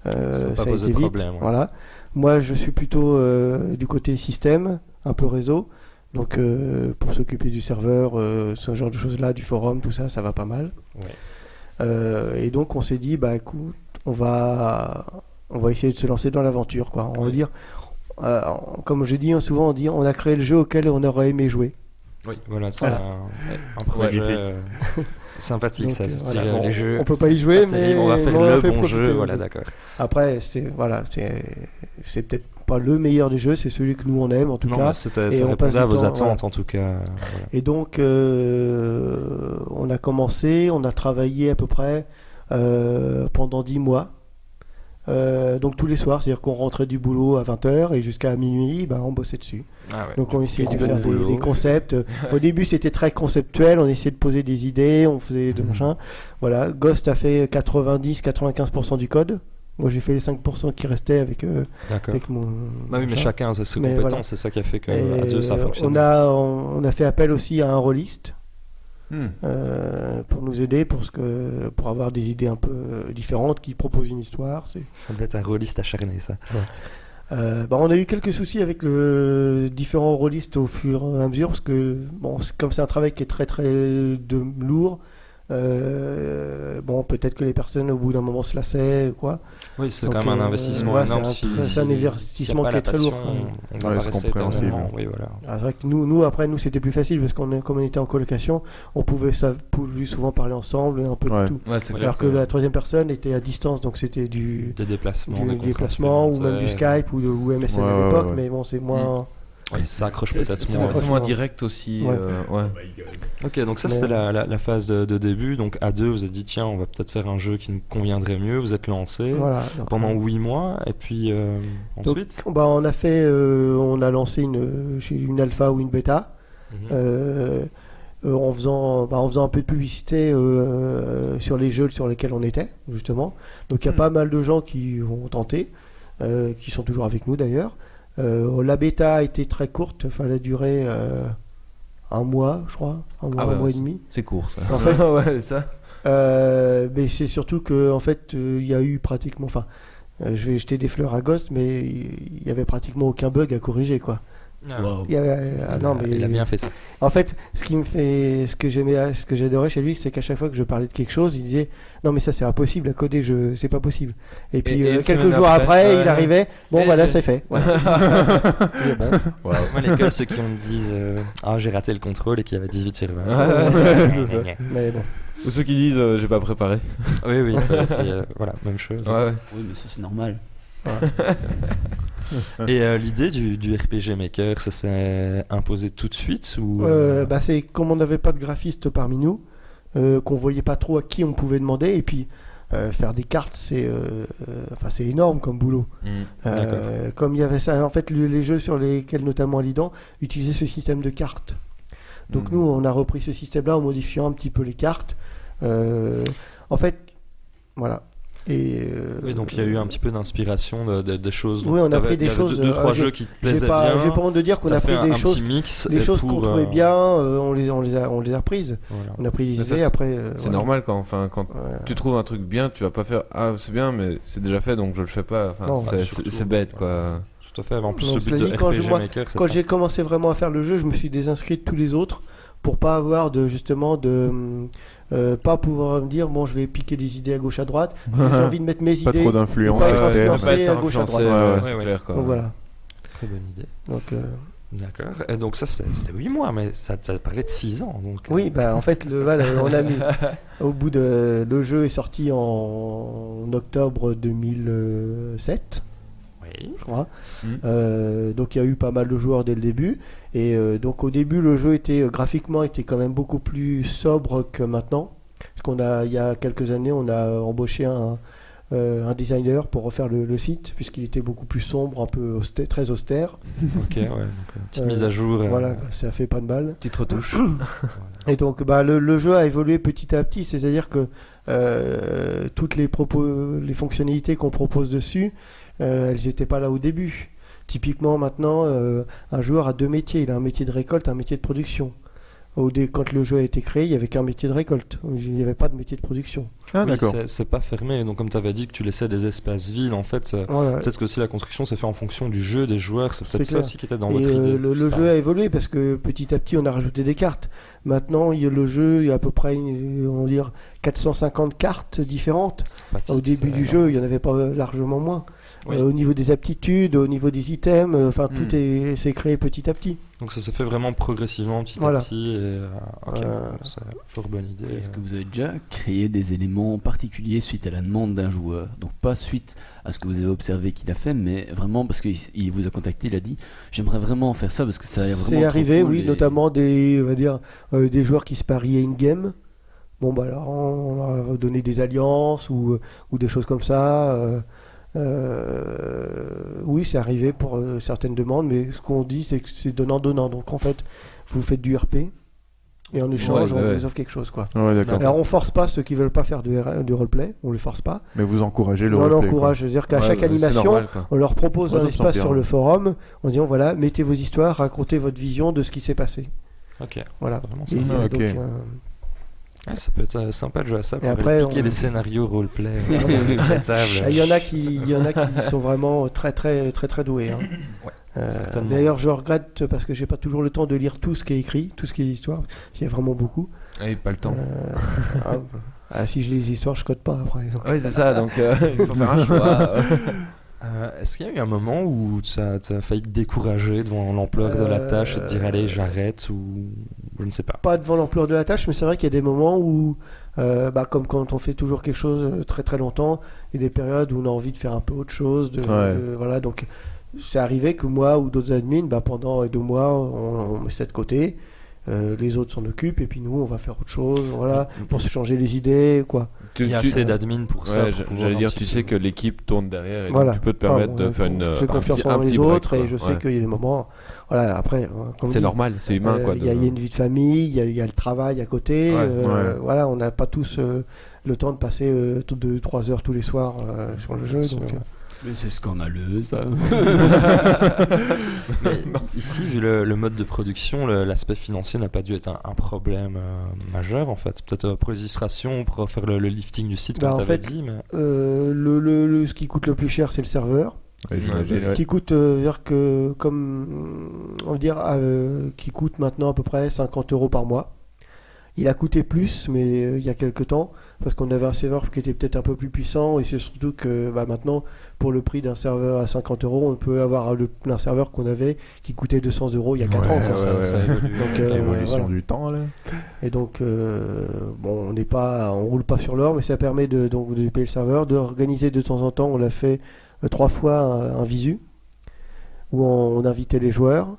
Speaker 4: euh,
Speaker 6: Ça
Speaker 4: a été vite.
Speaker 6: problème, ouais.
Speaker 4: Voilà. Moi, je suis plutôt euh, du côté système, un peu réseau. Donc euh, pour s'occuper du serveur, euh, ce genre de choses-là, du forum, tout ça, ça va pas mal.
Speaker 6: Ouais.
Speaker 4: Euh, et donc on s'est dit, bah écoute, on va, on va essayer de se lancer dans l'aventure, quoi. On va dire, euh, comme j'ai dit hein, souvent, on dit, on a créé le jeu auquel on aurait aimé jouer.
Speaker 6: Oui, voilà, c'est
Speaker 4: Voilà.
Speaker 6: un, un projet euh, sympathique,
Speaker 4: Donc,
Speaker 6: ça.
Speaker 4: euh,
Speaker 6: se
Speaker 4: voilà, bon,
Speaker 6: les jeux.
Speaker 4: on peut pas y jouer, mais
Speaker 6: on va faire
Speaker 4: on
Speaker 6: le
Speaker 4: fait
Speaker 6: bon jeu, voilà,
Speaker 4: gens.
Speaker 6: d'accord.
Speaker 4: Après, c'est voilà, c'est c'est peut-être pas le meilleur des jeux, c'est celui que nous on aime en tout
Speaker 6: Non,
Speaker 4: cas. et
Speaker 6: ça
Speaker 4: on
Speaker 6: répondait
Speaker 4: passe
Speaker 6: à vos
Speaker 4: temps,
Speaker 6: attentes en tout cas. voilà.
Speaker 4: Et donc, euh, on a commencé, on a travaillé à peu près euh, pendant 10 mois. Euh, donc tous les soirs, c'est-à-dire qu'on rentrait du boulot à 20h et jusqu'à minuit, ben, on bossait dessus.
Speaker 6: Ah ouais.
Speaker 4: Donc on essayait de faire des, concepts. Au début, c'était très conceptuel, on essayait de poser des idées, on faisait
Speaker 6: Mhm.
Speaker 4: de machin. Voilà, Ghost a fait 90-95% du code. Moi, j'ai fait les 5% qui restaient avec, euh,
Speaker 6: D'accord.
Speaker 4: avec mon.
Speaker 6: Bah oui, mais chacun a ses compétences,
Speaker 4: voilà.
Speaker 6: c'est ça qui a fait qu'à
Speaker 4: Et
Speaker 6: deux ça fonctionne.
Speaker 4: on a, on, on a fait appel aussi à un rôliste
Speaker 3: Hmm.
Speaker 4: euh, pour nous aider, pour, ce que, pour avoir des idées un peu différentes, qui proposent une histoire. C'est,
Speaker 6: Ça devait être un rôliste acharné, ça.
Speaker 4: Euh, bah, on a eu quelques soucis avec le différents rôlistes au fur et à mesure parce que bon, c'est- comme c'est un travail qui est très très de, lourd, euh, bon peut-être que les personnes au bout d'un moment se lassaient ou quoi.
Speaker 6: Oui, c'est quand même un
Speaker 4: euh,
Speaker 6: investissement
Speaker 4: ouais, c'est un
Speaker 6: si-
Speaker 4: investissement qui est très lourd, même.
Speaker 6: On
Speaker 3: Ouais, c'est.
Speaker 6: Oui, voilà.
Speaker 4: Ah, c'est vrai que nous, nous après nous c'était plus facile parce qu'on est- comme on était en colocation, on pouvait ça plus souvent parler ensemble et un peu
Speaker 3: Ouais.
Speaker 4: de tout. Alors que la troisième personne était à distance, donc c'était du,
Speaker 6: Des déplacements,
Speaker 4: du
Speaker 6: des contraintes
Speaker 4: déplacement ou même du. Skype ou, de, ou MSN
Speaker 3: Ouais,
Speaker 4: à l'époque,
Speaker 3: ouais.
Speaker 4: mais bon c'est moins.
Speaker 6: Oui, ça accroche
Speaker 5: C'est
Speaker 6: peut-être
Speaker 5: c'est
Speaker 6: moins.
Speaker 5: forcément
Speaker 4: franchement.
Speaker 5: direct aussi.
Speaker 4: Ouais.
Speaker 5: euh, ouais.
Speaker 6: Ok, donc ça c'était la, la- la phase de, de début. Donc à deux, vous avez dit tiens, on va peut-être faire un jeu qui nous conviendrait mieux. Vous êtes lancé
Speaker 4: Voilà. donc,
Speaker 6: pendant huit mois et puis euh,
Speaker 4: Donc,
Speaker 6: ensuite.
Speaker 4: bah, on a fait, euh, on a lancé une, une alpha ou une bêta,
Speaker 6: Mhm.
Speaker 4: euh, euh, en faisant, bah, en faisant un peu de publicité euh, sur les jeux sur lesquels on était justement. Donc il y a
Speaker 3: Hmm.
Speaker 4: pas mal de gens qui ont tenté, euh, qui sont toujours avec nous d'ailleurs. Euh, la bêta a été très courte, enfin elle a duré euh, un mois, je crois, un mois,
Speaker 5: Ah ouais,
Speaker 4: un mois et
Speaker 5: c'est-
Speaker 4: demi.
Speaker 5: C'est court ça.
Speaker 4: En fait-
Speaker 5: ouais, ça.
Speaker 4: Euh, mais c'est surtout que en fait euh, il y a eu pratiquement, enfin, euh, je vais jeter des fleurs à Ghost, mais il y avait pratiquement aucun bug à corriger quoi.
Speaker 2: Wow.
Speaker 4: Il y a- ah, non, mais
Speaker 6: Il a bien fait ça.
Speaker 4: En fait, ce qui me fait, ce que j'aimais, ce que j'adorais chez lui, c'est qu'à chaque fois que je parlais de quelque chose, il disait non mais ça c'est impossible à coder, je, c'est pas possible. Et puis
Speaker 5: Et- et
Speaker 4: euh, quelques jours après,
Speaker 5: après, ouais.
Speaker 4: il arrivait, bon voilà
Speaker 5: je-
Speaker 4: c'est fait.
Speaker 6: Moi, à l'école, ceux qui me disent euh, Ah, j'ai raté le contrôle et qu'il y avait 18 sur 20.
Speaker 3: C'est ça.
Speaker 4: mais bon.
Speaker 5: Ou ceux qui disent euh, j'ai pas préparé.
Speaker 6: oui, oui, c'est c'est, euh, voilà, même chose.
Speaker 5: Ouais, ouais.
Speaker 2: Oui, mais ça c'est normal.
Speaker 6: Et euh, l'idée du, du RPG Maker, ça s'est imposé tout de suite ou
Speaker 4: Euh, bah, c'est comme on n'avait pas de graphiste parmi nous, euh, qu'on voyait pas trop à qui on pouvait demander, et puis euh, faire des cartes, c'est, euh, euh, enfin c'est énorme comme boulot.
Speaker 5: Mm.
Speaker 4: Euh, comme il y avait ça, en fait, le- les jeux sur lesquels notamment Alidan utilisaient ce système de cartes. Donc
Speaker 5: Mm.
Speaker 4: nous, on a repris ce système-là en modifiant un petit peu les cartes. Euh, en fait, voilà. Et euh,
Speaker 6: Oui, donc il y a eu un petit peu d'inspiration de, de- des choses.
Speaker 4: Oui, on a pris des choses,
Speaker 6: Deux, deux,
Speaker 4: euh,
Speaker 6: trois
Speaker 4: j'ai-
Speaker 6: jeux qui te plaisaient
Speaker 4: pas,
Speaker 6: bien.
Speaker 4: j'ai pas honte de dire qu'on a
Speaker 6: fait
Speaker 4: pris
Speaker 6: un,
Speaker 4: des
Speaker 6: un
Speaker 4: choses,
Speaker 6: petit mix.
Speaker 4: les
Speaker 6: et
Speaker 4: choses qu'on trouvait
Speaker 6: euh,
Speaker 4: bien, euh, on les, on les a, on les a reprises.
Speaker 6: voilà.
Speaker 4: On a pris des idées
Speaker 5: c'est-
Speaker 4: après. euh,
Speaker 5: C'est
Speaker 4: voilà.
Speaker 5: normal quand, enfin, quand
Speaker 4: Ouais.
Speaker 5: tu trouves un truc bien, tu vas pas faire ah c'est bien mais c'est déjà fait donc je le fais pas. Enfin,
Speaker 4: Non,
Speaker 5: c'est-
Speaker 6: bah,
Speaker 5: c'est
Speaker 6: surtout,
Speaker 5: c'est bête quoi.
Speaker 6: Tout à fait. En plus,
Speaker 4: Non,
Speaker 6: le but de
Speaker 4: quand
Speaker 6: RPG
Speaker 4: moi,
Speaker 6: Maker, c'est
Speaker 4: Quand j'ai commencé vraiment à faire le jeu, je me suis désinscrit de tous les autres pour pas avoir de justement de euh, pas pouvoir me dire bon je vais piquer des idées à gauche à droite. J'ai envie de mettre mes
Speaker 3: Pas
Speaker 4: idées.
Speaker 3: trop d'influence.
Speaker 4: pas être influencé.
Speaker 5: pas
Speaker 4: à gauche, à
Speaker 3: droite.
Speaker 5: ouais,
Speaker 3: Ouais,
Speaker 5: c'est
Speaker 6: ouais.
Speaker 5: clair quoi.
Speaker 4: Donc voilà.
Speaker 6: Très bonne idée.
Speaker 4: Donc euh,
Speaker 6: D'accord. Et donc ça, c'était 8 mois, mais ça, ça parlait de 6 ans. Donc, euh,
Speaker 4: oui, bah en fait le voilà, on a mis au bout de le jeu est sorti en octobre 2007.
Speaker 6: Oui.
Speaker 4: je crois.
Speaker 5: Mhm.
Speaker 4: Euh, donc il y a eu pas mal de joueurs dès le début. Et euh, donc au début, le jeu était euh, graphiquement était quand même beaucoup plus sobre que maintenant. Parce qu'on a, il y a quelques années, on a embauché un, euh, un designer pour refaire le, le site, puisqu'il était beaucoup plus sombre, un peu austère- très austère.
Speaker 6: Ok, ouais. Donc, petite
Speaker 4: Euh,
Speaker 6: mise à jour. euh,
Speaker 4: Voilà, bah, ça fait pas de mal.
Speaker 5: Petite retouche.
Speaker 4: Et donc bah, le, le jeu a évolué petit à petit, c'est-à-dire que euh, toutes les, propos, les fonctionnalités qu'on propose dessus, elles n'étaient pas là au début. Typiquement maintenant, euh, un joueur a deux métiers, il a un métier de récolte, un métier de production. Au dé- quand le jeu a été créé, il n'y avait qu'un métier de récolte, il n'y avait pas de métier de production.
Speaker 3: Ah,
Speaker 6: oui,
Speaker 3: d'accord.
Speaker 6: c'est- c'est pas fermé. Donc, comme tu avais dit que tu laissais des espaces vides, en fait, euh,
Speaker 4: Voilà.
Speaker 6: peut-être que aussi la construction s'est fait en fonction du jeu, des joueurs. C'est peut-être ça aussi qui était dans
Speaker 4: Et
Speaker 6: votre
Speaker 4: euh,
Speaker 6: idée.
Speaker 4: le, le jeu a évolué parce que petit à petit on a rajouté des cartes. Maintenant, il y a le jeu, il y a à peu près on va dire 450 cartes différentes.
Speaker 6: Pratique,
Speaker 4: Au début du jeu, il y en avait pas euh, largement moins.
Speaker 6: Oui.
Speaker 4: Euh, au niveau des aptitudes, au niveau des items, euh, enfin tout
Speaker 5: Hmm.
Speaker 4: est s'est créé petit à petit.
Speaker 6: Donc, ça se fait vraiment progressivement, petit
Speaker 4: Voilà.
Speaker 6: à petit. Et, euh,
Speaker 4: Euh,
Speaker 6: c'est une fort bonne idée.
Speaker 2: Est-ce que vous avez déjà créé des éléments particuliers suite à la demande d'un joueur? Donc pas suite à ce que vous avez observé qu'il a fait, mais vraiment parce qu'il il vous a contacté, il a dit j'aimerais vraiment faire ça parce que ça a vraiment
Speaker 4: C'est arrivé,
Speaker 2: cool
Speaker 4: oui,
Speaker 2: et-
Speaker 4: notamment des, on va dire, euh, des joueurs qui se pariaient in-game. Bon, bah alors on leur a donné des alliances ou, ou des choses comme ça. euh, euh, oui, c'est arrivé pour euh, certaines demandes, mais ce qu'on dit, c'est que c'est donnant-donnant. Donc en fait, vous faites du RP et en échange,
Speaker 5: Ouais,
Speaker 4: on
Speaker 5: ouais,
Speaker 4: vous offre quelque chose. Quoi.
Speaker 3: Ouais.
Speaker 4: Alors on force pas ceux qui veulent pas faire R- de roleplay, on les force pas.
Speaker 3: Mais vous encouragez le
Speaker 4: Mais on
Speaker 3: roleplay, quoi.
Speaker 4: encourage, c'est-à-dire qu'à
Speaker 5: Ouais,
Speaker 4: chaque animation,
Speaker 5: normal,
Speaker 4: on leur propose
Speaker 3: Ouais,
Speaker 4: un espace sur le forum en disant voilà, mettez vos histoires, racontez votre vision de ce qui s'est passé.
Speaker 6: Ok,
Speaker 4: Voilà.
Speaker 6: vraiment
Speaker 4: Et,
Speaker 6: ça.
Speaker 4: euh,
Speaker 3: Ah,
Speaker 4: euh,
Speaker 6: Ça peut être euh, sympa de jouer à ça pour
Speaker 4: après,
Speaker 6: piquer
Speaker 4: on-
Speaker 6: des scénarios roleplay euh.
Speaker 4: Ah, Il y en a qui, il y en a qui sont vraiment très très très très doués. hein.
Speaker 6: Ouais,
Speaker 4: Euh. D'ailleurs, je regrette parce que j'ai pas toujours le temps de lire tout ce qui est écrit, tout ce qui est histoire. Il y a vraiment beaucoup.
Speaker 5: Ah, oui, pas le temps.
Speaker 4: Euh, ah, ah, si je lis les histoires, je code pas après.
Speaker 5: Oui, c'est ça, donc euh, il faut faire un choix.
Speaker 6: Euh, Est-ce qu'il y a eu un moment où tu as, tu as failli te décourager devant l'ampleur de la
Speaker 4: Euh,
Speaker 6: tâche et te dire allez j'arrête ou je ne sais pas?
Speaker 4: Pas devant l'ampleur de la tâche, mais c'est vrai qu'il y a des moments où, euh, bah, comme quand on fait toujours quelque chose euh, très très longtemps, il y a des périodes où on a envie de faire un peu autre chose. De,
Speaker 3: Ouais.
Speaker 4: de- voilà, donc c'est arrivé que moi ou d'autres admins, bah, pendant deux mois, on, on met ça de côté. Euh, les autres s'en occupent et puis nous on va faire autre chose voilà pour se changer les idées quoi
Speaker 5: Tu-
Speaker 6: Il y a
Speaker 5: tu-
Speaker 6: assez d'admin pour ça.
Speaker 5: Ouais, J'allais dire, tu sais que l'équipe tourne derrière et donc
Speaker 4: voilà
Speaker 5: tu peux te permettre
Speaker 4: Ah,
Speaker 5: de faire une.
Speaker 4: j'ai
Speaker 5: un
Speaker 4: confiance
Speaker 5: petit-
Speaker 4: en
Speaker 5: un
Speaker 4: les
Speaker 5: break,
Speaker 4: autres et je sais
Speaker 5: Ouais.
Speaker 4: qu'il y a des moments voilà après euh,
Speaker 5: C'est normal, c'est humain
Speaker 4: euh,
Speaker 5: quoi.
Speaker 4: Il y, a-
Speaker 5: de-
Speaker 4: il y a une vie de famille, il y a, il y a le travail à côté.
Speaker 5: Ouais,
Speaker 4: euh,
Speaker 3: ouais.
Speaker 4: Voilà, on n'a pas tous euh, le temps de passer euh, toutes 2-3 heures tous les soirs euh, sur le jeu. Donc, euh,
Speaker 2: Mais c'est scandaleux ça.
Speaker 6: Mais ici, vu le, le mode de production, l'aspect financier n'a pas dû être un, un problème euh, majeur en fait. Peut-être euh, pour les illustrations, pour faire le, le lifting du site,
Speaker 4: Bah,
Speaker 6: comme
Speaker 4: en
Speaker 6: tu avais
Speaker 4: fait,
Speaker 6: dit. Mais...
Speaker 4: euh, le, le- le- ce qui coûte le plus cher, c'est le serveur.
Speaker 3: Ouais, ouais.
Speaker 4: qui coûte, euh, dire que comme on va dire, euh, qui coûte maintenant à peu près 50 euros par mois. Il a coûté plus, mais euh, il y a quelques temps, parce qu'on avait un serveur qui était peut-être un peu plus puissant, et c'est surtout que bah, maintenant, pour le prix d'un serveur à 50 euros, on peut avoir le, un serveur qu'on avait qui coûtait 200 euros il y a 4
Speaker 3: Ouais,
Speaker 4: ans.
Speaker 3: ouais,
Speaker 6: ça,
Speaker 3: ouais,
Speaker 6: ça évolue.
Speaker 4: Donc, euh,
Speaker 3: L'évolution
Speaker 4: voilà.
Speaker 3: du temps, là.
Speaker 4: Et donc, euh, bon, on n'est pas, on roule pas sur l'or, mais ça permet de, donc, de payer le serveur, d'organiser de temps en temps. On l'a fait trois fois un, un visu où on, on invitait les joueurs.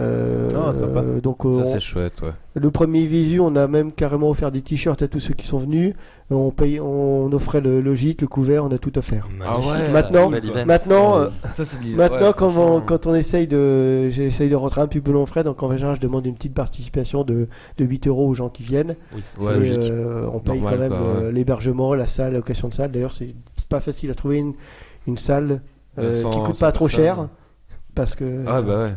Speaker 4: Euh,
Speaker 3: Ah,
Speaker 4: euh, donc,
Speaker 5: Ça,
Speaker 4: on-
Speaker 5: c'est chouette, ouais.
Speaker 4: le premier visu, on a même carrément offert des t-shirts à tous ceux qui sont venus. On payait, on offrait le, le gîte, le couvert, on a tout offert.
Speaker 5: Ah ouais.
Speaker 4: Maintenant-. Maintenant, euh,
Speaker 5: Ça, c'est de-
Speaker 4: Maintenant,
Speaker 5: ouais,
Speaker 4: quand, on, quand on essaye de, j'essaye de rentrer un peu long frais, donc en général, je demande une petite participation de, de 8 euros aux gens qui viennent.
Speaker 6: Oui,
Speaker 4: Et, euh, on paye
Speaker 5: Normal,
Speaker 4: quand même
Speaker 5: quoi,
Speaker 4: euh, l'hébergement, la salle, la location de salle. D'ailleurs, c'est pas facile à trouver une, une salle euh,
Speaker 5: Sans-
Speaker 4: qui coûte pas trop
Speaker 5: personne.
Speaker 4: cher. Parce que
Speaker 5: Ah, bah ouais.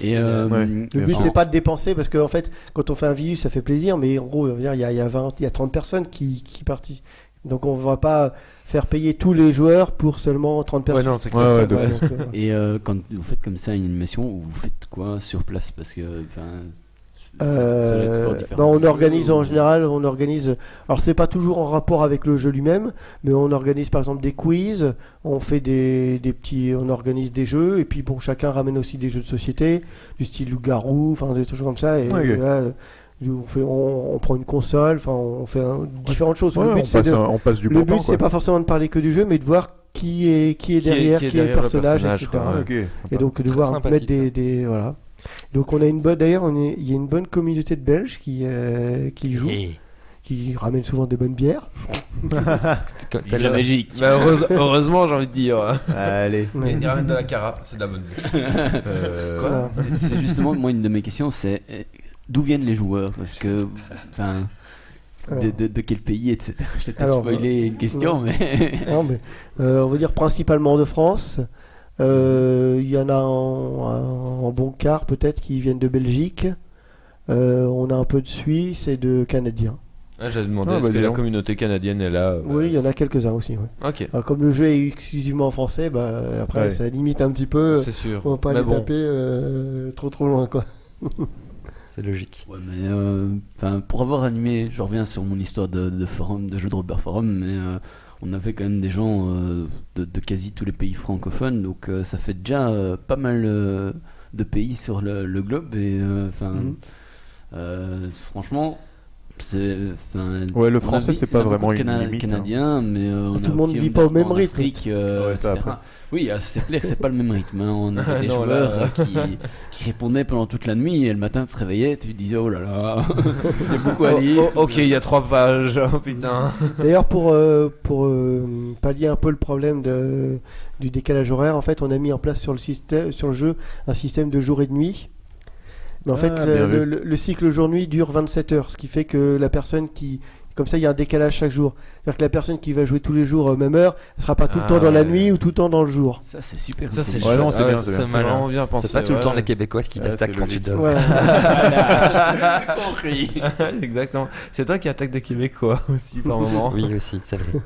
Speaker 2: Et euh,
Speaker 3: Ouais.
Speaker 4: le but, c'est pas de dépenser, parce qu'en fait, quand on fait un visu, ça fait plaisir, mais en gros, il y a, il y a 20, il y a 30 personnes qui, qui participent. Donc on va pas faire payer tous les joueurs pour seulement 30
Speaker 5: Ouais,
Speaker 4: personnes.
Speaker 5: non, c'est
Speaker 3: Ouais,
Speaker 5: clair.
Speaker 3: ouais,
Speaker 5: ça,
Speaker 3: de-
Speaker 4: Ouais, donc, euh,
Speaker 2: Et euh, quand vous faites comme ça une animation, vous faites quoi sur place? Parce que
Speaker 4: Euh, bah, on organise
Speaker 2: ou-
Speaker 4: en général, on organise. Alors c'est pas toujours en rapport avec le jeu lui-même, mais on organise par exemple des quiz, on fait des, des petits, on organise des jeux et puis bon chacun ramène aussi des jeux de société, du style loup-garou, enfin des trucs comme ça. Et là, on fait, on, on prend une console, enfin on fait différentes choses.
Speaker 3: Ouais,
Speaker 4: le but c'est
Speaker 3: passe,
Speaker 4: de,
Speaker 3: on passe du
Speaker 4: le but c'est pas forcément de parler que du jeu, mais de voir qui est qui est
Speaker 5: Qui est-
Speaker 4: derrière,
Speaker 5: qui est
Speaker 4: qui est, le
Speaker 5: derrière le
Speaker 4: personnage,
Speaker 5: personnage,
Speaker 4: etc. Et donc de voir mettre des, des- voilà. Donc on a une bonne d'ailleurs il y a une bonne communauté de Belges qui euh, qui jouent,
Speaker 6: Et-
Speaker 4: qui ramènent souvent des bonnes bières.
Speaker 6: c'est
Speaker 2: de la magique.
Speaker 5: Bah, heureuse- heureusement, j'ai envie de dire.
Speaker 3: Allez.
Speaker 4: Ouais.
Speaker 5: Il ramène de la cara, c'est de la bonne
Speaker 3: Euh,
Speaker 4: Voilà.
Speaker 2: C'est justement, moi, une de mes questions, c'est euh, d'où viennent les joueurs? Parce que, enfin, de,
Speaker 4: Alors,
Speaker 2: de, de quel pays, etc. Je t'ai spoilé une question, mais.
Speaker 4: non, mais, euh, on va dire principalement de France. Euh, Il y en a en, en bon quart peut-être qui viennent de Belgique. Euh, on a un peu de Suisse et de Canadiens.
Speaker 5: Ah, J'avais demandé
Speaker 3: Ah,
Speaker 5: est-ce
Speaker 3: bah,
Speaker 5: que la communauté canadienne est là. bah,
Speaker 4: oui, il y en a quelques-uns aussi. ouais.
Speaker 5: Ok,
Speaker 4: Alors, comme le jeu est exclusivement en français, bah, après
Speaker 3: Ouais.
Speaker 4: ça limite un petit peu.
Speaker 5: c'est sûr.
Speaker 4: On va pas
Speaker 5: Mais
Speaker 4: les
Speaker 5: bon,
Speaker 4: taper euh, trop trop loin quoi.
Speaker 6: C'est logique.
Speaker 2: Ouais, mais euh, enfin, pour avoir animé, je reviens sur mon histoire de, de forum, de jeu de Robert Forum, mais euh, on avait quand même des gens euh, de, de quasi tous les pays francophones, donc euh, ça fait déjà euh, pas mal de pays sur le, le globe, et enfin,
Speaker 4: Mhm.
Speaker 2: franchement,
Speaker 3: Ouais, le français, c'est pas vraiment une hein.
Speaker 2: Canadiens, mais euh, on
Speaker 4: Tout le monde vit pas au même rythme.
Speaker 2: Afrique, euh,
Speaker 3: Ouais.
Speaker 2: Oui, ah, c'est clair que c'est pas le même rythme. hein. On avait des
Speaker 5: Non,
Speaker 2: joueurs
Speaker 5: euh.
Speaker 2: euh, qui, qui répondaient pendant toute la nuit et le matin tu te réveillais, tu disais oh là là, il y a beaucoup à
Speaker 5: Oh,
Speaker 2: lire.
Speaker 5: oh, ok, il y a trois pages. Oh putain.
Speaker 4: D'ailleurs pour euh, pour euh, pallier un peu le problème de, du décalage horaire, en fait on a mis en place sur le système sur le jeu un système de jour et de nuit. Mais en
Speaker 3: Ah,
Speaker 4: fait euh, le, le- le cycle jour-nuit dure 27 heures, ce qui fait que la personne qui comme ça il y a un décalage chaque jour. C'est-à-dire que la personne qui va jouer tous les jours euh, même heure, elle sera pas tout le
Speaker 5: Ah,
Speaker 4: temps dans la nuit ou tout le temps dans le jour.
Speaker 2: Ça c'est super.
Speaker 5: Ça, c'est.
Speaker 3: Ouais,
Speaker 5: Ah
Speaker 3: bien,
Speaker 5: ouais,
Speaker 3: c'est
Speaker 6: bien.
Speaker 5: c'est
Speaker 6: malin.
Speaker 5: vraiment bien pensé.
Speaker 6: C'est pas tout le temps les Québécois qui t'attaquent quand tu dors.
Speaker 4: Ouais.
Speaker 2: compris.
Speaker 5: Exactement. C'est toi qui attaque des Québécois aussi par moment.
Speaker 6: Oui, aussi, c'est vrai.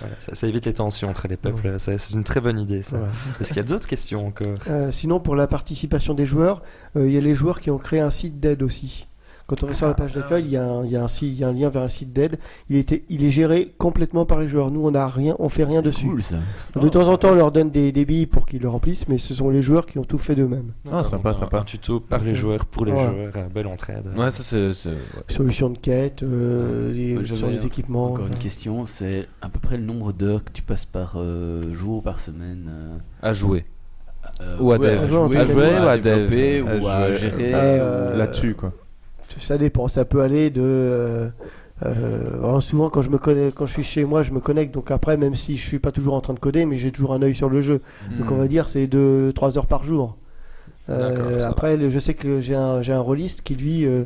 Speaker 6: Voilà, ça, ça évite les tensions entre les peuples. C'est une très bonne idée. Est-ce qu'il y a d'autres questions encore?
Speaker 4: Euh, sinon, pour la participation des joueurs, euh, il y a les joueurs qui ont créé un site d'aide aussi. Quand on va sur la page d'accueil, il y, a un- il y, a un site- il y a un lien vers un site d'aide. Il, était- il est géré complètement par les joueurs. Nous, on n'a rien, on fait rien
Speaker 2: C'est
Speaker 4: dessus.
Speaker 2: Cool ça.
Speaker 4: De temps en temps, on leur donne des, des billes pour qu'ils le remplissent, mais ce sont les joueurs qui ont tout fait d'eux-mêmes.
Speaker 3: Ah, sympa,
Speaker 6: Un-
Speaker 3: sympa.
Speaker 6: Un tuto par les joueurs, pour les
Speaker 4: Ouais.
Speaker 6: joueurs, euh, belle entraide.
Speaker 5: Ouais, ça c'est. ouais.
Speaker 4: Solutions de quête, euh, les- sur les équipements.
Speaker 2: Encore une question, c'est à peu près le nombre d'heures que tu passes par euh, jour par semaine. euh,
Speaker 5: À jouer.
Speaker 2: euh,
Speaker 5: Ou à
Speaker 2: ouais,
Speaker 5: dev.
Speaker 2: jouer,
Speaker 4: À jouer
Speaker 5: ou à
Speaker 2: développer,
Speaker 3: dev.
Speaker 2: ou
Speaker 3: À
Speaker 2: à gérer.
Speaker 4: euh,
Speaker 3: Là-dessus, quoi.
Speaker 4: Ça dépend. Ça peut aller de. euh, euh, souvent, quand je me quand je suis chez moi, je me connecte. Donc après, même si je suis pas toujours en train de coder, mais j'ai toujours un œil sur le jeu. Donc on va dire c'est de 3 heures par jour. Euh, après, le- je sais que j'ai un, j'ai un rôliste qui lui, euh,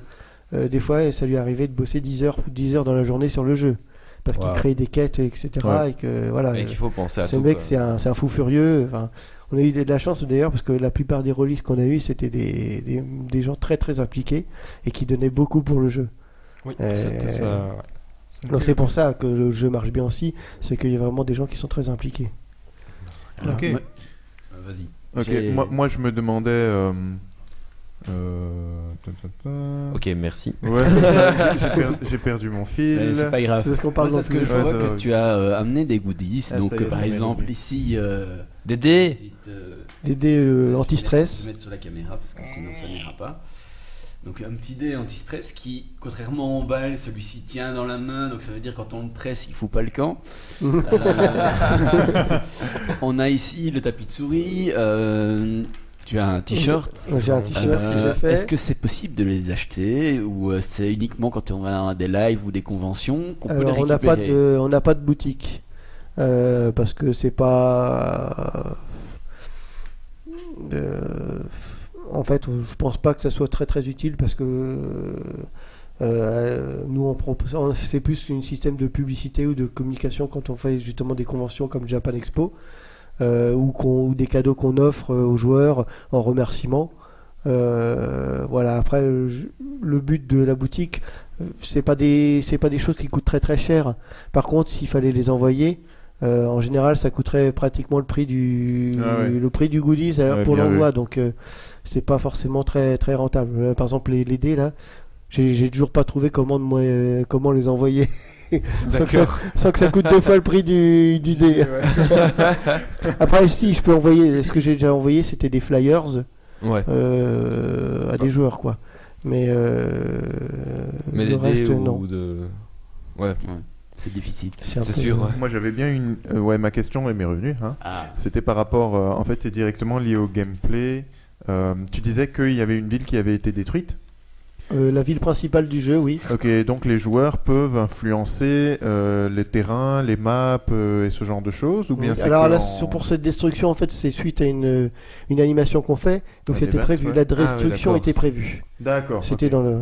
Speaker 4: des fois, ça lui arrivait de bosser 10 heures, 10 heures dans la journée sur le jeu. Parce qu'il crée des quêtes, etc.
Speaker 3: Ouais.
Speaker 4: Et que voilà.
Speaker 5: Et qu'il faut penser à
Speaker 4: Ce
Speaker 5: tout.
Speaker 4: mec, c'est un, fou furieux. Enfin, on a eu de la chance d'ailleurs parce que la plupart des releases qu'on a eu, c'était des, des, des gens très très impliqués et qui donnaient beaucoup pour le jeu.
Speaker 6: Oui,
Speaker 4: Euh,
Speaker 6: c'était ça. ouais.
Speaker 4: Donc c'est pour ça que le jeu marche bien aussi, c'est qu'il y a vraiment des gens qui sont très impliqués.
Speaker 3: Ok.
Speaker 2: Euh, Vas-y.
Speaker 3: Ok, moi, moi je me demandais. Euh, ta, ta, ta.
Speaker 5: Ok, merci.
Speaker 3: Ouais, j'ai- j'ai per- j'ai perdu mon fil.
Speaker 2: Mais c'est pas grave.
Speaker 4: C'est parce qu'on parle
Speaker 2: Moi,
Speaker 4: dans
Speaker 2: c'est ce que je
Speaker 3: Ouais,
Speaker 2: vois
Speaker 3: ça
Speaker 2: que
Speaker 3: va.
Speaker 2: tu as euh, amené des goodies.
Speaker 3: Ah,
Speaker 2: donc,
Speaker 3: ça y est,
Speaker 2: euh, par exemple, ici. euh,
Speaker 5: Dédé
Speaker 2: petite, euh,
Speaker 4: des dés euh,
Speaker 2: Je
Speaker 4: anti-stress.
Speaker 2: vais mettre sur la caméra parce que sinon ça n'ira pas. Donc un petit dé anti-stress qui, contrairement au bal, celui-ci tient dans la main, donc ça veut dire quand on le presse, il fout pas le camp. Euh, on a ici le tapis de souris. euh, tu as un t-shirt.
Speaker 4: J'ai un t-shirt
Speaker 2: Euh,
Speaker 4: que j'ai fait.
Speaker 2: Est-ce que c'est possible de les acheter ou euh, c'est uniquement quand on va à des lives ou des conventions qu'on peut les
Speaker 4: Alors on n'a pas
Speaker 2: récupérer
Speaker 4: de, on n'a pas de boutique Euh, parce que c'est pas. euh, en fait, je pense pas que ça soit très très utile parce que euh, nous on propose, c'est plus un système de publicité ou de communication quand on fait justement des conventions comme Japan Expo ou, qu'on- ou des cadeaux qu'on offre euh, aux joueurs en remerciement. Euh, voilà. Après, le but de la boutique, euh, c'est pas des, c'est pas des choses qui coûtent très très cher. Par contre, s'il fallait les envoyer, euh, en général, ça coûterait pratiquement le prix du,
Speaker 3: Ah ouais.
Speaker 4: le prix du goodies euh,
Speaker 3: Ouais,
Speaker 4: pour l'envoi. Donc, euh, c'est pas forcément très très rentable. Euh, Par exemple, les, les dés là, j'ai toujours pas trouvé comment de moi- euh, comment les envoyer. sans, que ça, sans que ça coûte deux fois le prix du, du dé. Après, si je peux envoyer, ce que j'ai déjà envoyé, c'était des flyers
Speaker 5: Ouais.
Speaker 4: euh, à des joueurs, quoi. Mais, euh,
Speaker 5: Mais
Speaker 4: le
Speaker 5: des dés
Speaker 4: reste,
Speaker 5: ou
Speaker 4: non.
Speaker 5: de. Ouais,
Speaker 2: C'est difficile.
Speaker 4: C'est
Speaker 5: sûr. ouais.
Speaker 3: Moi j'avais bien une. euh, ouais, ma question et mes revenus. Hein.
Speaker 2: Ah.
Speaker 3: C'était par rapport. euh, en fait, c'est directement lié au gameplay. Euh, tu disais qu'il y avait une ville qui avait été détruite.
Speaker 4: Euh, la ville principale du jeu, oui.
Speaker 3: Ok, donc les joueurs peuvent influencer euh, les terrains, les maps euh, et ce genre de choses ou bien c'est
Speaker 4: Alors là,
Speaker 3: en-
Speaker 4: pour cette destruction, en fait, c'est suite à une, une animation qu'on fait. Donc c'était prévu.
Speaker 3: ouais.
Speaker 4: La
Speaker 5: Ah oui,
Speaker 4: destruction était prévue.
Speaker 3: D'accord.
Speaker 4: C'était dans le.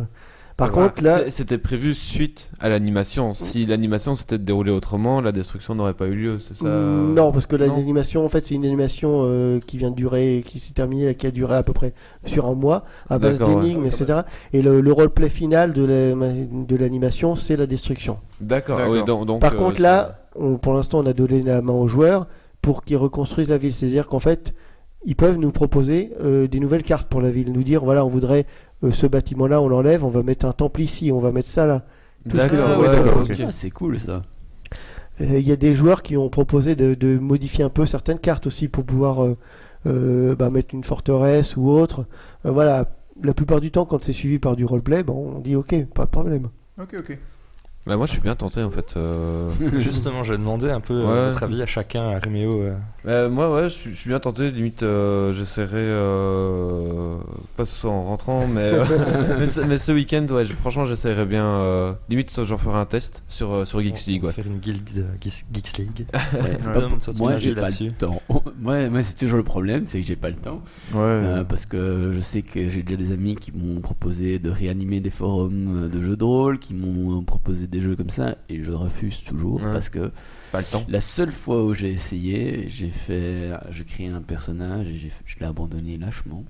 Speaker 4: Par contre, là,
Speaker 5: C'était prévu suite à l'animation. Si l'animation s'était déroulée autrement, la destruction n'aurait pas eu lieu, c'est ça euh,
Speaker 4: non, parce que l'animation, en fait, c'est une animation euh, qui vient de durer, qui s'est terminée, qui a duré à peu près sur un mois, à base
Speaker 5: ouais.
Speaker 4: d'énigmes, etc. Et le, le roleplay final de la- de l'animation, c'est la destruction.
Speaker 5: D'accord.
Speaker 3: D'accord.
Speaker 5: oui, donc, donc,
Speaker 4: Par
Speaker 5: euh,
Speaker 4: contre, là, on- pour l'instant, on a donné la main aux joueurs pour qu'ils reconstruisent la ville. C'est-à-dire qu'en fait, ils peuvent nous proposer euh, des nouvelles cartes pour la ville, nous dire voilà, on voudrait euh, ce bâtiment-là, on l'enlève, on va mettre un temple ici, on va mettre ça là. tout ce que-
Speaker 5: D'accord,
Speaker 3: ouais,
Speaker 5: ouais,
Speaker 3: d'accord,
Speaker 5: ok.
Speaker 3: ok.
Speaker 2: Ah, c'est cool ça.
Speaker 4: Euh, Il y a des joueurs qui ont proposé de, de modifier un peu certaines cartes aussi pour pouvoir euh, euh, bah, mettre une forteresse ou autre. Euh, voilà, la plupart du temps, quand c'est suivi par du roleplay, bon, on dit ok, pas de problème.
Speaker 3: Ok, ok.
Speaker 5: Bah, moi, je suis bien tenté en fait. euh.
Speaker 6: Justement, j'ai demandé un peu euh,
Speaker 5: Ouais.
Speaker 6: votre avis à chacun, à Réméo. euh.
Speaker 5: Euh, moi, ouais, je suis, je suis bien tenté. Limite, euh, j'essaierai. euh, pas ce soir en rentrant, mais, euh, mais, ce, mais ce week-end, ouais, je- franchement, j'essaierai bien. euh, limite, j'en ferai un test sur, sur Geeks
Speaker 6: On
Speaker 5: League. Ouais.
Speaker 6: Faire une guilde euh, Geeks Geeks League.
Speaker 2: Moi, j'ai pas le temps. Moi, moi c'est toujours le problème, c'est que j'ai pas le temps.
Speaker 3: Ouais.
Speaker 2: Euh, parce que je sais que j'ai déjà des amis qui m'ont proposé de réanimer des forums de jeux de rôle, qui m'ont proposé des jeux comme ça, et je refuse toujours
Speaker 5: Ouais.
Speaker 2: parce que
Speaker 5: Pas le temps.
Speaker 2: la seule fois où j'ai essayé, j'ai fait, je créé un personnage et je l'ai abandonné lâchement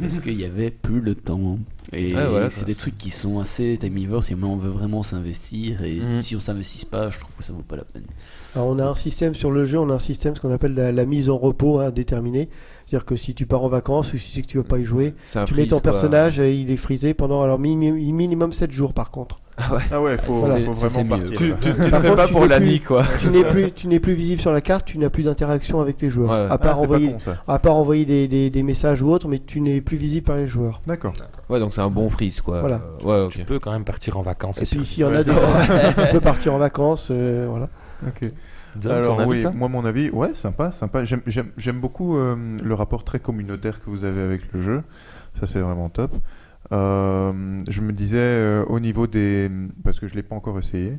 Speaker 2: parce qu'il y avait plus le temps. Et
Speaker 5: Ouais, voilà,
Speaker 2: c'est des trucs qui sont assez timivores si on veut vraiment s'investir et
Speaker 5: Mhm.
Speaker 2: si on s'investit pas, je trouve que ça vaut pas la peine.
Speaker 4: Alors, on a un système sur le jeu, on a un système ce qu'on appelle la, la mise en repos indéterminée. C'est-à-dire que si tu pars en vacances ou si c'est que tu veux pas y jouer, tu mets ton
Speaker 5: quoi.
Speaker 4: personnage et il est frisé pendant alors minimum, minimum 7 jours par contre.
Speaker 3: Ah ouais, faut,
Speaker 2: Voilà.
Speaker 3: faut vraiment partir.
Speaker 5: Tu, tu, tu le
Speaker 4: Par
Speaker 5: fais
Speaker 4: contre,
Speaker 5: pas pour
Speaker 4: plus-
Speaker 5: quoi.
Speaker 4: tu n'es plus, tu n'es plus visible sur la carte, tu n'as plus d'interaction avec les joueurs.
Speaker 5: Ouais.
Speaker 4: À
Speaker 3: Ah,
Speaker 4: part
Speaker 3: pas
Speaker 4: envoyer,
Speaker 3: con
Speaker 4: à part envoyer des, des- des messages ou autre, mais tu n'es plus visible par les joueurs.
Speaker 3: D'accord.
Speaker 5: Ouais, donc c'est un bon freeze, quoi.
Speaker 4: Voilà.
Speaker 5: Euh, ouais.
Speaker 6: Tu peux quand même partir en vacances.
Speaker 4: Et puis s'il y en a des, tu peux partir en vacances, euh, voilà.
Speaker 3: Ok. Alors oui, moi mon avis, ouais, sympa, sympa. J'aime- J'aime j'aime beaucoup euh, le rapport très communautaire que vous avez avec le jeu. Ça c'est vraiment top. Euh, je me disais euh, au niveau des, parce que je l'ai pas encore essayé,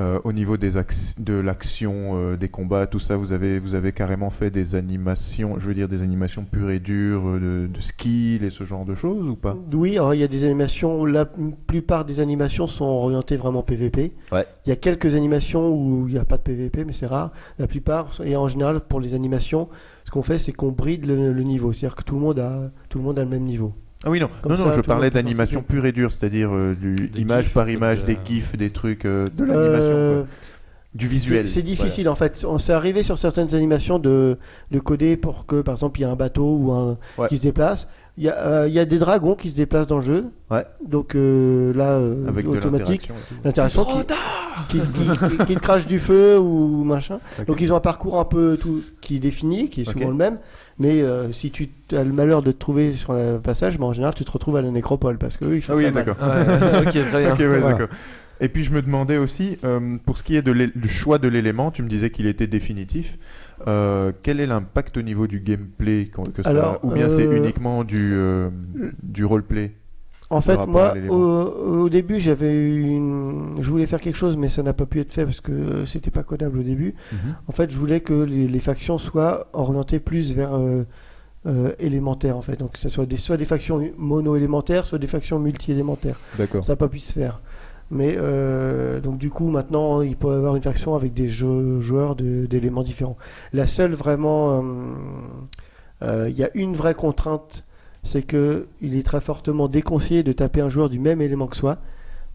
Speaker 3: euh, au niveau des de l'action, euh, des combats, tout ça, vous avez vous avez carrément fait des animations, je veux dire des animations pures et dures de, de skill et ce genre de choses ou pas?
Speaker 4: Oui, alors il y a des animations, la plupart des animations sont orientées vraiment PVP.
Speaker 3: Ouais.
Speaker 4: Il y a quelques animations où il n'y a pas de PVP, mais c'est rare. La plupart, et en général pour les animations, ce qu'on fait c'est qu'on bride le, le niveau, c'est-à-dire que tout le monde a tout le monde a le même niveau.
Speaker 3: Ah oui non,
Speaker 4: Comme
Speaker 3: non
Speaker 4: ça,
Speaker 3: non,
Speaker 4: tout
Speaker 3: je parlais d'animation pure et dure, c'est-à-dire euh, du
Speaker 6: Des
Speaker 3: image
Speaker 6: gifs,
Speaker 3: par image,
Speaker 6: de-
Speaker 3: des gifs, des trucs, euh, de l'animation.
Speaker 4: Euh.
Speaker 3: Du visuel.
Speaker 4: C'est difficile en fait. On s'est arrivé sur certaines animations de, de coder pour que par exemple il y a un bateau ou un
Speaker 3: Ouais.
Speaker 4: qui se déplace. Il y, a, euh, il y a des dragons qui se déplacent dans le jeu.
Speaker 3: Ouais.
Speaker 4: Donc euh, là, euh,
Speaker 3: Avec
Speaker 4: automatique,
Speaker 3: l'interaction
Speaker 4: qui, qui, qui- qui- qui te crache du feu ou machin. Donc ils ont un parcours un peu tout qui est défini, qui est souvent le même. Mais euh, si tu as le malheur de te trouver sur le passage, ben, en général tu te retrouves à la nécropole parce que eux, ils font
Speaker 3: Ah oui, d'accord.
Speaker 6: Ouais, ok, très bien.
Speaker 3: Ok, ouais,
Speaker 4: Voilà.
Speaker 3: d'accord. Et puis je me demandais aussi, euh, pour ce qui est de du choix de l'élément, tu me disais qu'il était définitif. Euh, quel est l'impact au niveau du gameplay que ça-
Speaker 4: Alors,
Speaker 3: Ou bien c'est uniquement du, euh, du roleplay?
Speaker 4: En fait, moi, au, au début, j'avais une... je voulais faire quelque chose, mais ça n'a pas pu être fait parce que euh, c'était pas codable au début. En fait, je voulais que les, les factions soient orientées plus vers euh, euh, élémentaire, en fait. Donc, que ce soit des, soit des factions mono-élémentaires, soit des factions multi-élémentaires.
Speaker 3: D'accord.
Speaker 4: Ça n'a pas pu se faire. Mais euh, donc du coup maintenant il peut y avoir une faction avec des jeux- joueurs de- d'éléments différents. La seule vraiment, euh, euh, il y a une vraie contrainte, c'est que il est très fortement déconseillé de taper un joueur du même élément que soi,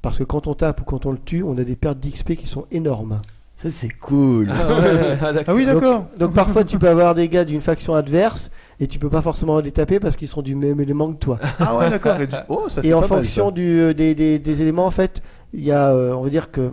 Speaker 4: parce que quand on tape ou quand on le tue, on a des pertes d'XP qui sont énormes.
Speaker 2: Ça, c'est cool.
Speaker 6: Ah ouais, ah.
Speaker 3: Ah oui, d'accord.
Speaker 4: Donc parfois tu peux avoir des gars d'une faction adverse et tu peux pas forcément les taper parce qu'ils sont du même élément que toi.
Speaker 3: Ah ouais, d'accord. Et, du- Oh, ça,
Speaker 4: Et en
Speaker 3: pas mal,
Speaker 4: fonction
Speaker 3: ça.
Speaker 4: du, euh, des, des- des éléments, en fait, il y a, euh, on va dire que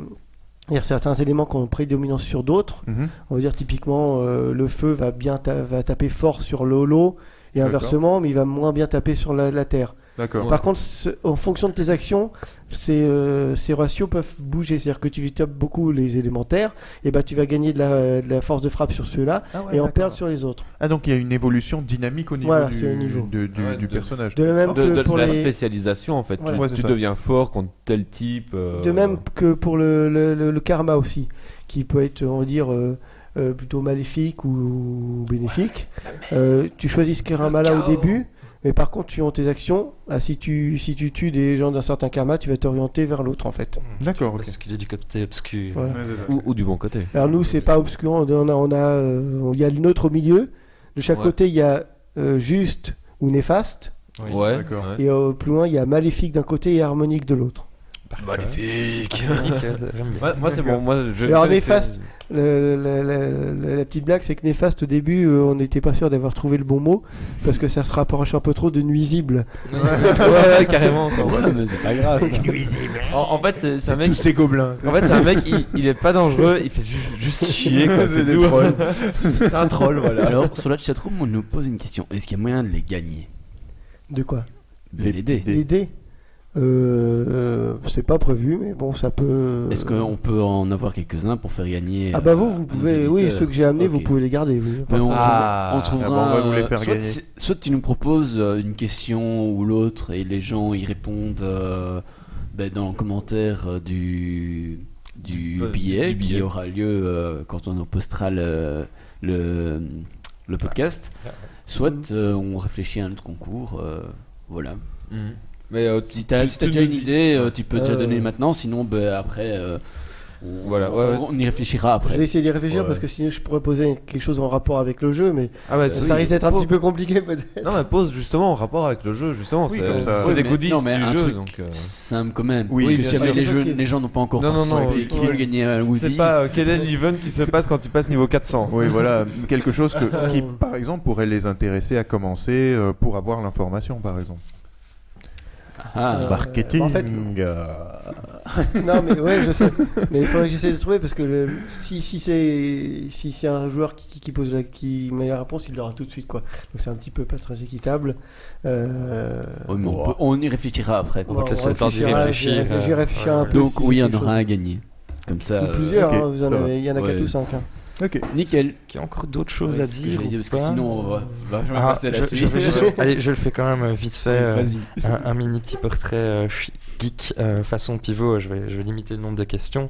Speaker 4: il y a certains éléments qui ont prédominance sur d'autres.
Speaker 3: Mhm.
Speaker 4: On va dire typiquement, euh, le feu va bien ta- va taper fort sur le holo et inversement, mais il va moins bien taper sur la, la terre.
Speaker 3: D'accord.
Speaker 4: Par contre, ce- en fonction de tes actions, ces, euh, ces ratios peuvent bouger. C'est-à-dire que tu tapes beaucoup les élémentaires, et ben tu vas gagner de la, de la force de frappe sur ceux-là
Speaker 3: Ah ouais,
Speaker 4: et en perdre sur les autres.
Speaker 3: Ah donc il y a une évolution dynamique au niveau
Speaker 4: Voilà,
Speaker 3: du,
Speaker 4: au niveau.
Speaker 3: de- du,
Speaker 5: Ouais,
Speaker 3: du
Speaker 5: de-
Speaker 3: personnage.
Speaker 4: De la même
Speaker 5: De,
Speaker 4: que
Speaker 5: de
Speaker 4: pour
Speaker 5: la
Speaker 4: les...
Speaker 5: spécialisation en fait. Tu, deviens fort contre tel type. euh,
Speaker 4: De même que pour le, le- le- le karma aussi, qui peut être, on va dire, euh, euh, plutôt maléfique ou bénéfique. Euh, tu choisis ce karma-là au début, mais par contre, suivant tes actions, ah, si, tu, si tu tues des gens d'un certain karma, tu vas t'orienter vers l'autre en fait.
Speaker 3: D'accord, ok.
Speaker 6: Parce qu'il est du côté obscur.
Speaker 4: Voilà.
Speaker 5: Ou, ou du bon côté.
Speaker 4: Alors nous, c'est pas obscurant, on a, on a, euh, il y a le neutre au milieu. De chaque
Speaker 5: Ouais.
Speaker 4: côté, il y a euh, juste ou néfaste,
Speaker 6: Oui.
Speaker 5: Ouais.
Speaker 4: Et euh, plus loin, il y a maléfique d'un côté et harmonique de l'autre.
Speaker 6: Magnifique.
Speaker 5: Moi c'est bon. Moi, je
Speaker 4: Alors, néfaste. Le- le- le- le- la petite blague, c'est que néfaste au début, euh, on n'était pas sûr d'avoir trouvé le bon mot parce que ça se rapproche un peu trop de nuisible.
Speaker 5: ouais, ouais, carrément. quoi.
Speaker 2: Ouais, mais c'est pas grave. ça.
Speaker 5: En, en fait, c'est c'est un mec.
Speaker 3: Tous ces gobelins.
Speaker 5: En fait, c'est un mec, il, il est pas dangereux, il fait juste, juste chier, quoi, c'est
Speaker 3: C'est des
Speaker 5: tout.
Speaker 3: trolls.
Speaker 5: c'est un troll, voilà.
Speaker 2: Alors, sur la chatroom, on nous pose une question. Est-ce qu'il y a moyen de les gagner?
Speaker 4: De quoi?
Speaker 2: De
Speaker 3: Les
Speaker 2: les dés
Speaker 4: Les dés? Euh, euh, C'est pas prévu, mais bon, ça peut.
Speaker 2: Est-ce qu'on peut en avoir quelques-uns pour faire gagner
Speaker 4: Ah bah vous,
Speaker 2: euh,
Speaker 4: vous pouvez. Oui, ceux que j'ai amenés, vous pouvez les garder. oui.
Speaker 2: Mais on,
Speaker 5: Ah,
Speaker 2: on trouvera.
Speaker 3: ah bah, on va vous les
Speaker 2: euh,
Speaker 3: faire
Speaker 2: soit,
Speaker 3: gagner.
Speaker 2: soit tu nous proposes euh, une question ou l'autre et les gens y répondent euh, ben, dans le commentaire euh, du, du,
Speaker 5: Du-
Speaker 2: billet,
Speaker 5: du billet.
Speaker 2: qui aura lieu euh, quand on postera le, le, le podcast. Soit euh, on réfléchit à un autre concours. euh, voilà.
Speaker 5: Mhm. Mais euh,
Speaker 2: Si t'as
Speaker 5: tu-
Speaker 2: si déjà une
Speaker 5: dis-
Speaker 2: idée, euh, tu peux déjà
Speaker 4: Euh,
Speaker 2: donner maintenant. Sinon, ben, après. euh, on,
Speaker 5: Voilà, ouais,
Speaker 2: on-
Speaker 5: ouais.
Speaker 2: on y réfléchira après.
Speaker 4: Je vais essayer d'y réfléchir
Speaker 5: Ouais.
Speaker 4: parce que sinon je pourrais poser quelque chose en rapport avec le jeu, mais
Speaker 5: Ah
Speaker 4: euh, ça risque d'être un petit peu compliqué peut-être.
Speaker 5: Non, mais pose justement en rapport avec le jeu, justement.
Speaker 3: Oui,
Speaker 5: c'est des goodies
Speaker 2: non, mais
Speaker 5: du
Speaker 2: un
Speaker 5: jeu,
Speaker 2: truc
Speaker 5: donc. euh,
Speaker 2: Simple quand même.
Speaker 3: Oui,
Speaker 2: Parce que si jamais
Speaker 4: sûr.
Speaker 2: les,
Speaker 4: Quelque chose
Speaker 2: jeux-
Speaker 4: qui-
Speaker 2: les gens n'ont pas encore
Speaker 5: Non,
Speaker 2: participé
Speaker 5: non,
Speaker 2: et qui veulent gagner un.
Speaker 5: C'est pas euh, quel est l'event qui se passe quand tu passes niveau 400.
Speaker 3: Oui, voilà, quelque chose que- qui, par exemple, pourrait les intéresser à commencer euh, pour avoir l'information, par exemple.
Speaker 2: Ah,
Speaker 4: Euh,
Speaker 3: Marketing.
Speaker 4: en fait-
Speaker 3: euh,
Speaker 4: non mais ouais, je sais. Mais il faudrait que j'essaie de trouver parce que le- si, si c'est si c'est un joueur qui, qui pose la, qui met la réponse, il l'aura tout de suite quoi. Donc c'est un petit peu pas très équitable. Euh,
Speaker 2: oui, mais on,
Speaker 4: bon,
Speaker 2: peut- on y réfléchira après.
Speaker 6: On va te laisser le temps d'y réfléchir, euh,
Speaker 4: réfléchirai
Speaker 6: ouais,
Speaker 4: un
Speaker 6: ouais.
Speaker 4: peu.
Speaker 2: Donc
Speaker 4: si
Speaker 2: oui, il y en aura un à gagner. Comme ça.
Speaker 4: Ou
Speaker 2: euh,
Speaker 4: plusieurs,
Speaker 3: ok,
Speaker 4: hein, vous en avez, il y en a
Speaker 2: Ouais.
Speaker 4: qu'à tous cinq. hein.
Speaker 3: Ok.
Speaker 2: Nickel.
Speaker 6: Qu'il y a encore d'autres choses
Speaker 2: Ouais,
Speaker 6: à dire. ou
Speaker 2: dire, parce que sinon, on va, jamais
Speaker 6: Ah,
Speaker 2: passer à la
Speaker 6: je,
Speaker 2: suite.
Speaker 6: je juste- allez, je le fais quand même euh, vite fait. euh,
Speaker 2: Vas-y.
Speaker 6: un, un mini petit portrait euh, geek euh, façon pivot. Je vais, je vais limiter le nombre de questions.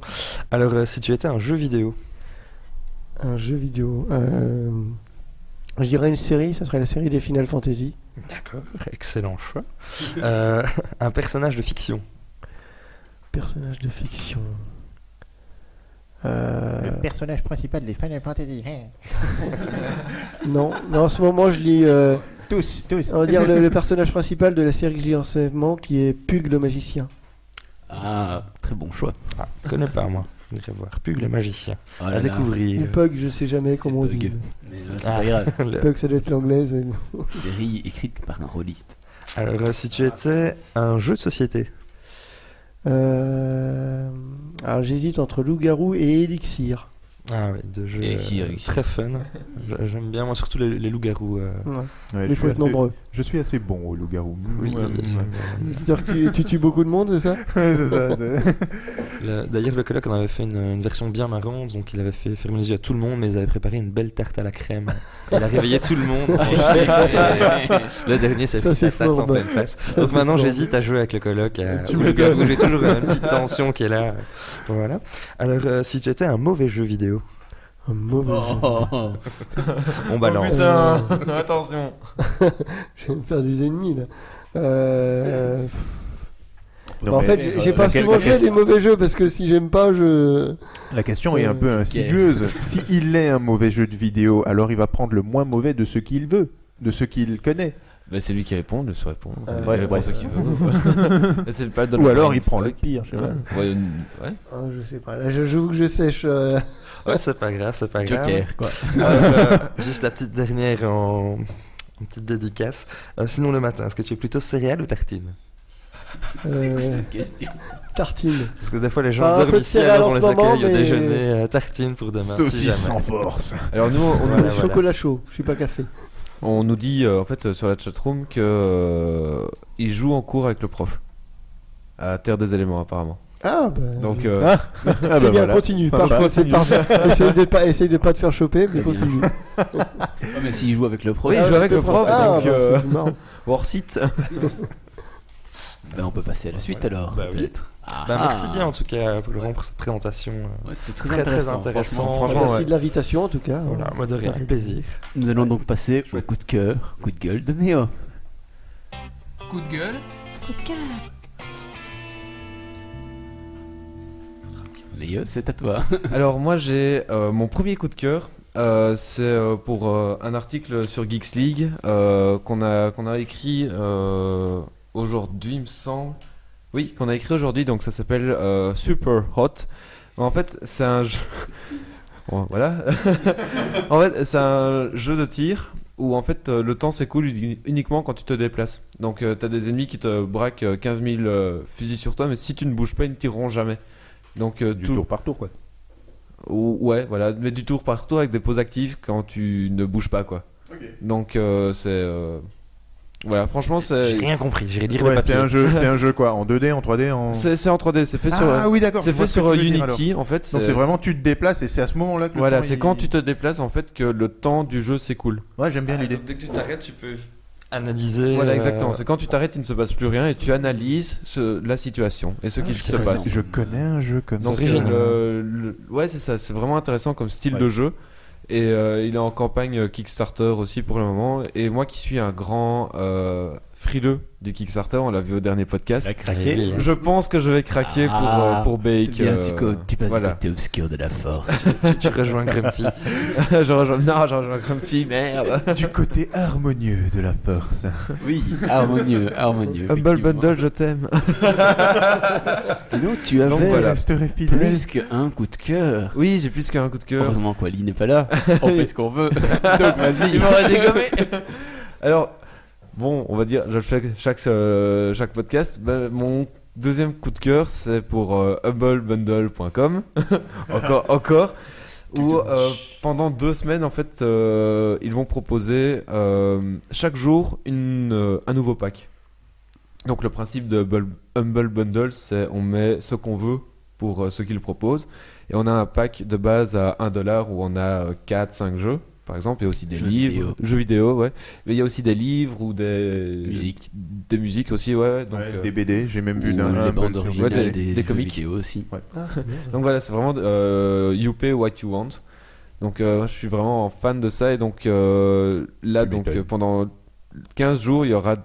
Speaker 6: Alors, euh, si tu étais un jeu vidéo,
Speaker 4: Un jeu vidéo. euh, Je dirais une série, ça serait la série des Final Fantasy.
Speaker 6: d'accord, excellent choix. Euh, un personnage de fiction.
Speaker 4: Personnage de fiction. Euh,
Speaker 7: Le personnage principal des Final Fantasy. hein.
Speaker 4: Non, mais en ce moment je lis. euh,
Speaker 7: Tous, tous.
Speaker 4: on va dire le, le personnage principal de la série que je lis en ce moment qui est Pug le magicien.
Speaker 2: Ah, très bon choix.
Speaker 6: Ah, je connais pas moi. J'irai voir. Pug le magicien.
Speaker 2: Oh là
Speaker 6: à
Speaker 2: là.
Speaker 6: découvrir.
Speaker 4: Ou Pug, je sais jamais comment on
Speaker 2: Pug.
Speaker 4: dit.
Speaker 2: Mais euh, c'est
Speaker 6: Ah.
Speaker 2: pas grave.
Speaker 6: Le-
Speaker 4: Pug, ça doit être l'anglaise. et-
Speaker 2: Série écrite par un rôliste.
Speaker 6: Alors, si tu étais un jeu de société,
Speaker 4: Alors j'hésite entre loup-garou et élixir.
Speaker 6: Ah oui, de jeux
Speaker 5: Elixir,
Speaker 6: euh,
Speaker 5: Elixir.
Speaker 6: très fun. J'a- J'aime bien, moi, surtout les, les loups-garous. euh.
Speaker 4: Ouais.
Speaker 3: Ouais, je,
Speaker 4: il
Speaker 3: suis
Speaker 4: faut être
Speaker 3: assez,
Speaker 4: nombreux.
Speaker 3: je suis assez bon au loup-garou.
Speaker 6: Oui,
Speaker 3: Ouais,
Speaker 4: C'est-à-dire que tu, tu tues beaucoup de monde, c'est ça
Speaker 3: ouais, c'est ça. c'est-
Speaker 6: Le- D'ailleurs, le coloc en avait fait une, une version bien marrante, donc il avait fait fermer les yeux à tout le monde, mais ils avaient préparé une belle tarte à la crème. Il a réveillé tout le monde. le dernier, c'est
Speaker 4: Ça,
Speaker 6: pris sa
Speaker 4: c'est
Speaker 6: tarte en pleine face.
Speaker 4: Ça,
Speaker 6: Donc
Speaker 4: c'est
Speaker 6: maintenant, j'hésite à jouer avec le coloc. à-
Speaker 3: Tu
Speaker 6: au
Speaker 3: m'étonnes.
Speaker 6: loup-garou. J'ai toujours une petite tension qui est là. Voilà. Alors, euh, si tu étais un mauvais jeu vidéo,
Speaker 4: Un mauvais jeu.
Speaker 2: Oh,
Speaker 6: on balance.
Speaker 5: Attention
Speaker 4: Je vais me faire des ennemis là. Euh,
Speaker 3: Non,
Speaker 4: en
Speaker 3: mais-
Speaker 4: fait, j'ai- j'ai pas
Speaker 3: laquelle-
Speaker 4: souvent joué
Speaker 3: laquelle-
Speaker 4: des mauvais jeux parce que si j'aime pas, je.
Speaker 3: La question est un
Speaker 4: Euh,
Speaker 3: peu insidieuse. Si il est un mauvais jeu de vidéo, alors il va prendre le moins mauvais de ce qu'il veut, de ce qu'il connaît.
Speaker 5: Bah, c'est lui qui répond, il se répond.
Speaker 4: Euh,
Speaker 5: il
Speaker 3: ouais,
Speaker 5: répond
Speaker 3: ouais.
Speaker 5: ce qu'il veut. Et c'est pas de
Speaker 3: Ou
Speaker 5: la
Speaker 3: alors il prend le pire. je sais pas.
Speaker 5: Ouais, une- ouais.
Speaker 4: Ah, je sais pas. Là, je- j'avoue que je sèche. euh,
Speaker 6: Ouais, c'est pas grave, c'est pas grave.
Speaker 2: Joker, quoi.
Speaker 6: Alors, euh, juste la petite dernière en, en petite dédicace. Euh, sinon, le matin, est-ce que tu es plutôt céréales ou tartines
Speaker 4: euh,
Speaker 2: Cette question?
Speaker 4: tartine.
Speaker 6: Parce que des fois, les gens
Speaker 4: Enfin, un peu
Speaker 6: dorment
Speaker 4: de
Speaker 6: ici,
Speaker 4: céréales
Speaker 6: alors
Speaker 4: en
Speaker 6: on les
Speaker 4: ce moment,
Speaker 6: accueille au
Speaker 4: mais-
Speaker 6: déjeuner. euh, tartines pour demain, si
Speaker 3: Saucisse
Speaker 6: jamais.
Speaker 3: sans force.
Speaker 5: Alors nous, on,
Speaker 6: Voilà,
Speaker 4: Euh,
Speaker 6: voilà.
Speaker 4: Chocolat chaud. Je suis pas café.
Speaker 5: on nous dit euh, en fait euh, sur la chatroom que euh, il joue en cours avec le prof à Terre des éléments apparemment.
Speaker 4: Ah, bah.
Speaker 5: Donc euh,
Speaker 3: Ah, ah
Speaker 4: c'est
Speaker 3: bah
Speaker 4: bien,
Speaker 3: voilà.
Speaker 4: continue. Parfait. essaye, de pas, essaye de pas te faire choper, mais continue.
Speaker 2: Ouais, mais s'il joue avec le pro,
Speaker 5: Oui, il joue avec le prof,
Speaker 4: Ah,
Speaker 5: donc,
Speaker 4: bah,
Speaker 5: euh,
Speaker 2: ben, on peut passer à la suite alors.
Speaker 6: Bah
Speaker 2: peut-être. Ah,
Speaker 6: Bah, merci
Speaker 2: ah.
Speaker 6: bien en tout cas pour, pour cette présentation. euh,
Speaker 2: Ouais, C'était très,
Speaker 6: Très, très
Speaker 2: intéressant.
Speaker 6: intéressant.
Speaker 2: franchement.
Speaker 5: Franchement,
Speaker 4: Merci
Speaker 5: ouais.
Speaker 4: de l'invitation en tout cas.
Speaker 6: Voilà, moi de rien, plaisir.
Speaker 2: Nous allons donc passer au coup de cœur, coup de gueule de Méo.
Speaker 1: Coup de gueule.
Speaker 2: C'est à toi.
Speaker 5: Alors moi j'ai euh, mon premier coup de cœur. euh, c'est euh, pour un article sur Geeks League qu'on a a écrit aujourd'hui, il me semble. Oui, qu'on a écrit aujourd'hui, donc ça s'appelle Super Hot. En fait, c'est un jeu. Voilà. en fait, c'est un jeu de tir où en fait le temps s'écoule uni- uniquement quand tu te déplaces. Donc tu t'as des ennemis qui te braquent euh, 15 000 euh, fusils sur toi, mais si tu ne bouges pas, ils ne tireront jamais. Donc euh,
Speaker 3: Du
Speaker 5: tout,
Speaker 3: tour par tour, quoi.
Speaker 5: ou- ouais, voilà, mais du tour par tour avec des pauses actives quand tu ne bouges pas, quoi. Donc euh, c'est euh, voilà, franchement
Speaker 6: J'ai
Speaker 5: c'est
Speaker 6: rien compris, j'irai dire
Speaker 3: Ouais, c'est un jeu, c'est un jeu quoi, en 2D, en 3D, en.
Speaker 5: c'est c'est en 3D, c'est fait sur
Speaker 3: Ah oui, d'accord.
Speaker 5: c'est fait sur
Speaker 3: dire,
Speaker 5: Unity en fait.
Speaker 3: Donc c'est vraiment tu te déplaces et c'est à ce moment-là que.
Speaker 5: voilà, c'est
Speaker 3: il-
Speaker 5: quand tu te déplaces en fait que le temps du jeu s'écoule.
Speaker 3: Ouais, j'aime bien
Speaker 6: Ah,
Speaker 3: l'idée.
Speaker 6: dès que tu t'arrêtes, tu peux analyser.
Speaker 5: Voilà,
Speaker 6: euh,
Speaker 5: exactement. C'est quand tu t'arrêtes, il ne se passe plus rien et tu analyses ce- la situation et ce
Speaker 2: Ah,
Speaker 5: qu'il se
Speaker 2: connais
Speaker 5: passe.
Speaker 3: Je connais un jeu comme
Speaker 5: Donc
Speaker 3: ça.
Speaker 5: euh, le- ouais, c'est ça. C'est vraiment intéressant comme style
Speaker 3: Ouais.
Speaker 5: de jeu. Et euh, il est en campagne euh, Kickstarter aussi pour le moment. Et moi qui suis un grand euh, frileux du Kickstarter, on l'a vu au dernier podcast.
Speaker 6: craqué. Oui,
Speaker 5: Je pense que je vais craquer pour,
Speaker 2: Ah,
Speaker 5: euh, pour Bake.
Speaker 2: Bien,
Speaker 5: euh,
Speaker 2: tu, passes
Speaker 5: voilà.
Speaker 2: du côté obscur de la force.
Speaker 6: tu, tu rejoins Grumpy.
Speaker 5: je rejoins, non, je rejoins Grumpy, merde.
Speaker 3: Du côté harmonieux de la force.
Speaker 2: oui, harmonieux, harmonieux.
Speaker 5: Humble. Bundle, je t'aime.
Speaker 2: Et donc tu avais
Speaker 3: Donc voilà,
Speaker 2: plus qu'un coup de cœur.
Speaker 5: Oui, j'ai plus qu'un coup de cœur.
Speaker 2: Heureusement qu'Wally n'est pas là. On fait ce qu'on veut. Donc vas-y.
Speaker 5: Il m'aurait dégommé. Alors, bon, on va dire, je le fais chaque, euh, chaque podcast. Ben, mon deuxième coup de cœur, c'est pour euh, humblebundle.com. encore, encore. Où euh, pendant deux semaines, en fait, ils vont proposer chaque jour une, un nouveau pack. Donc, le principe de Humble, Bundle, c'est on met ce qu'on veut pour ce qu'ils proposent. Et on a un pack de base à 1$ dollar où on a 4-5 jeux, par exemple. Il y a aussi des
Speaker 2: Jeux
Speaker 5: livres,
Speaker 2: vidéo.
Speaker 5: jeux vidéo, ouais. Mais il y a aussi des livres ou des
Speaker 2: Musique.
Speaker 5: des musiques aussi, ouais. Donc,
Speaker 3: Ouais,
Speaker 5: euh,
Speaker 3: des BD, j'ai même vu Humble
Speaker 2: bandes originales
Speaker 5: des-
Speaker 2: des,
Speaker 5: des comics.
Speaker 2: vidéo aussi.
Speaker 5: donc voilà, c'est vraiment euh, you pay what you want. Donc euh, moi, je suis vraiment fan de ça et donc euh, là
Speaker 3: Tu
Speaker 5: donc euh, pendant 15 jours, il y aura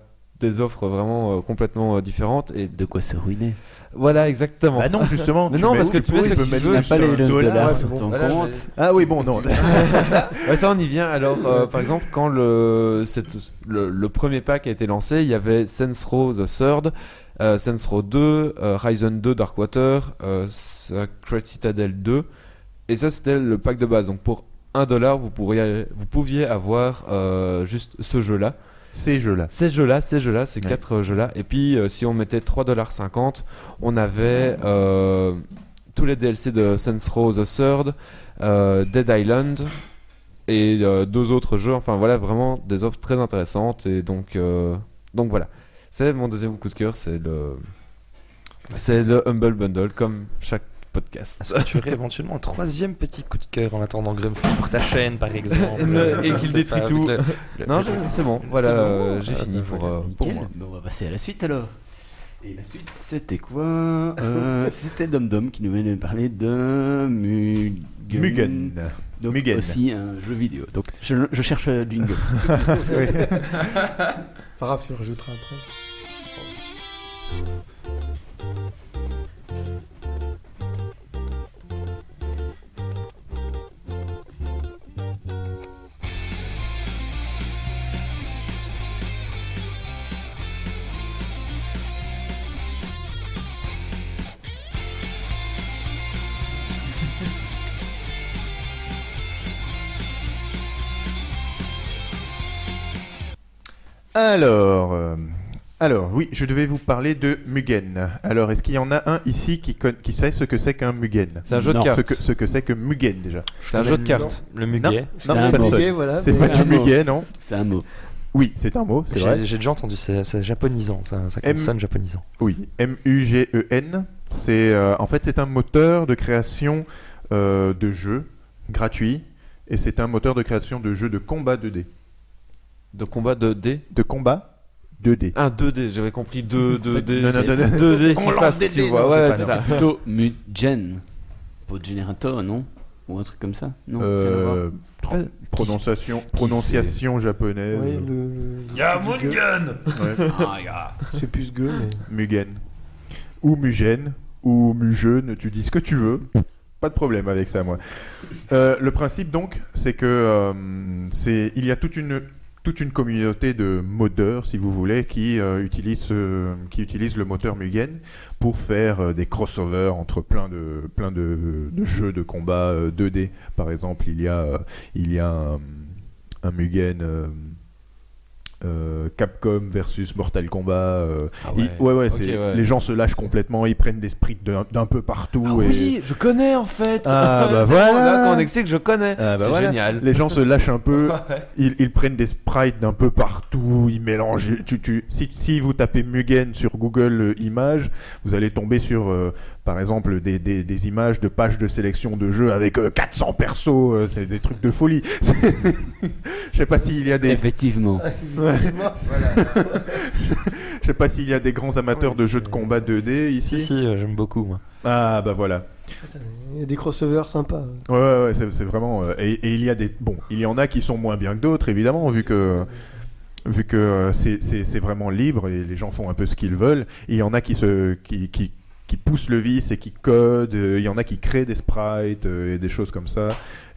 Speaker 5: des offres vraiment euh, complètement euh, différentes. Et
Speaker 2: De quoi se ruiner.
Speaker 5: Voilà, exactement.
Speaker 3: Bah non, justement.
Speaker 5: Mais non, parce que tu mets
Speaker 3: peux-
Speaker 5: ce que tu
Speaker 3: mettre
Speaker 5: veux,
Speaker 2: pas les
Speaker 3: un dollar.
Speaker 2: dollars
Speaker 4: ouais,
Speaker 2: sur
Speaker 4: c'est
Speaker 2: ton
Speaker 5: Voilà,
Speaker 2: compte.
Speaker 5: mais-
Speaker 3: Ah oui, bon, non.
Speaker 5: Ouais, ça on y vient. Alors, euh, par exemple, quand le, cette- le, le premier pack a été lancé, il y avait Saints Row The Third, euh, Saints Row 2, euh, Ryzen 2 Darkwater, euh, Sacred Citadel 2, et ça c'était le pack de base. Donc pour 1 dollar, vous pourriez, vous pouviez avoir euh, juste ce jeu-là.
Speaker 3: Ces jeux-là.
Speaker 5: Ces jeux-là, ces jeux-là, ces
Speaker 3: Ouais.
Speaker 5: quatre euh, jeux-là. Et puis, euh, si on mettait 3,50$, on avait euh, tous les DLC de Saints Row The Third, euh, Dead Island et deux autres jeux. Enfin, voilà, vraiment des offres très intéressantes. Et donc, donc voilà. C'est mon deuxième coup de cœur, c'est le, c'est le Humble Bundle, comme chaque podcast.
Speaker 6: Est-ce que tu aurais éventuellement un troisième petit coup de cœur en attendant Grumpy pour ta chaîne par exemple
Speaker 5: Et ne- et
Speaker 6: Je
Speaker 5: qu'il détruit tout.
Speaker 6: le- le-
Speaker 5: Non, c'est bon. Voilà,
Speaker 6: bon.
Speaker 5: euh, j'ai
Speaker 6: Ah,
Speaker 5: fini pour, euh, pour
Speaker 2: Nickel.
Speaker 5: moi.
Speaker 2: Ben, on va passer à la suite alors. Et la suite, c'était quoi Euh, C'était Dom Dom qui nous venait de parler de Mugen.
Speaker 3: Mugen.
Speaker 2: Donc
Speaker 3: Mugen.
Speaker 2: aussi un jeu vidéo. Donc je, je cherche euh, jingle.
Speaker 3: Oui.
Speaker 4: Pas grave, tu rajouteras après.
Speaker 3: Alors, euh, alors, oui, je devais vous parler de Mugen. Alors, est-ce qu'il y en a un ici qui, con- qui sait ce que c'est qu'un Mugen?
Speaker 5: C'est un jeu de
Speaker 2: Non,
Speaker 3: Ce
Speaker 5: cartes.
Speaker 3: que, ce que c'est que Mugen déjà.
Speaker 5: C'est un jeu de cartes.
Speaker 6: Le muguet.
Speaker 2: C'est
Speaker 3: Non,
Speaker 2: un
Speaker 3: personne.
Speaker 2: mot.
Speaker 4: Muguet, voilà.
Speaker 3: C'est
Speaker 4: mais-
Speaker 3: pas
Speaker 2: un
Speaker 3: du
Speaker 2: mot.
Speaker 3: Mugen, non
Speaker 2: C'est un mot.
Speaker 3: Oui, c'est un mot, c'est vrai.
Speaker 6: J'ai j'ai déjà entendu, c'est c'est japonisant, ça, ça
Speaker 3: M-
Speaker 6: sonne japonisant.
Speaker 3: Oui, M-U-G-E-N. C'est euh, en fait c'est un moteur de création euh, de jeux gratuit et c'est un moteur de création de jeux de combat 2D.
Speaker 5: De combat de D
Speaker 3: De combat 2D.
Speaker 5: Ah, 2D, j'avais compris 2, 2D.
Speaker 3: non, non, non, non.
Speaker 5: 2D, si
Speaker 3: On lance
Speaker 5: fast,
Speaker 3: des
Speaker 5: tu vois. Ouais,
Speaker 3: c'est
Speaker 5: ça.
Speaker 2: Plutôt Mugen. Pour générateur, non Ou un truc comme ça Non
Speaker 3: Euh,
Speaker 5: Ah,
Speaker 3: prononciation prononciation japonaise.
Speaker 4: Ouais, le,
Speaker 6: Y'a
Speaker 4: gueux.
Speaker 3: Ouais,
Speaker 2: Ah, ya.
Speaker 4: C'est plus gueux, mais.
Speaker 3: Mugen. Ou Mugen. Ou Mugen, tu dis ce que tu veux. Pas de problème avec ça, moi. Euh, le principe, donc, c'est que euh, c'est il y a toute une toute une communauté de modeurs, si vous voulez, qui euh, utilisent euh, qui le moteur Mugen pour faire euh, des crossovers entre plein de plein de, jeux de combat euh, 2D. Par exemple, il y a euh, un Mugen euh, Capcom versus Mortal Kombat. euh,
Speaker 5: Ah
Speaker 3: ouais, ouais,
Speaker 5: ouais.
Speaker 3: les gens se lâchent complètement, ils prennent des sprites d'un peu partout.
Speaker 5: Ah
Speaker 3: et-
Speaker 5: oui, je connais en fait.
Speaker 3: Ah, bah voilà.
Speaker 5: Là, quand on explique, je connais.
Speaker 3: Ah, bah
Speaker 5: c'est
Speaker 3: voilà.
Speaker 5: génial.
Speaker 3: Les gens se lâchent un peu, ils, ils prennent des sprites d'un peu partout, ils mélangent. Tu, tu, si, si vous tapez Mugen sur Google euh, Images, vous allez tomber sur, euh, par exemple, des, des, des images de pages de sélection de jeux avec euh, 400 persos, euh, c'est des trucs de folie. Je sais pas s'il y a des,
Speaker 2: Effectivement.
Speaker 3: je sais pas s'il y a des grands amateurs de jeux de combat 2D ici.
Speaker 6: Si, si, euh, j'aime beaucoup, moi.
Speaker 3: Ah bah voilà.
Speaker 4: Il y a des crossovers sympas.
Speaker 3: Ouais, ouais, ouais, c'est c'est vraiment. euh, et, et il y a des. Bon, il y en a qui sont moins bien que d'autres, évidemment, vu que. Vu que euh, c'est- c'est c'est vraiment libre et les gens font un peu ce qu'ils veulent. Et il y en a qui, se, qui, qui, qui poussent le vice et qui codent. euh, Il y en a qui créent des sprites euh, et des choses comme ça.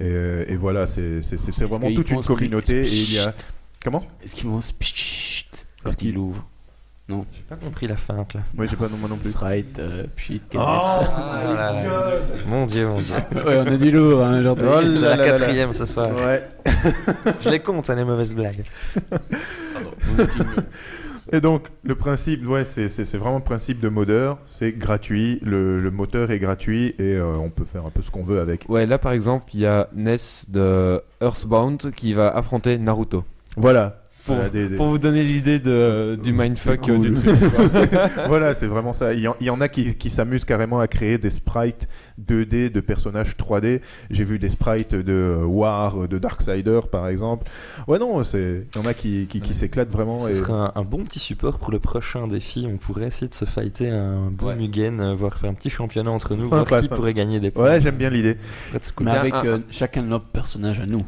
Speaker 3: Et, euh, et voilà, c'est vraiment toute une communauté. Et il y a. Comment
Speaker 2: Est-ce qu'ils vont se pchit quand ils l'ouvrent
Speaker 6: J'ai pas compris la feinte, là.
Speaker 3: Moi, j'ai pas non, moi non plus.
Speaker 2: Sprite, euh, pchit,
Speaker 3: Oh
Speaker 6: Ah là. Mon dieu, mon dieu.
Speaker 2: Ouais, on a du lourd, hein, genre de...
Speaker 3: Oh
Speaker 6: C'est la quatrième ce soir.
Speaker 3: Ouais.
Speaker 6: Je les compte, ça, les mauvaises blagues.
Speaker 3: Et donc, le principe, ouais, c'est vraiment le principe de modeur. C'est gratuit, le, le moteur est gratuit et euh, on peut faire un peu ce qu'on veut avec.
Speaker 5: Ouais, là par exemple, il y a Ness de Earthbound qui va affronter Naruto.
Speaker 3: Voilà.
Speaker 5: Pour,
Speaker 3: Voilà, des- des-
Speaker 5: pour vous donner l'idée de, du mindfuck
Speaker 3: Cool.
Speaker 5: euh, du truc.
Speaker 3: voilà, c'est vraiment ça. Il y en, il y en a qui, qui s'amusent carrément à créer des sprites 2D de personnages 3D. J'ai vu des sprites de euh, War, euh, de Darksider par exemple. Ouais, non, c'est il y en a qui, qui, qui s'éclatent vraiment.
Speaker 6: Ce
Speaker 3: et-
Speaker 6: serait un, un bon petit support pour le prochain défi. On pourrait essayer de se fighter un bon
Speaker 5: Ouais.
Speaker 6: Mugen, euh, voir faire un petit championnat entre nous,
Speaker 3: Sympa,
Speaker 6: voir qui
Speaker 3: sympa.
Speaker 6: pourrait gagner des points.
Speaker 3: Ouais, j'aime bien l'idée.
Speaker 2: Mais avec
Speaker 5: un-
Speaker 2: euh, chacun de nos personnages à nous.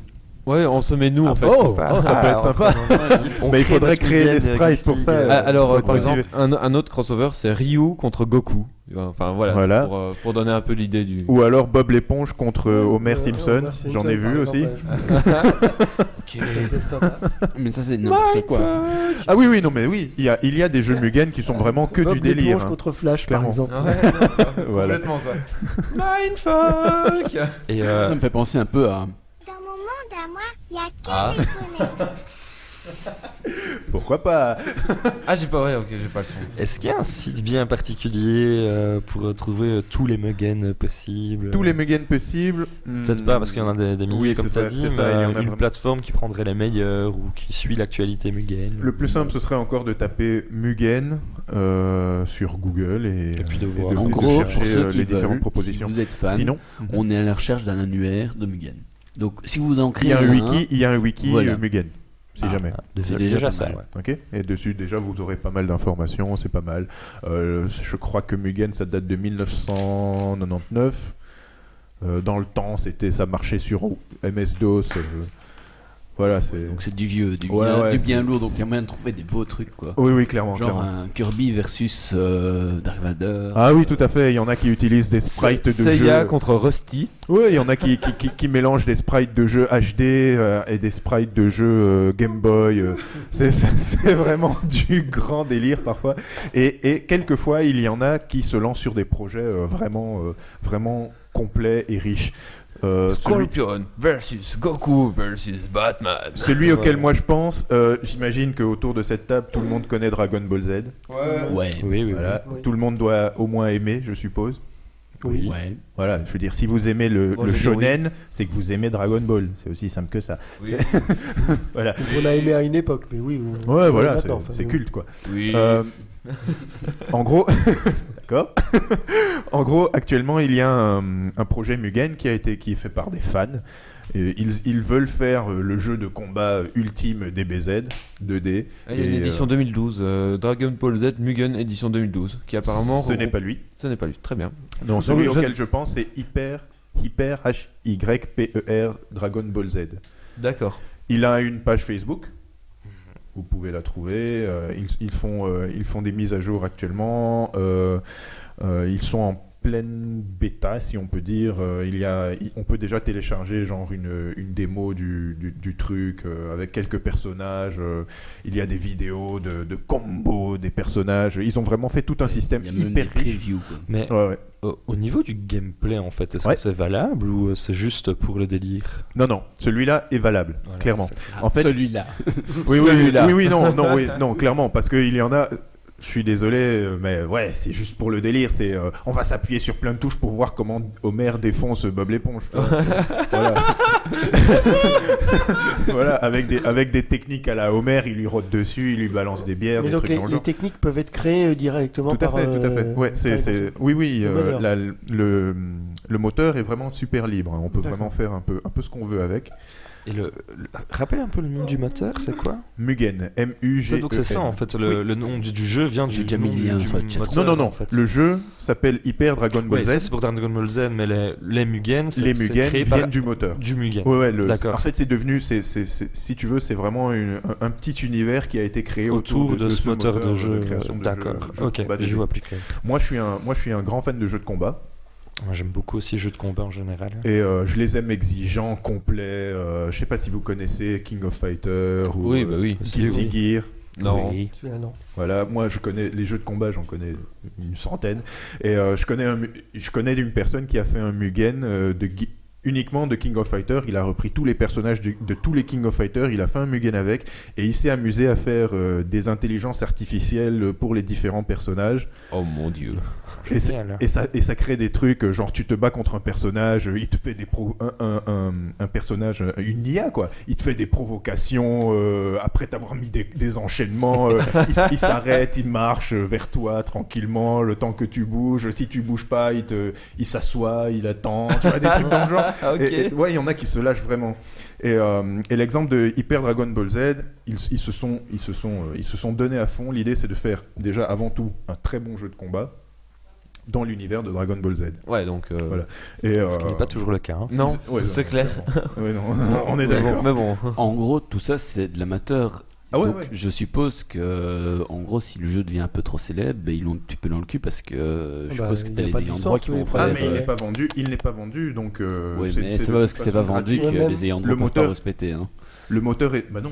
Speaker 5: Ouais, on se met nous en fait.
Speaker 3: oh, oh, ça peut être sympa.
Speaker 6: On
Speaker 3: Mais il faudrait créer des sprites pour ça.
Speaker 6: euh,
Speaker 5: Ah, alors, euh,
Speaker 3: Ouais,
Speaker 5: par
Speaker 3: ouais.
Speaker 5: exemple, un, un autre crossover, c'est Ryu contre Goku. Enfin voilà,
Speaker 3: Voilà.
Speaker 5: Pour, euh, pour donner un peu l'idée du.
Speaker 3: Ou alors Bob l'éponge contre euh, Homer
Speaker 4: Euh,
Speaker 3: Simpson, j'en ai vu aussi.
Speaker 4: sympa.
Speaker 2: Mais ça, c'est n'importe quoi.
Speaker 3: Ah oui, oui, non, mais oui, il y a, il y a des jeux Mugen qui sont vraiment que
Speaker 4: Bob
Speaker 3: du délire.
Speaker 4: l'éponge
Speaker 3: hein.
Speaker 4: contre Flash,
Speaker 3: Clairement.
Speaker 4: par exemple.
Speaker 5: Complètement quoi. Mindfuck
Speaker 6: Et euh,
Speaker 2: Ça me fait penser un peu à.
Speaker 8: Dans mon monde à moi, il y a que
Speaker 5: Ah.
Speaker 8: des poneys.
Speaker 3: Pourquoi pas
Speaker 5: Ah, j'ai pas, ouais, ok, j'ai pas le son.
Speaker 6: est-ce qu'il y a un site bien particulier euh, pour trouver euh, tous les Mugen possibles?
Speaker 3: Tous les Mugen possibles
Speaker 6: Peut-être pas parce qu'il y en a des, des milliers
Speaker 3: Oui,
Speaker 6: comme tu as
Speaker 3: ça,
Speaker 6: dit, mais
Speaker 3: ça, il y en a
Speaker 6: une
Speaker 3: vraiment.
Speaker 6: plateforme qui prendrait les meilleurs ou qui suit l'actualité Mugen.
Speaker 3: Le plus simple, ce serait encore de taper Mugen euh, sur Google et,
Speaker 6: Et puis de
Speaker 3: et
Speaker 6: voir.
Speaker 3: de,
Speaker 2: En
Speaker 3: de
Speaker 2: gros,
Speaker 3: chercher
Speaker 2: pour ceux qui
Speaker 3: les
Speaker 2: veulent,
Speaker 3: différentes
Speaker 2: si
Speaker 3: propositions.
Speaker 2: vous êtes fan,
Speaker 3: Sinon,
Speaker 2: on est à la recherche d'un annuaire de Mugen. Donc, si vous en
Speaker 3: il
Speaker 2: créez
Speaker 3: y a un
Speaker 2: un,
Speaker 3: wiki, il y a un wiki
Speaker 2: Voilà.
Speaker 3: euh, Mugen, si
Speaker 2: Ah,
Speaker 3: jamais.
Speaker 2: C'est déjà
Speaker 6: ça,
Speaker 2: mal.
Speaker 6: ouais.
Speaker 3: Ok. Et dessus, déjà, vous aurez pas mal d'informations, c'est pas mal. Euh, je crois que Mugen, ça date de 1999. Euh, dans le temps, c'était, ça marchait sur MS-DOS. euh, voilà, c'est.
Speaker 2: Donc c'est du vieux, du,
Speaker 3: Ouais,
Speaker 2: bien,
Speaker 3: ouais,
Speaker 2: du
Speaker 3: c'est-
Speaker 2: bien lourd, donc il y a moyen de trouver des beaux trucs quoi.
Speaker 3: Oui, oui, clairement,
Speaker 2: Genre
Speaker 3: clairement.
Speaker 2: un Kirby versus euh, Dark Vador.
Speaker 3: Ah oui, tout à fait. Il y en a qui utilisent des sprites de
Speaker 5: Seiya
Speaker 3: jeux.
Speaker 5: contre Rusty.
Speaker 3: Oui, il y en a qui, qui, qui, qui mélangent des sprites de jeux HD euh, et des sprites de jeux euh, Game Boy. euh. c'est c'est- vraiment du grand délire parfois. Et, et quelquefois, il y en a qui se lancent sur des projets vraiment, vraiment complets et riches. Euh, celui,
Speaker 5: Scorpion versus Goku versus Batman.
Speaker 3: celui auquel moi je pense, euh, j'imagine qu'autour de cette table, tout le monde connaît Dragon Ball Z.
Speaker 2: Ouais.
Speaker 6: Oui, oui,
Speaker 3: Voilà.
Speaker 4: Oui.
Speaker 3: Tout le monde doit au moins aimer, je suppose.
Speaker 4: Oui.
Speaker 2: Ouais.
Speaker 3: Voilà, je veux dire, si vous aimez le, shonen, c'est que vous aimez Dragon Ball. C'est aussi simple que ça.
Speaker 5: Oui.
Speaker 3: Voilà.
Speaker 4: On a aimé à une époque, mais oui. on-
Speaker 3: Ouais,
Speaker 4: on
Speaker 3: voilà, c'est
Speaker 4: enfin,
Speaker 3: culte quoi.
Speaker 5: Oui.
Speaker 3: Euh, en gros, d'accord. en gros, actuellement, il y a un, un projet Mugen qui a été qui est fait par des fans. Et ils, ils veulent faire euh, le jeu de combat ultime DBZ 2D.
Speaker 5: Ah, il y a une édition
Speaker 3: euh,
Speaker 5: 2012, euh, Dragon Ball Z Mugen édition 2012, qui apparemment.
Speaker 3: Ce n'est pas lui.
Speaker 5: Ce n'est pas lui. Très bien.
Speaker 3: Non, celui
Speaker 5: je-
Speaker 3: auquel je pense, c'est Hyper, Hyper H Y P E R Dragon Ball Z.
Speaker 5: D'accord.
Speaker 3: Il a une page Facebook. Vous pouvez la trouver. euh, ils, ils font, euh, ils font des mises à jour actuellement. euh, euh, ils sont en pleine bêta, si on peut dire. Euh, il y a, on peut déjà télécharger genre une, une démo du, du, du truc euh, avec quelques personnages. euh, il y a des vidéos de, de combos des personnages. Ils ont vraiment fait tout un système
Speaker 2: Il y a même des
Speaker 3: hyper
Speaker 2: previews quoi.
Speaker 6: Mais
Speaker 3: Ouais, ouais.
Speaker 6: au, au niveau du gameplay, en fait, est-ce
Speaker 3: Ouais.
Speaker 6: que c'est valable ou c'est juste pour le délire?
Speaker 3: Non, non, celui-là est valable,
Speaker 6: Voilà,
Speaker 3: clairement. En fait,
Speaker 2: Celui-là.
Speaker 3: Oui, oui, oui, oui, non, non, oui, non, clairement, parce qu'il y en a. Je suis désolé, euh, mais ouais, c'est juste pour le délire. C'est, euh, on va s'appuyer sur plein de touches pour voir comment Homer défonce Bob l'éponge. voilà. voilà, avec des, avec des techniques à la Homer, il lui rôde dessus, il lui balance des bières,
Speaker 4: Mais
Speaker 3: des
Speaker 4: donc
Speaker 3: trucs
Speaker 4: les,
Speaker 3: dans le
Speaker 4: les
Speaker 3: genre.
Speaker 4: techniques peuvent être créées euh, directement
Speaker 3: Tout à
Speaker 4: par.
Speaker 3: fait, tout à fait. Ouais, c'est, c'est, oui, oui, euh, la- le, le moteur est vraiment super libre. hein. On peut
Speaker 4: D'accord.
Speaker 3: vraiment faire un peu, un peu ce qu'on veut avec.
Speaker 6: Et le, le- rappelle un peu le nom du moteur, c'est quoi
Speaker 3: Mugen, M-U-G.
Speaker 6: C'est- Donc c'est ça en fait, le, le nom du, du jeu vient
Speaker 2: J'ai
Speaker 6: du, nom
Speaker 2: le
Speaker 6: du,
Speaker 2: lien
Speaker 6: du
Speaker 2: sur le chat.
Speaker 6: moteur,
Speaker 3: Non, non, non.
Speaker 6: en fait.
Speaker 3: Le jeu s'appelle Hyper Dragon Ball
Speaker 6: Ouais,
Speaker 3: Z.
Speaker 6: c'est pour Dragon Ball Z, mais les, les Mugen, c'est
Speaker 3: les
Speaker 6: c'est
Speaker 3: Mugen
Speaker 6: créé
Speaker 3: viennent
Speaker 6: par
Speaker 3: du moteur.
Speaker 6: du Mugen.
Speaker 3: Ouais, ouais, le-
Speaker 6: D'accord.
Speaker 3: En fait, c'est devenu, c'est, c'est- c'est- si tu veux, c'est vraiment une- un, un petit univers qui a été créé autour,
Speaker 6: Autour de, ce moteur, de jeu.
Speaker 3: création de
Speaker 6: D'accord,
Speaker 3: jeux- jeux de
Speaker 6: ok,
Speaker 3: combat 2D.
Speaker 6: vois plus clair.
Speaker 3: Moi, je suis un, moi, je suis un grand fan de jeux de combat
Speaker 6: Moi j'aime beaucoup aussi les jeux de combat en général.
Speaker 3: et euh, je les aime exigeants, complets. euh, je sais pas si vous connaissez King of Fighters ou
Speaker 5: Oui,
Speaker 3: euh,
Speaker 5: bah oui.
Speaker 3: Guilty
Speaker 6: Oui.
Speaker 3: Gear.
Speaker 5: Non.
Speaker 6: Oui.
Speaker 4: Celui-là, non.
Speaker 3: Voilà, moi je connais les jeux de combat, j'en connais une centaine. Et euh, je connais un je connais une personne qui a fait un Mugen euh, de uniquement de King of Fighters. Il a repris tous les personnages du- de, tous les King of Fighters. Il a fait un Mugen avec et il s'est amusé à faire euh, des intelligences artificielles pour les différents personnages.
Speaker 5: Oh mon dieu.
Speaker 3: Et, ça, et ça crée des trucs, euh, genre tu te bats contre un personnage, euh, il te fait des pro un, un, un- un personnage, euh, une IA quoi, il te fait des provocations euh, après t'avoir mis des, des enchaînements, euh, il, s'arrête, il marche vers toi tranquillement, le temps que tu bouges, si tu bouges pas, il te, il s'assoit, il attend, tu vois, des trucs dans le genre. Et- et- ouais, il y en a qui se lâchent vraiment. Et, euh, et l'exemple de Hyper Dragon Ball Z, ils, ils se sont, ils se sont, euh, ils se sont donnés à fond. L'idée, c'est de faire déjà avant tout un très bon jeu de combat dans l'univers de Dragon Ball Z.
Speaker 5: Ouais, donc. euh,
Speaker 3: Voilà. Et,
Speaker 6: Ce qui
Speaker 3: euh,
Speaker 6: n'est pas toujours le cas. hein.
Speaker 5: Non,
Speaker 3: Ouais,
Speaker 5: c'est clair.
Speaker 3: ouais, non, on est d'accord.
Speaker 5: Mais bon.
Speaker 2: En gros, tout ça, c'est de l'amateur.
Speaker 3: Ah ouais,
Speaker 2: Donc,
Speaker 3: ouais.
Speaker 2: Je suppose que, en gros, si le jeu devient un peu trop célèbre, ben, ils l'ont un petit peu dans le cul parce que euh, je
Speaker 4: Bah,
Speaker 2: suppose que t'as les ayants droit qui vont
Speaker 4: pas
Speaker 2: faire.
Speaker 3: Ah mais il
Speaker 2: euh,
Speaker 3: n'est pas vendu, il n'est pas vendu donc. euh,
Speaker 2: Oui, mais c'est pas parce que c'est pas vendu que les ayants
Speaker 3: le
Speaker 2: droit peuvent pas respecter. Hein.
Speaker 3: Le moteur est. Bah non,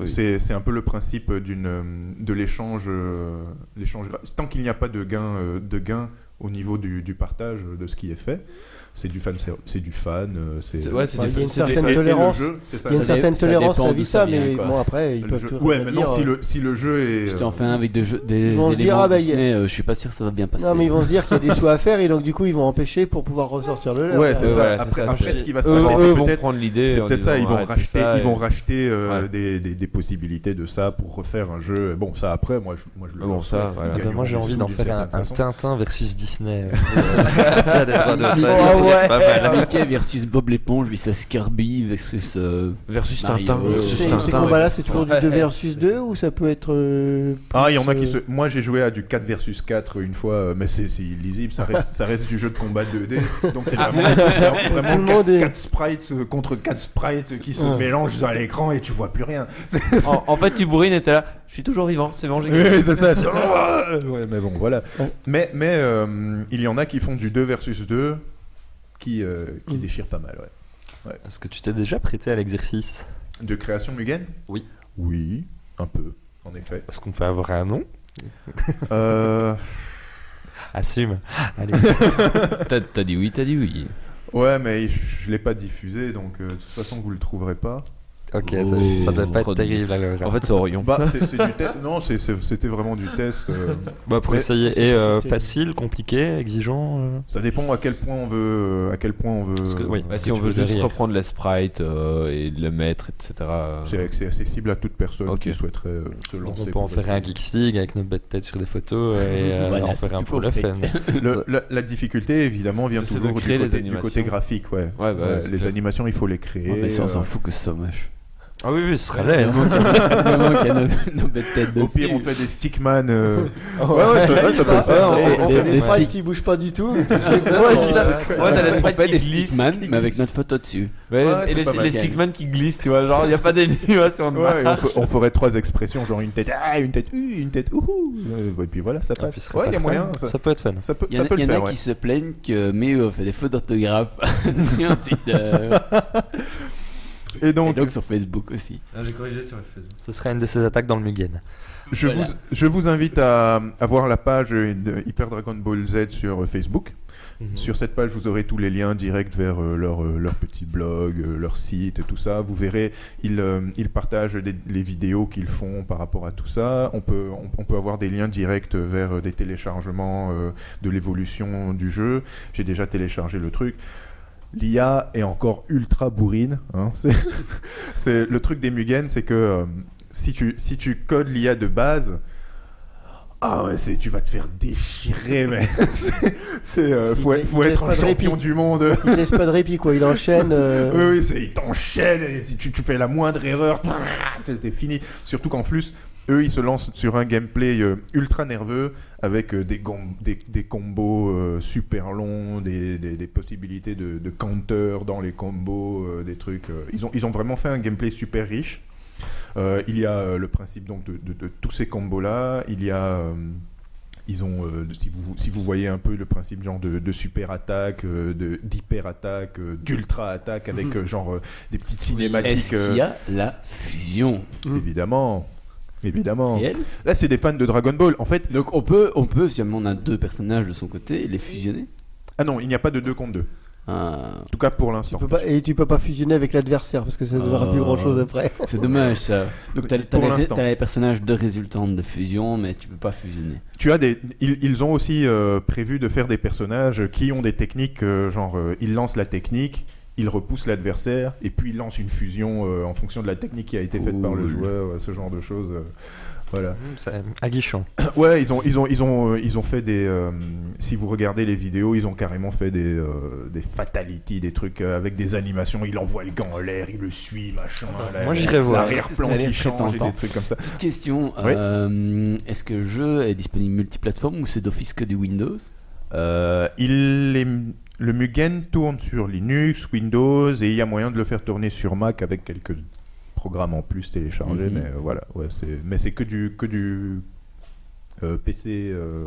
Speaker 2: Oui.
Speaker 3: c'est un peu le principe d'une euh, de l'échange. euh, l'échange. Tant qu'il n'y a pas de gain, euh, de gain au niveau du, partage de ce qui est fait, c'est du fan, c'est du fan. euh, C'est
Speaker 5: ouais, c'est
Speaker 4: Enfin,
Speaker 5: du
Speaker 4: il y a une certaine
Speaker 3: et- et le
Speaker 4: tolérance.
Speaker 3: jeu, c'est ça.
Speaker 4: Il y a une
Speaker 2: Ça dé-
Speaker 4: certaine
Speaker 2: ça
Speaker 4: tolérance
Speaker 2: dépend
Speaker 4: à vie
Speaker 2: ça
Speaker 4: mais
Speaker 2: quoi.
Speaker 4: bon après ils
Speaker 3: Le
Speaker 4: peuvent
Speaker 3: jeu-
Speaker 4: tout
Speaker 3: Ouais, maintenant si
Speaker 4: euh.
Speaker 3: le si le jeu est.
Speaker 2: Si t'en
Speaker 3: euh,
Speaker 2: fais un avec des, jeux, des
Speaker 4: Ils vont se dire,
Speaker 2: éléments
Speaker 4: ah, bah,
Speaker 2: Disney,
Speaker 4: a-
Speaker 2: euh, je suis pas sûr que ça va bien passer.
Speaker 4: Non mais ils vont se dire qu'il y a des sous à faire et donc du coup ils vont empêcher pour pouvoir ressortir le leur.
Speaker 3: Ouais, c'est ça. Après,
Speaker 5: ça,
Speaker 3: après,
Speaker 5: c'est-
Speaker 3: ce qui va se passer,
Speaker 5: eux vont
Speaker 3: peut-être
Speaker 5: prendre l'idée.
Speaker 3: C'est peut-être ça, ils vont racheter, ils vont
Speaker 5: et-
Speaker 3: racheter des, des, des possibilités de ça pour refaire un jeu. Bon, ça après, moi je, moi, je le
Speaker 5: bon, ça,
Speaker 6: Ah bah,
Speaker 3: gagneront
Speaker 6: moi j'ai envie d'en faire un. Tintin versus Disney.
Speaker 4: Ah ouais.
Speaker 6: pas mal.
Speaker 2: Mickey versus Bob l'éponge versus Kirby versus. euh,
Speaker 5: Versus
Speaker 2: Mario,
Speaker 5: Tintin. versus
Speaker 4: Ces,
Speaker 5: Tintin,
Speaker 4: ces combats-là, c'est toujours du 2 versus 2 ou ça peut être. euh,
Speaker 3: Ah, il y en a qui
Speaker 4: euh,
Speaker 3: se. Moi, j'ai joué à du 4 versus 4 une fois, euh, mais c'est illisible. Ça reste, ça reste du jeu de combat 2D. Donc, c'est vraiment, vraiment
Speaker 4: Tout le
Speaker 3: 4,
Speaker 4: monde est-
Speaker 3: sprites euh, contre 4 sprites qui se
Speaker 4: Ouais.
Speaker 3: mélangent à l'écran et tu vois plus rien.
Speaker 5: En, en fait, tu bourrines et t'es là. Je suis toujours vivant, c'est bon, j'ai gagné.
Speaker 3: Oui, c'est ça. ouais, mais bon, voilà. Mais, mais euh, il y en a qui font du 2 versus 2 qui, euh, qui
Speaker 4: Mm.
Speaker 3: déchirent pas mal. Ouais.
Speaker 6: Est-ce que tu t'es déjà prêté à l'exercice
Speaker 3: De création Mugen?
Speaker 6: Oui.
Speaker 3: Oui, un peu, en effet.
Speaker 6: Est-ce qu'on peut avoir un nom?
Speaker 3: Euh,
Speaker 6: Assume.
Speaker 2: T'as t'as dit oui, t'as dit oui.
Speaker 3: ouais, mais je, je l'ai pas diffusé, donc euh, de toute façon, vous le trouverez pas.
Speaker 6: Ok,
Speaker 2: Oh,
Speaker 6: ça, ça doit pas être
Speaker 2: trop de-
Speaker 6: terrible alors.
Speaker 5: En fait, c'est Orion.
Speaker 3: Bah, c'est c'est du test. Non, c'est- c'était vraiment du test. euh,
Speaker 6: bah, pour
Speaker 3: mais-
Speaker 6: essayer. Et euh, facile, compliqué, exigeant euh
Speaker 3: Ça dépend à quel point on veut. euh, À quel point on veut.
Speaker 6: Parce que, oui,
Speaker 5: Bah, si on veut juste
Speaker 6: rire.
Speaker 5: reprendre les sprites euh, et le mettre, etc. euh,
Speaker 3: C'est accessible à toute personne qui souhaiterait euh, se
Speaker 6: Donc
Speaker 3: lancer.
Speaker 6: on peut en faire un
Speaker 3: progressivement.
Speaker 6: Geeks League avec nos bêtes têtes sur des photos euh, et euh,
Speaker 2: Voilà,
Speaker 6: en faire un pour le fun.
Speaker 3: Le- la, la difficulté, évidemment, vient toujours du
Speaker 5: créer les
Speaker 3: côté, du côté graphique. Ouais.
Speaker 5: Bah,
Speaker 3: les animations, il faut les créer.
Speaker 2: mais ça, on s'en
Speaker 3: euh,
Speaker 2: fout que ce soit moche.
Speaker 6: Ah oui, oui, ce serait laid. hein.
Speaker 2: Y
Speaker 3: Au pire, on fait des stickman. euh,
Speaker 4: Ouais,
Speaker 3: ouais, ça- ouais, ça peut le faire.
Speaker 4: on- on
Speaker 3: et-
Speaker 4: fait
Speaker 2: des
Speaker 4: sprites
Speaker 2: sticks.
Speaker 4: qui bougent pas du tout.
Speaker 5: Ouais, c'est ça. Ouais, t'as les
Speaker 2: On
Speaker 5: sprites
Speaker 2: fait
Speaker 5: qui
Speaker 2: stickman, mais avec notre photo dessus.
Speaker 5: Ouais,
Speaker 3: Ouais,
Speaker 5: et
Speaker 3: c'est
Speaker 5: les,
Speaker 3: pas mal.
Speaker 5: les stickman qui glissent, tu vois. Genre, il n'y a pas d'animation de
Speaker 3: Ouais, et on,
Speaker 5: marche.
Speaker 3: fe- on ferait trois expressions, genre une tête, ah, une tête, uh, une tête, ouhou. Euh, Et puis voilà, ça
Speaker 6: Ah,
Speaker 3: passe. Ouais,
Speaker 6: pas
Speaker 3: il y a moyen. Ça,
Speaker 6: Ça peut être fun.
Speaker 3: ça peut,
Speaker 2: Il y
Speaker 3: ça
Speaker 2: en a,
Speaker 3: peut
Speaker 2: y
Speaker 3: le
Speaker 2: en a
Speaker 3: faire.
Speaker 2: qui
Speaker 3: ouais.
Speaker 2: se plaignent que Méo fait des fautes d'orthographe sur Twitter.
Speaker 3: Et
Speaker 2: Et
Speaker 3: donc,
Speaker 2: donc sur Facebook aussi.
Speaker 5: J'ai corrigé sur Facebook.
Speaker 6: Ce serait une de ces attaques dans le Mugen.
Speaker 3: je,
Speaker 2: voilà.
Speaker 3: vous, je vous invite à, à voir la page de Hyper Dragon Ball Z sur Facebook. Sur cette page, vous aurez tous les liens directs vers euh, leur, euh, leur petit blog, euh, leur site, tout ça. Vous verrez, ils, euh, ils partagent des- les vidéos qu'ils font par rapport à tout ça. On peut, on, on peut avoir des liens directs vers euh, des téléchargements euh, de l'évolution du jeu. J'ai déjà téléchargé le truc. L'IA est encore ultra bourrine. hein. C'est le truc des Mugen, c'est que euh, si, tu, si tu codes l'IA de base, ah ouais, c'est- tu vas te faire déchirer, mais c'est, euh, faut,
Speaker 4: Il-
Speaker 3: faut
Speaker 4: il
Speaker 3: être un champion du monde.
Speaker 4: Il laisse pas de répit quoi, il enchaîne. euh,
Speaker 3: Oui, oui, c'est, ils t'enchaînent, et si tu, tu fais la moindre erreur, t'es, t'es fini. Surtout qu'en plus, eux, ils se lancent sur un gameplay euh, ultra nerveux, avec euh, des, des, des combos euh, super longs, des, des- des possibilités de, de counter dans les combos, euh, des trucs. euh, ils, ont, ils ont vraiment fait un gameplay super riche. Euh, il y a euh, le principe donc de, de- de tous ces combos-là. Il y a... euh, ils ont, euh, si, vous, si vous voyez un peu le principe genre de, de super attaque, euh, de d'hyper attaque, euh, d'ultra attaque avec euh, genre euh, des petites cinématiques.
Speaker 2: Est-ce
Speaker 3: euh,
Speaker 2: qu'il y a la fusion?
Speaker 3: Évidemment, évidemment. Là, c'est des fans de Dragon Ball. En fait,
Speaker 2: Donc on peut, on peut, si jamais on a deux personnages de son côté, les fusionner?
Speaker 3: ah non, il n'y a pas de 2 contre 2.
Speaker 2: Ah,
Speaker 3: En tout cas pour
Speaker 4: Tu
Speaker 3: l'instant.
Speaker 4: peux pas, et tu peux pas fusionner avec l'adversaire parce que ça ne donnera plus
Speaker 2: Euh,
Speaker 4: grand chose après.
Speaker 2: c'est dommage ça. Donc t'as,
Speaker 3: Pour
Speaker 2: les, personnages de résultantes de fusion, mais tu peux pas fusionner.
Speaker 3: Tu as des, ils, ils ont aussi euh, prévu de faire des personnages qui ont des techniques, euh, genre euh, ils lancent la technique, ils repoussent l'adversaire et puis ils lancent une fusion euh, en fonction de la technique qui a été faite par le joueur, ce genre de choses. euh, voilà.
Speaker 6: C'est aguichant.
Speaker 3: Ouais, ils ont, ils ont, ils ont, euh, ils ont fait des. euh, si vous regardez les vidéos, ils ont carrément fait des, euh, des fatalities, des trucs euh, avec des animations. Il envoie le gant en l'air, il le suit, machin. la-
Speaker 6: moi, j'irais voir.
Speaker 3: L'arrière-plan
Speaker 2: Ça a l'air
Speaker 3: qui change et des trucs comme ça.
Speaker 2: Petite question,
Speaker 3: Oui.
Speaker 2: euh, est-ce que le jeu est disponible multiplateforme ou c'est d'office que du Windows?
Speaker 3: Euh, il est- le Mugen tourne sur Linux, Windows et il y a moyen de le faire tourner sur Mac avec quelques programmes en plus téléchargés.
Speaker 2: Mhm.
Speaker 3: Mais euh, voilà, ouais, c'est mais c'est que du que du euh, PC, euh,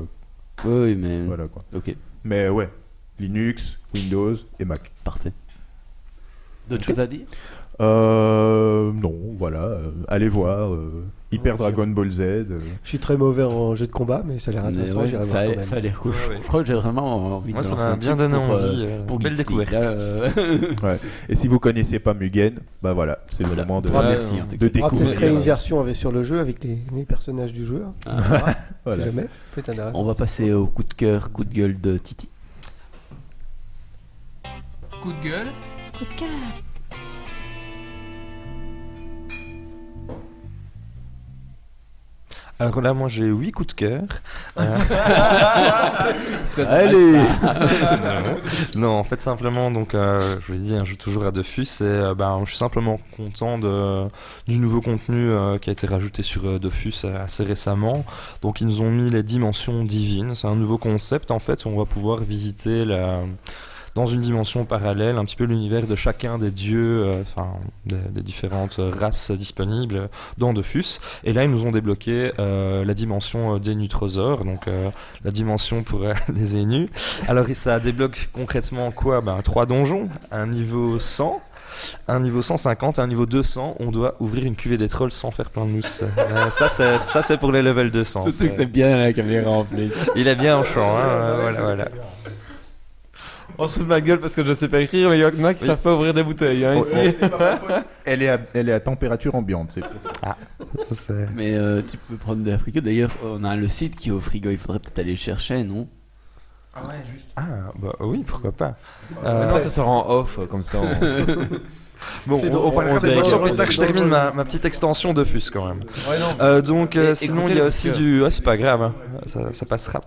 Speaker 2: Oui, mais.
Speaker 3: voilà quoi.
Speaker 2: Ok,
Speaker 3: Mais ouais, Linux, Windows et Mac.
Speaker 2: parfait. D'autres choses à dire?
Speaker 3: Euh, non, voilà, euh, allez voir euh, Hyper Dragon Ball Z. euh,
Speaker 4: Je suis très mauvais en jeu de combat, mais ça a l'air intéressant.
Speaker 2: ouais, ça,
Speaker 4: voir
Speaker 2: a, ça a l'air cool.
Speaker 6: Ouais,
Speaker 2: Je-
Speaker 6: ouais.
Speaker 2: Je crois que j'ai vraiment envie
Speaker 6: Moi,
Speaker 2: de
Speaker 6: ça m'a bien donné
Speaker 2: pour,
Speaker 6: envie,
Speaker 2: euh, pour
Speaker 6: belle découverte.
Speaker 2: euh,
Speaker 3: Et si vous connaissez pas Mugen, bah voilà, c'est le
Speaker 2: voilà.
Speaker 3: moment de,
Speaker 2: Ah, merci. tout
Speaker 3: de
Speaker 2: cas.
Speaker 4: On va peut-être
Speaker 3: découvrir.
Speaker 4: créer une version avec, sur le jeu avec les, les personnages du hein.
Speaker 2: Ah,
Speaker 3: Voilà.
Speaker 4: Jamais.
Speaker 2: On va passer au coup de cœur, coup de gueule de Titi.
Speaker 1: Coup de gueule.
Speaker 9: Coup de cœur.
Speaker 6: Alors là, moi j'ai 8 coups de cœur. Euh,
Speaker 3: Allez
Speaker 6: non, en fait, simplement, donc, euh, je vous l'ai dit, un jeu toujours à Dofus, et euh, ben, je suis simplement content de, du nouveau contenu qui a été rajouté sur Dofus euh, assez récemment. Donc, ils nous ont mis les dimensions divines. C'est un nouveau concept, en fait, où on va pouvoir visiter la dans une dimension parallèle, un petit peu l'univers de chacun des dieux, euh, enfin des, des différentes races disponibles dans Dofus. Et là, ils nous ont débloqué euh, la dimension euh, des nutrosaures, donc euh, la dimension pour euh, les énus. Alors, ça débloque concrètement quoi? Ben, Trois donjons, un niveau 100. Un niveau 150 et un niveau 200, on doit ouvrir une cuvée des trolls sans faire plein de mousse. Euh, ça, c'est, ça, c'est pour les level 200.
Speaker 2: Surtout que
Speaker 6: C'est-
Speaker 2: bien la caméra en plus.
Speaker 6: Il est bien en champ, hein, voilà, voilà.
Speaker 5: On se fout de ma gueule parce que je sais pas écrire, mais il y en a qui
Speaker 6: Oui.
Speaker 5: savent pas ouvrir des bouteilles. Hein, ici.
Speaker 3: elle, est à, elle est à température ambiante, c'est pour ça.
Speaker 6: Ça, c'est-
Speaker 2: Mais euh, tu peux prendre de la frigo. D'ailleurs, on a le site qui est au frigo. Il faudrait peut-être aller le chercher, non?
Speaker 5: Ah ouais, juste.
Speaker 6: Ah, bah oui, pourquoi pas.
Speaker 5: Mais
Speaker 6: Euh,
Speaker 5: non, ça sera en off, comme ça. on-
Speaker 6: Bon,
Speaker 4: C'est
Speaker 6: on, parlera sur
Speaker 4: que-
Speaker 6: plus tard que je termine ma, ma petite extension de FUS quand même.
Speaker 5: Ouais, non.
Speaker 6: Euh, donc, euh, sinon, il y a aussi du. Ah, c'est pas grave, hein. ça, ça passera.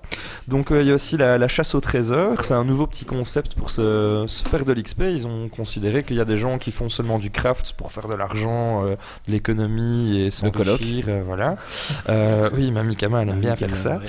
Speaker 6: Donc, euh, il y a aussi la, la chasse au trésor. C'est un nouveau petit concept pour se, se faire de l'XP. Ils ont considéré qu'il y a des gens qui font seulement du craft pour faire de l'argent, euh, de l'économie et s'enrichir. euh, voilà. Euh, oui, Mamie Kama, elle aime bien faire ça.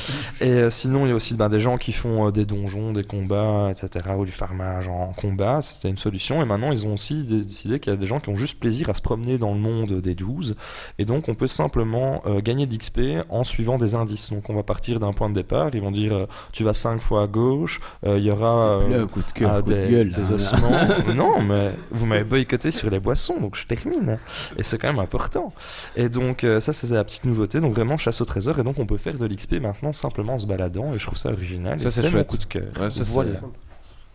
Speaker 6: Et euh, sinon, il y a aussi ben, des gens qui font euh, des donjons, des combats, etc., ou du farmage en combat. C'était une solution. Et maintenant, ils ont aussi dé- qu'il y a des gens qui ont juste plaisir à se promener dans le monde des 12. Et donc, on peut simplement euh, gagner de l'XP en suivant des indices. Donc, on va partir d'un point de départ. Ils vont dire euh, tu vas 5 fois à gauche, euh, il y aura.
Speaker 2: Plus
Speaker 6: euh,
Speaker 2: un coup de cœur,
Speaker 6: ah,
Speaker 2: coup de
Speaker 6: des,
Speaker 2: gueule.
Speaker 6: des
Speaker 2: hein.
Speaker 6: ossements. non, mais vous m'avez boycotté sur les boissons, donc je termine. Et c'est quand même important. Et donc, euh, ça, c'est la petite nouveauté. Donc, vraiment, chasse au trésor. Et donc, on peut faire de l'XP maintenant simplement en se baladant. Et je trouve ça original.
Speaker 5: Ça, c'est
Speaker 6: mon coup de cœur.
Speaker 5: Ouais, ça, c'est-
Speaker 6: voilà.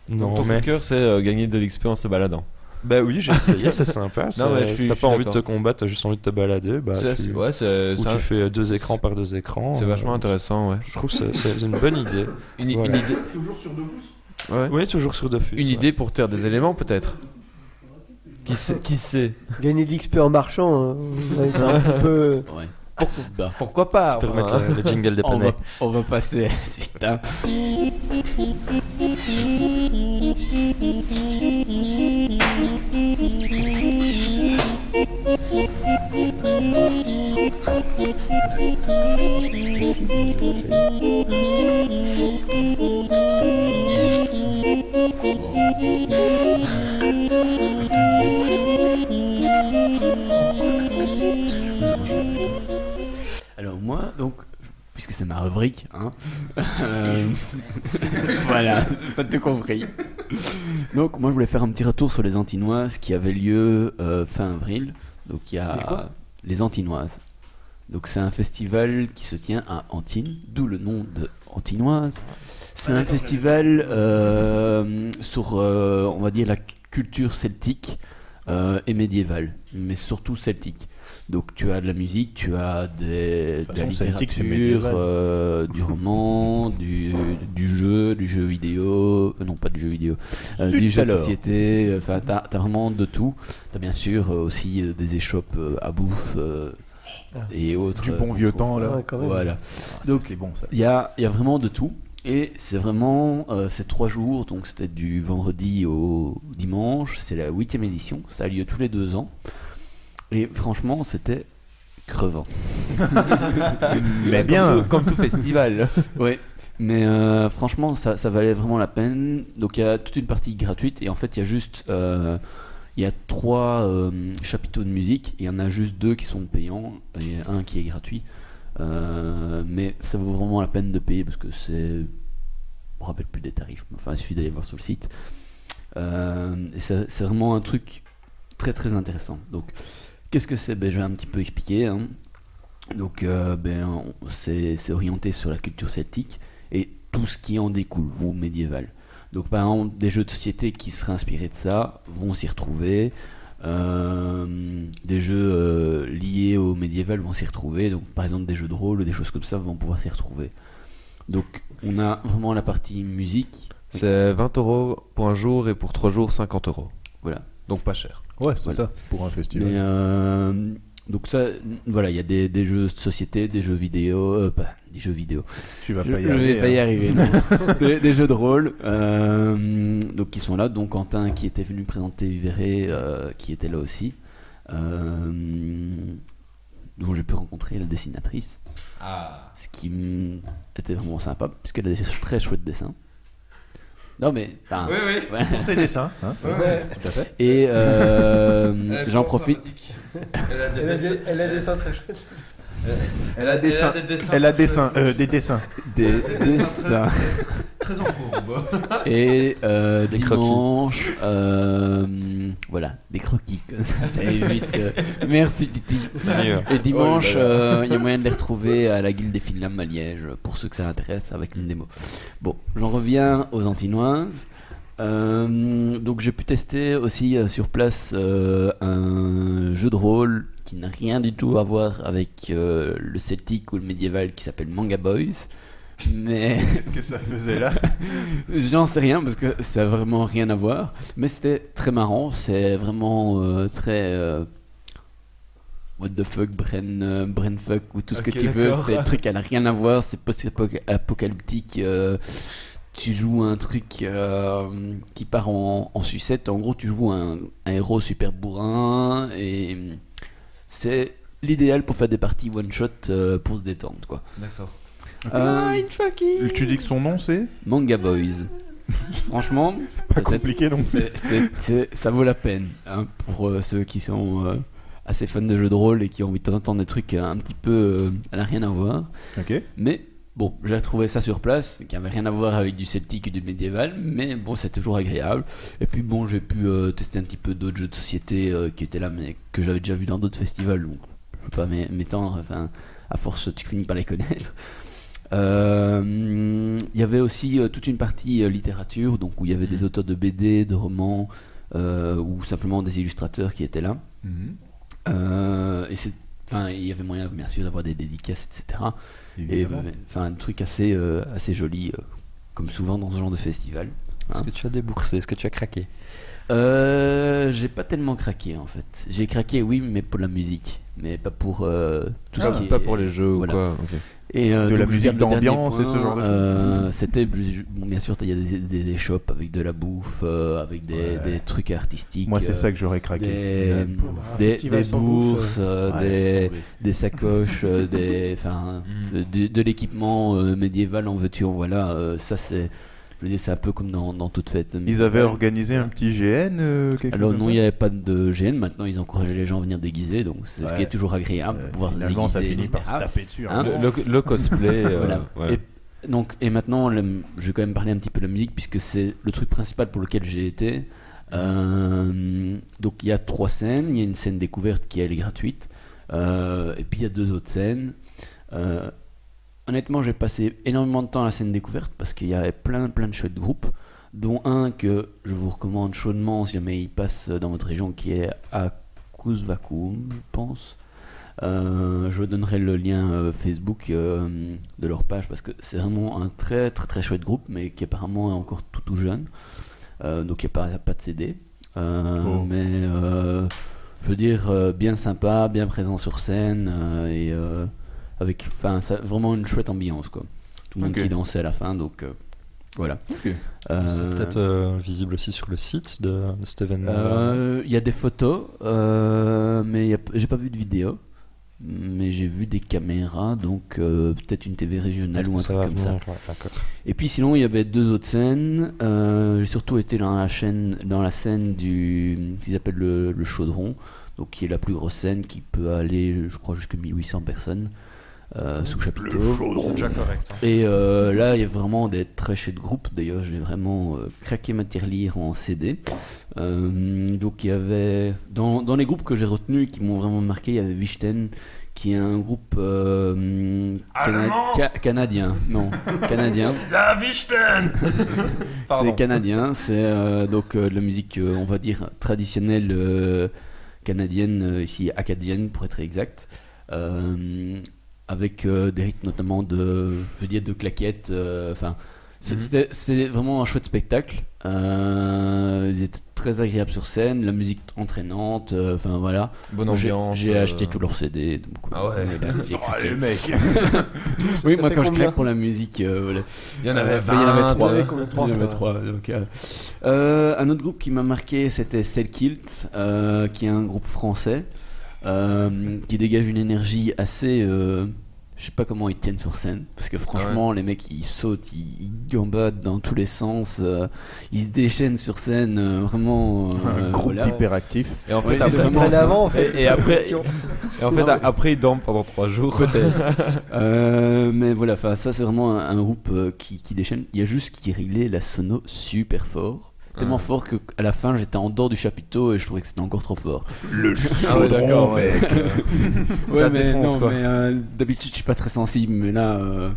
Speaker 5: Donc,
Speaker 6: Non,
Speaker 5: ton coup
Speaker 6: mais.
Speaker 5: de cœur, c'est euh, gagner de l'XP en se baladant.
Speaker 6: Bah oui, j'ai essayé, c'est sympa.
Speaker 5: je suis-
Speaker 6: si t'as
Speaker 5: je suis
Speaker 6: pas envie de te
Speaker 5: d'accord.
Speaker 6: combattre, t'as juste envie de te balader. Bah,
Speaker 5: C'est-
Speaker 6: tu...
Speaker 5: ouais, c'est
Speaker 6: Ou
Speaker 5: c'est
Speaker 6: tu
Speaker 5: un-
Speaker 6: fais deux écrans par deux écrans.
Speaker 5: c'est
Speaker 6: euh,
Speaker 5: vachement intéressant, ouais.
Speaker 6: Je trouve que c'est- c'est une bonne idée.
Speaker 5: Une, une
Speaker 6: Voilà.
Speaker 5: idée. Ouais.
Speaker 6: Oui, toujours sur Dofus.
Speaker 5: Une
Speaker 6: ouais.
Speaker 5: idée pour taire des éléments, peut-être. Qui sait, qui sait
Speaker 4: Gagner de l'XP en marchant, hein, ouais, c'est un petit peu.
Speaker 2: Ouais. Pourquoi bah,
Speaker 5: Pourquoi pas enfin,
Speaker 6: remettre le, le jingle des
Speaker 2: on, va, on va passer à la suite. hein. Alors moi, donc, puisque c'est ma rubrique, hein, euh, voilà, pas tout compris. Donc moi je voulais faire un petit retour sur les Antinoises qui avaient lieu euh, fin avril. Donc il y a
Speaker 4: Les quoi?
Speaker 2: les Antinoises. Donc c'est un festival qui se tient à Antine, d'où le nom de Antinoise. C'est un festival euh, sur, on va dire, la culture celtique et médiévale, mais surtout celtique. Donc tu as de la musique, tu as des,
Speaker 3: De
Speaker 2: la littérature, euh, du roman, du, du jeu, du jeu vidéo, euh, non pas du jeu vidéo, euh, du jeu de société, enfin t'as as vraiment de tout. T'as bien sûr euh, aussi euh, des échoppes euh, à bouffe euh,
Speaker 4: Ah.
Speaker 2: et autres.
Speaker 3: Du bon vieux
Speaker 2: trouve.
Speaker 3: temps, là.
Speaker 4: Ouais, quand même.
Speaker 2: Voilà.
Speaker 3: Ah,
Speaker 2: Donc,
Speaker 3: c'est bon ça.
Speaker 2: Il y a, il y a vraiment de tout. Et c'est vraiment euh, ces trois jours, donc c'était du vendredi au dimanche, c'est la huitième édition, ça a lieu tous les deux ans. Et franchement, c'était crevant.
Speaker 3: Mais bien.
Speaker 5: Comme tout, comme tout festival.
Speaker 2: Ouais. Mais euh, franchement, ça, ça valait vraiment la peine. Donc il y a toute une partie gratuite et en fait il y a juste euh, il y a trois euh, chapiteaux de musique. Il y en a juste deux qui sont payants et un qui est gratuit. Mais ça vaut vraiment la peine de payer parce que c'est je me rappelle plus des tarifs. mais Enfin, il suffit d'aller voir sur le site. C'est vraiment un truc très très intéressant. Donc, qu'est-ce que c'est? Ben, Je vais un petit peu expliquer. hein. Donc, euh, ben, c'est orienté sur la culture celtique et tout ce qui en découle, ou médiéval. Donc, par exemple, des jeux de société qui seraient inspirés de ça vont s'y retrouver. Euh, des jeux euh, liés au médiéval vont s'y retrouver. Donc, par exemple, des jeux de rôle ou des choses comme ça vont pouvoir s'y retrouver. Donc, on a vraiment la partie musique.
Speaker 5: C'est 20 euros pour un jour et pour 3 jours 50 euros.
Speaker 2: Voilà.
Speaker 5: Donc pas cher.
Speaker 3: Ouais, c'est
Speaker 2: Voilà.
Speaker 3: ça, pour un festival.
Speaker 2: Mais euh, donc ça, voilà, il y a des, des jeux de société, des jeux vidéo, euh, pas des jeux vidéo.
Speaker 3: tu vas
Speaker 2: Je,
Speaker 3: pas y
Speaker 2: je
Speaker 3: arriver.
Speaker 2: vais pas y
Speaker 3: hein.
Speaker 2: arriver. des, des jeux de rôle, euh, donc qui sont là. Donc Quentin qui était venu présenter Vivere, euh, qui était là aussi, euh, dont j'ai pu rencontrer la dessinatrice, ce qui était vraiment sympa puisqu'elle a des très chouettes dessins. Non mais, enfin, voilà.
Speaker 3: Pour ses dessins, hein, ouais, tout à fait.
Speaker 2: Et euh, j'en profite.
Speaker 4: Elle a des, elle a des seins très chouettes.
Speaker 3: Elle a, dessin, elle a dessin, euh, des dessins.
Speaker 2: des dessins.
Speaker 9: Très en courbe.
Speaker 2: Et euh,
Speaker 6: Des
Speaker 2: dimanche, euh, voilà, des croquis. Ça évite. euh, merci Titi. Et dimanche,
Speaker 5: Oh
Speaker 2: euh, il y a moyen de les retrouver à la Guilde des Finlames à Liège, pour ceux que ça intéresse, avec une démo. Bon, j'en reviens aux Antinoises. Euh, donc j'ai pu tester aussi euh, sur place euh, un jeu de rôle qui n'a rien du tout à voir avec euh, le celtique ou le médiéval qui s'appelle Manga Boys. Mais
Speaker 3: Qu'est-ce que ça faisait là
Speaker 2: J'en sais rien parce que ça a vraiment rien à voir. Mais c'était très marrant. C'est vraiment euh, très. euh, what the fuck, brain, brain fuck ou tout ce que tu veux. C'est un truc qui n'a rien à voir. C'est post-apocalyptique. tu joues un truc euh, qui part en, en sucette. En gros, tu joues un, un héros super bourrin. Et c'est l'idéal pour faire des parties one-shot euh, pour se détendre. Quoi.
Speaker 9: D'accord.
Speaker 2: Euh,
Speaker 3: Tu dis que son nom c'est
Speaker 2: Manga Boys. Franchement,
Speaker 3: Pas
Speaker 2: peut-être-
Speaker 3: compliqué non plus.
Speaker 2: c'est- c'est- c'est- ça vaut la peine hein, pour euh, ceux qui sont euh, assez fans de jeux de rôle et qui ont envie de temps en temps des trucs euh, un petit peu euh, à n'a rien à voir.
Speaker 3: Ok.
Speaker 2: Mais bon, j'ai retrouvé ça sur place, qui avait rien à voir avec du celtique ou du médiéval, mais bon, c'est toujours agréable. Et puis bon, j'ai pu euh, tester un petit peu d'autres jeux de société euh, qui étaient là, mais que j'avais déjà vu dans d'autres festivals. Donc, je peux pas m'é- m'étendre. Enfin, à force, tu finis par les connaître. Euh, Il y avait aussi toute une partie littérature, donc où il y avait des auteurs de BD, de romans, ou simplement des illustrateurs qui étaient là.
Speaker 3: Mhm.
Speaker 2: Et c'est, enfin, il y avait moyen bien sûr d'avoir des dédicaces, etc. Et
Speaker 3: Évidemment.
Speaker 2: euh, enfin, un truc assez, euh, assez joli, euh, comme souvent dans ce genre de festival.
Speaker 6: Est-ce
Speaker 2: Hein
Speaker 6: que tu as déboursé Est-ce que tu as craqué?
Speaker 2: Euh, j'ai pas tellement craqué en fait. J'ai craqué, oui, mais pour la musique, mais pas pour euh, tout
Speaker 5: Ah,
Speaker 2: ce qui
Speaker 5: pas
Speaker 2: est-
Speaker 5: pour les jeux
Speaker 2: voilà.
Speaker 5: ou quoi. ok.
Speaker 2: Et euh,
Speaker 3: De la musique d'ambiance et ce genre de choses.
Speaker 2: euh, C'était, bon, bien sûr, il y a des, des, des shops avec de la bouffe, euh, avec des,
Speaker 3: Ouais.
Speaker 2: des trucs artistiques.
Speaker 3: Moi c'est
Speaker 2: euh,
Speaker 3: ça que j'aurais craqué.
Speaker 2: des,
Speaker 3: Euh,
Speaker 2: bourses, euh,
Speaker 3: Ouais,
Speaker 2: des, des sacoches, euh, des, enfin,
Speaker 9: Mm.
Speaker 2: de, de l'équipement euh, médiéval en veux-tu, en voilà. euh, ça, c'est, je veux dire, c'est un peu comme dans, dans toute fête.
Speaker 3: Ils avaient organisé un petit GN euh,
Speaker 2: Alors non, il n'y avait pas de gêne. Maintenant, ils encourageaient les gens à venir déguiser, donc c'est ce qui est toujours agréable,
Speaker 3: Euh,
Speaker 2: de pouvoir se
Speaker 3: Finalement ça
Speaker 2: déguiser,
Speaker 3: finit par se taper dessus.
Speaker 2: Hein
Speaker 3: hein.
Speaker 5: Le, le- le cosplay. euh,
Speaker 2: Voilà.
Speaker 5: voilà.
Speaker 2: Et, donc, et maintenant, le- je vais quand même parler un petit peu de la musique, puisque c'est le truc principal pour lequel j'ai été. Euh, donc, il y a trois scènes. Il y a une scène découverte qui elle est gratuite. Euh, et puis, il y a deux autres scènes. Honnêtement, j'ai passé énormément de temps à la scène découverte, parce qu'il y avait plein, plein de chouettes groupes, dont un que je vous recommande chaudement si jamais il passe dans votre région, qui est à Kuzvakum, je pense. Euh, je vous donnerai le lien euh, Facebook euh, de leur page parce que c'est vraiment un très très très chouette groupe mais qui apparemment est encore tout tout jeune. Euh, donc il n'y a pas, pas de CD.
Speaker 3: Oh.
Speaker 2: Mais je veux dire bien sympa, bien présent sur scène et avec enfin ça- vraiment une chouette ambiance quoi. Tout le monde qui dansait à la fin donc euh, voilà. Euh,
Speaker 6: C'est peut-être euh, visible aussi sur le site de, de cet événement.
Speaker 2: euh, Il y a des photos, euh, mais j'ai pas vu de vidéo. mais j'ai vu des caméras, donc euh, peut-être une TV régionale ou un truc comme ça.
Speaker 6: ouais.
Speaker 2: Et puis sinon, il y avait deux autres scènes. Euh, j'ai surtout été dans la chaîne, dans la scène du qu'ils appellent le, le chaudron, donc qui est la plus grosse scène qui peut aller, je crois, jusqu'à 1800 personnes euh, sous chapiteau.
Speaker 6: C'est déjà correct. hein.
Speaker 2: Et euh, là, il y a vraiment des très chouettes groupes. D'ailleurs, j'ai vraiment euh, craqué ma tirelire en CD. Euh, donc, il y avait dans, dans les groupes que j'ai retenus qui m'ont vraiment marqué, il y avait Vichten, qui est un groupe cana- ca- canadien. Non, canadien.
Speaker 6: La Vichten
Speaker 2: C'est canadien. C'est donc de la musique, on va dire traditionnelle canadienne, ici acadienne pour être exact. Euh, avec euh, des rythmes notamment de, je veux dire, de claquettes. euh, Enfin,
Speaker 5: Mhm.
Speaker 2: c'était c'était vraiment un chouette spectacle. Euh, ils étaient très agréables sur scène, la musique entraînante. euh, Enfin voilà.
Speaker 5: Bonne
Speaker 2: J'ai-
Speaker 5: ambiance.
Speaker 2: J'ai
Speaker 5: euh,
Speaker 2: acheté tous leurs CD. donc,
Speaker 5: Ah ouais.
Speaker 2: là, j'ai craqué.
Speaker 3: mec
Speaker 2: Oui, moi quand je craque pour la musique, euh, voilà.
Speaker 5: Il y en avait
Speaker 2: Euh, il y en avait
Speaker 5: 20,
Speaker 2: trois.
Speaker 4: il y en avait combien Trois,
Speaker 2: Il y en avait
Speaker 4: quoi.
Speaker 2: trois, donc, euh, euh, un autre groupe qui m'a marqué, c'était Selkilt, euh, qui est un groupe français euh, qui dégage une énergie assez. euh, je sais pas comment ils tiennent sur scène, parce que franchement, les mecs ils sautent, ils, ils gambadent dans tous les sens, euh, ils se déchaînent sur scène, euh, vraiment. euh,
Speaker 3: Un groupe
Speaker 2: voilà.
Speaker 3: hyperactif.
Speaker 5: Et en fait, après,
Speaker 2: vraiment
Speaker 4: Près
Speaker 2: ça.
Speaker 4: d'avant, en fait.
Speaker 5: Et- et après-
Speaker 4: question.
Speaker 5: et en fait,
Speaker 2: Non, mais-
Speaker 5: après, ils dorment pendant 3 jours.
Speaker 2: Euh, mais voilà, ça c'est vraiment un, un groupe euh, qui, qui déchaîne. Il y a juste qui réglait la sono super fort. Tellement
Speaker 5: Ah.
Speaker 2: fort que à la fin j'étais en dehors du chapiteau et je trouvais que c'était encore trop fort.
Speaker 3: Le
Speaker 5: Ah ouais, d'accord, ouais. Ça
Speaker 2: mais
Speaker 5: défonce,
Speaker 2: non,
Speaker 5: quoi.
Speaker 2: mais euh, d'habitude je suis pas très sensible, mais là, euh,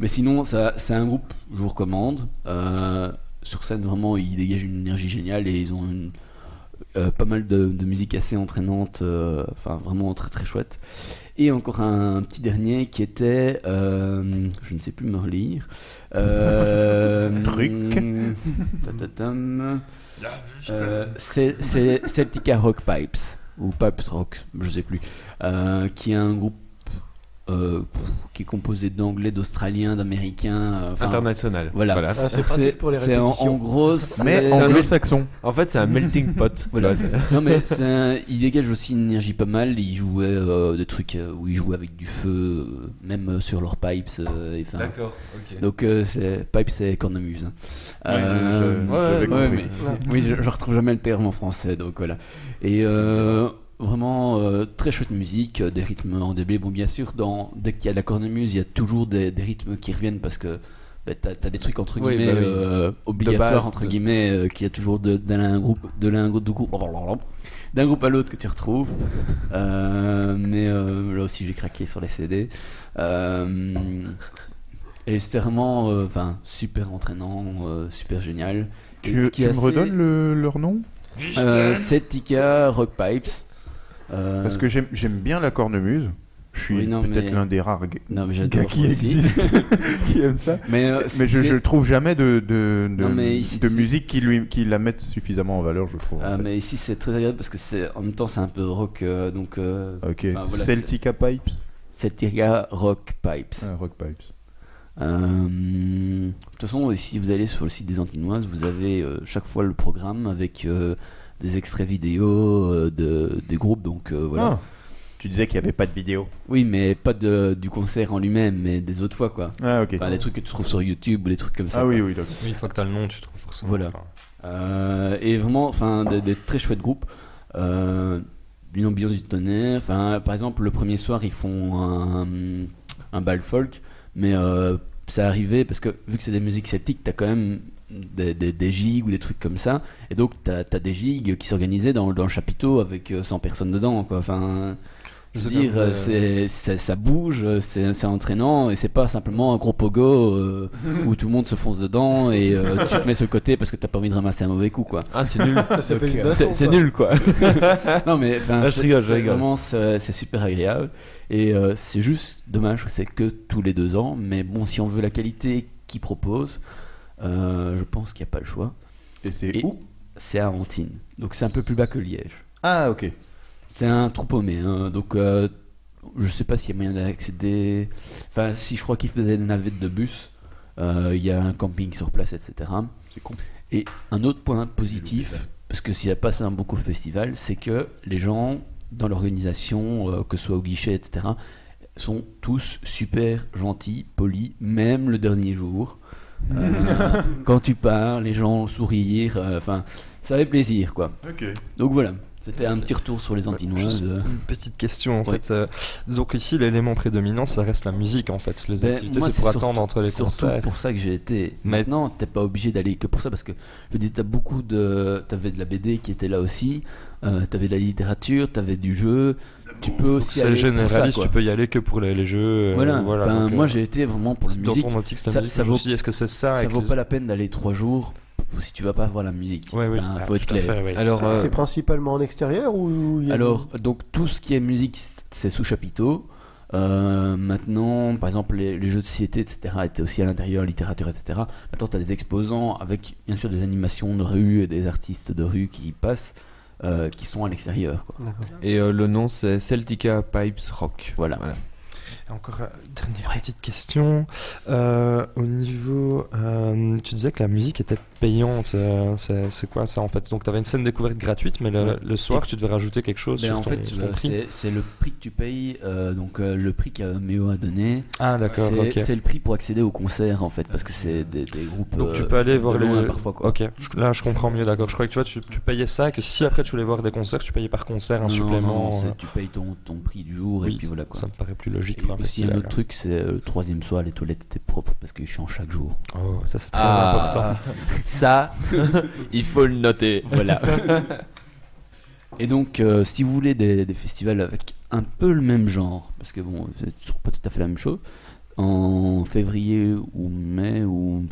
Speaker 2: mais sinon ça c'est un groupe je vous recommande. Euh, sur scène vraiment ils dégagent une énergie géniale et ils ont une, euh, pas mal de, de musique assez entraînante, euh, enfin vraiment très très chouette. Et encore un, petit dernier qui était, euh, je ne sais plus me relire. Euh,
Speaker 3: Truc.
Speaker 2: tatatam. Euh, c'est Celtica Rock Pipes ou Pipes Rock, je sais plus, euh, qui est un groupe euh, qui est composé d'anglais, d'australiens, d'américains. euh, enfin,
Speaker 5: International.
Speaker 2: Voilà.
Speaker 4: Ah, c'est pratique pour les
Speaker 2: c'est en,
Speaker 4: répétitions.
Speaker 2: en gros, c'est-
Speaker 3: Mais
Speaker 2: c'est
Speaker 3: anglo-saxon.
Speaker 5: En fait, c'est un melting pot. tu
Speaker 2: Voilà.
Speaker 5: vois, c'est-
Speaker 2: non mais c'est un- il dégage aussi une énergie pas mal. Il jouait euh, des trucs euh, où il jouait avec du feu, euh, même euh, sur leurs pipes. euh, et enfin,
Speaker 5: D'accord, ok.
Speaker 2: donc euh, c'est pipes c'est cornemuse. hein. Euh,
Speaker 3: je-
Speaker 5: ouais,
Speaker 2: ouais, mais- oui, je, je retrouve jamais le terme en français, donc voilà. Et euh, vraiment euh, très chouette musique, euh, des rythmes en DB. Bon, bien sûr, dans, dès qu'il y a de la cornemuse, il y a toujours des, des rythmes qui reviennent parce que bah, t'as as des trucs entre
Speaker 5: Oui,
Speaker 2: guillemets
Speaker 5: bah oui.
Speaker 2: euh, obligatoires
Speaker 5: base,
Speaker 2: entre
Speaker 5: de-
Speaker 2: guillemets euh, qu'il y a toujours de- d'un groupe de l'un groupe de groupe d'un groupe à l'autre que tu retrouves. Euh, mais euh, là aussi j'ai craqué sur les CD. Euh, et c'était vraiment euh, enfin super entraînant, euh, super génial.
Speaker 3: Tu, tu me
Speaker 2: assez-
Speaker 3: redonnes le- leur nom?
Speaker 2: Euh, Celtica Rock Pipes. Euh,
Speaker 3: Parce que j'aime bien la cornemuse. Je suis
Speaker 2: Oui,
Speaker 3: peut-être
Speaker 2: mais-
Speaker 3: l'un des rares
Speaker 2: non, mais
Speaker 3: gars qui existent qui aiment ça.
Speaker 2: Mais, euh,
Speaker 3: Mais je, je trouve jamais de, de, de,
Speaker 2: Non, mais ici,
Speaker 3: de
Speaker 2: c'est-
Speaker 3: musique qui, lui, qui la mette suffisamment en valeur, je trouve.
Speaker 2: Ah,
Speaker 3: fait.
Speaker 2: mais ici c'est très agréable parce que c'est en même temps c'est un peu rock euh, donc euh,
Speaker 3: Ok.
Speaker 2: enfin, voilà,
Speaker 3: Celtica Pipes.
Speaker 2: Celtica Rock Pipes.
Speaker 3: Ah, Rock Pipes.
Speaker 2: De toute façon, si vous allez sur le site des Antinoises, vous avez chaque fois le programme avec des extraits vidéo euh, de, des groupes. Donc euh, voilà.
Speaker 3: Ah, tu disais qu'il n'y avait pas de vidéo.
Speaker 2: Oui, mais pas de, du concert en lui-même, mais des autres fois quoi.
Speaker 3: Ah, ok.
Speaker 2: Enfin, des trucs que tu trouves sur YouTube ou des trucs comme ça.
Speaker 3: ah, oui,
Speaker 2: quoi.
Speaker 3: oui, d'accord.
Speaker 6: Oui, une fois que t'as le nom, tu trouves forcément.
Speaker 2: Voilà. Euh, et vraiment, enfin, des, des très chouettes groupes. Euh, d'une ambiance du tonnerre. Enfin, par exemple, le premier soir, ils font un, un bal folk, mais euh, ça arrivait parce que vu que c'est des musiques celtiques, t'as quand même des, des, des gigs ou des trucs comme ça, et donc t'as as des gigs qui s'organisaient dans, dans le chapiteau avec euh, 100 personnes dedans, quoi. Enfin, je veux dire,
Speaker 6: euh,
Speaker 2: ça bouge, c'est c'est entraînant, et c'est pas simplement un gros pogo euh, où tout le monde se fonce dedans et euh, tu te mets sur le côté parce que t'as pas envie de ramasser un mauvais coup, quoi.
Speaker 5: Ah, c'est nul.
Speaker 2: Euh,
Speaker 5: C'est nul, quoi.
Speaker 2: Non mais
Speaker 5: Ah, je rigole, je rigole.
Speaker 2: Vraiment, c'est super agréable et euh, c'est juste dommage que c'est que tous les deux ans. Mais bon, si on veut la qualité qu'ils proposent, euh, je pense qu'il n'y a pas le choix.
Speaker 3: Et c'est où?
Speaker 2: C'est à Antine, donc c'est un peu plus bas que Liège.
Speaker 3: Ah, ok.
Speaker 2: C'est un trou paumé, hein, donc euh, je sais pas s'il y a moyen d'accéder. Enfin, si je crois qu'ils faisaient des navettes de bus, euh, il y a un camping sur place, etc.
Speaker 3: C'est con.
Speaker 2: Et un autre point positif, parce que s'il n'y a pas ça un beaucoup festival, c'est que les gens dans l'organisation, euh, que ce soit au guichet, etc., sont tous super gentils, polis, même le dernier jour. Euh, quand tu pars, les gens sourire, euh, enfin, ça fait plaisir, quoi. Donc voilà, c'était un petit retour sur les Antinoises. euh.
Speaker 6: Une petite question en
Speaker 2: Ouais.
Speaker 6: fait. euh, donc ici l'élément prédominant ça reste la musique en fait. Les
Speaker 2: Ben,
Speaker 6: activités c'est pour
Speaker 2: surtout-
Speaker 6: attendre entre les
Speaker 2: surtout
Speaker 6: concerts.
Speaker 2: pour ça que j'ai été.
Speaker 6: Mais-
Speaker 2: Maintenant, t'es pas obligé d'aller que pour ça parce que je veux dire, t'as beaucoup de, t'avais de la BD qui était là aussi, euh, t'avais de la littérature, t'avais du jeu. Tu peux aussi
Speaker 6: C'est
Speaker 2: aller pour ça,
Speaker 6: généraliste, tu peux y aller que pour les, les jeux. euh,
Speaker 2: Voilà. Enfin,
Speaker 6: donc,
Speaker 2: moi,
Speaker 6: euh,
Speaker 2: j'ai été vraiment pour la
Speaker 6: dans
Speaker 2: musique.
Speaker 6: ton optique,
Speaker 2: Ça-
Speaker 6: musique,
Speaker 2: ça vaut-
Speaker 6: est-ce que c'est ça
Speaker 2: Ça vaut
Speaker 6: les-
Speaker 2: pas la peine d'aller trois jours si tu vas pas voir la musique.
Speaker 6: Ouais, oui.
Speaker 2: Enfin,
Speaker 6: Ah,
Speaker 2: faut être clair.
Speaker 6: fait, oui.
Speaker 5: Alors, euh,
Speaker 4: C'est principalement en extérieur ou il y a-
Speaker 2: Alors, donc tout ce qui est musique, c'est sous chapiteau. Euh, maintenant, par exemple, les, les jeux de société, etc., étaient aussi à l'intérieur, littérature, etc. Maintenant, tu as des exposants avec, bien sûr, des animations de rue et des artistes de rue qui y passent, qui sont à l'extérieur.
Speaker 5: Et euh, le nom c'est Celtica Pipes Rock.
Speaker 2: Voilà.
Speaker 6: Encore une dernière petite question. Euh, au niveau. euh, tu disais que la musique était payante. euh, c'est quoi ça en fait? Donc tu avais une scène découverte gratuite, mais le,
Speaker 2: Ouais.
Speaker 6: le soir tu devais rajouter quelque chose
Speaker 2: Ben,
Speaker 6: sur
Speaker 2: en
Speaker 6: ton,
Speaker 2: fait, euh, c'est le prix que tu payes, euh, donc euh, le prix que Méo a donné.
Speaker 6: Ah d'accord,
Speaker 2: C'est le prix pour accéder au concert, en fait, parce que c'est des, des groupes.
Speaker 6: Donc tu
Speaker 2: euh,
Speaker 6: peux aller voir les.
Speaker 2: parfois, quoi.
Speaker 6: Ok, là je comprends mieux, d'accord. Je croyais que tu, vois, tu, tu payais ça, que si après tu voulais voir des concerts, tu payais par concert un
Speaker 2: Non,
Speaker 6: supplément.
Speaker 2: non,
Speaker 6: euh,
Speaker 2: tu payes ton, ton prix du jour
Speaker 6: Oui,
Speaker 2: et puis voilà quoi.
Speaker 6: Ça me paraît plus logique
Speaker 2: Et aussi
Speaker 6: festival.
Speaker 2: un autre truc, c'est euh, le troisième soir, les toilettes étaient propres parce qu'ils changent chaque jour.
Speaker 6: Oh, ça c'est très
Speaker 5: Ah.
Speaker 6: important.
Speaker 5: Ça, il faut le noter.
Speaker 2: Voilà. et donc, euh, si vous voulez des, des festivals avec un peu le même genre, parce que bon, c'est toujours pas tout à fait la même chose, en février ou mai ou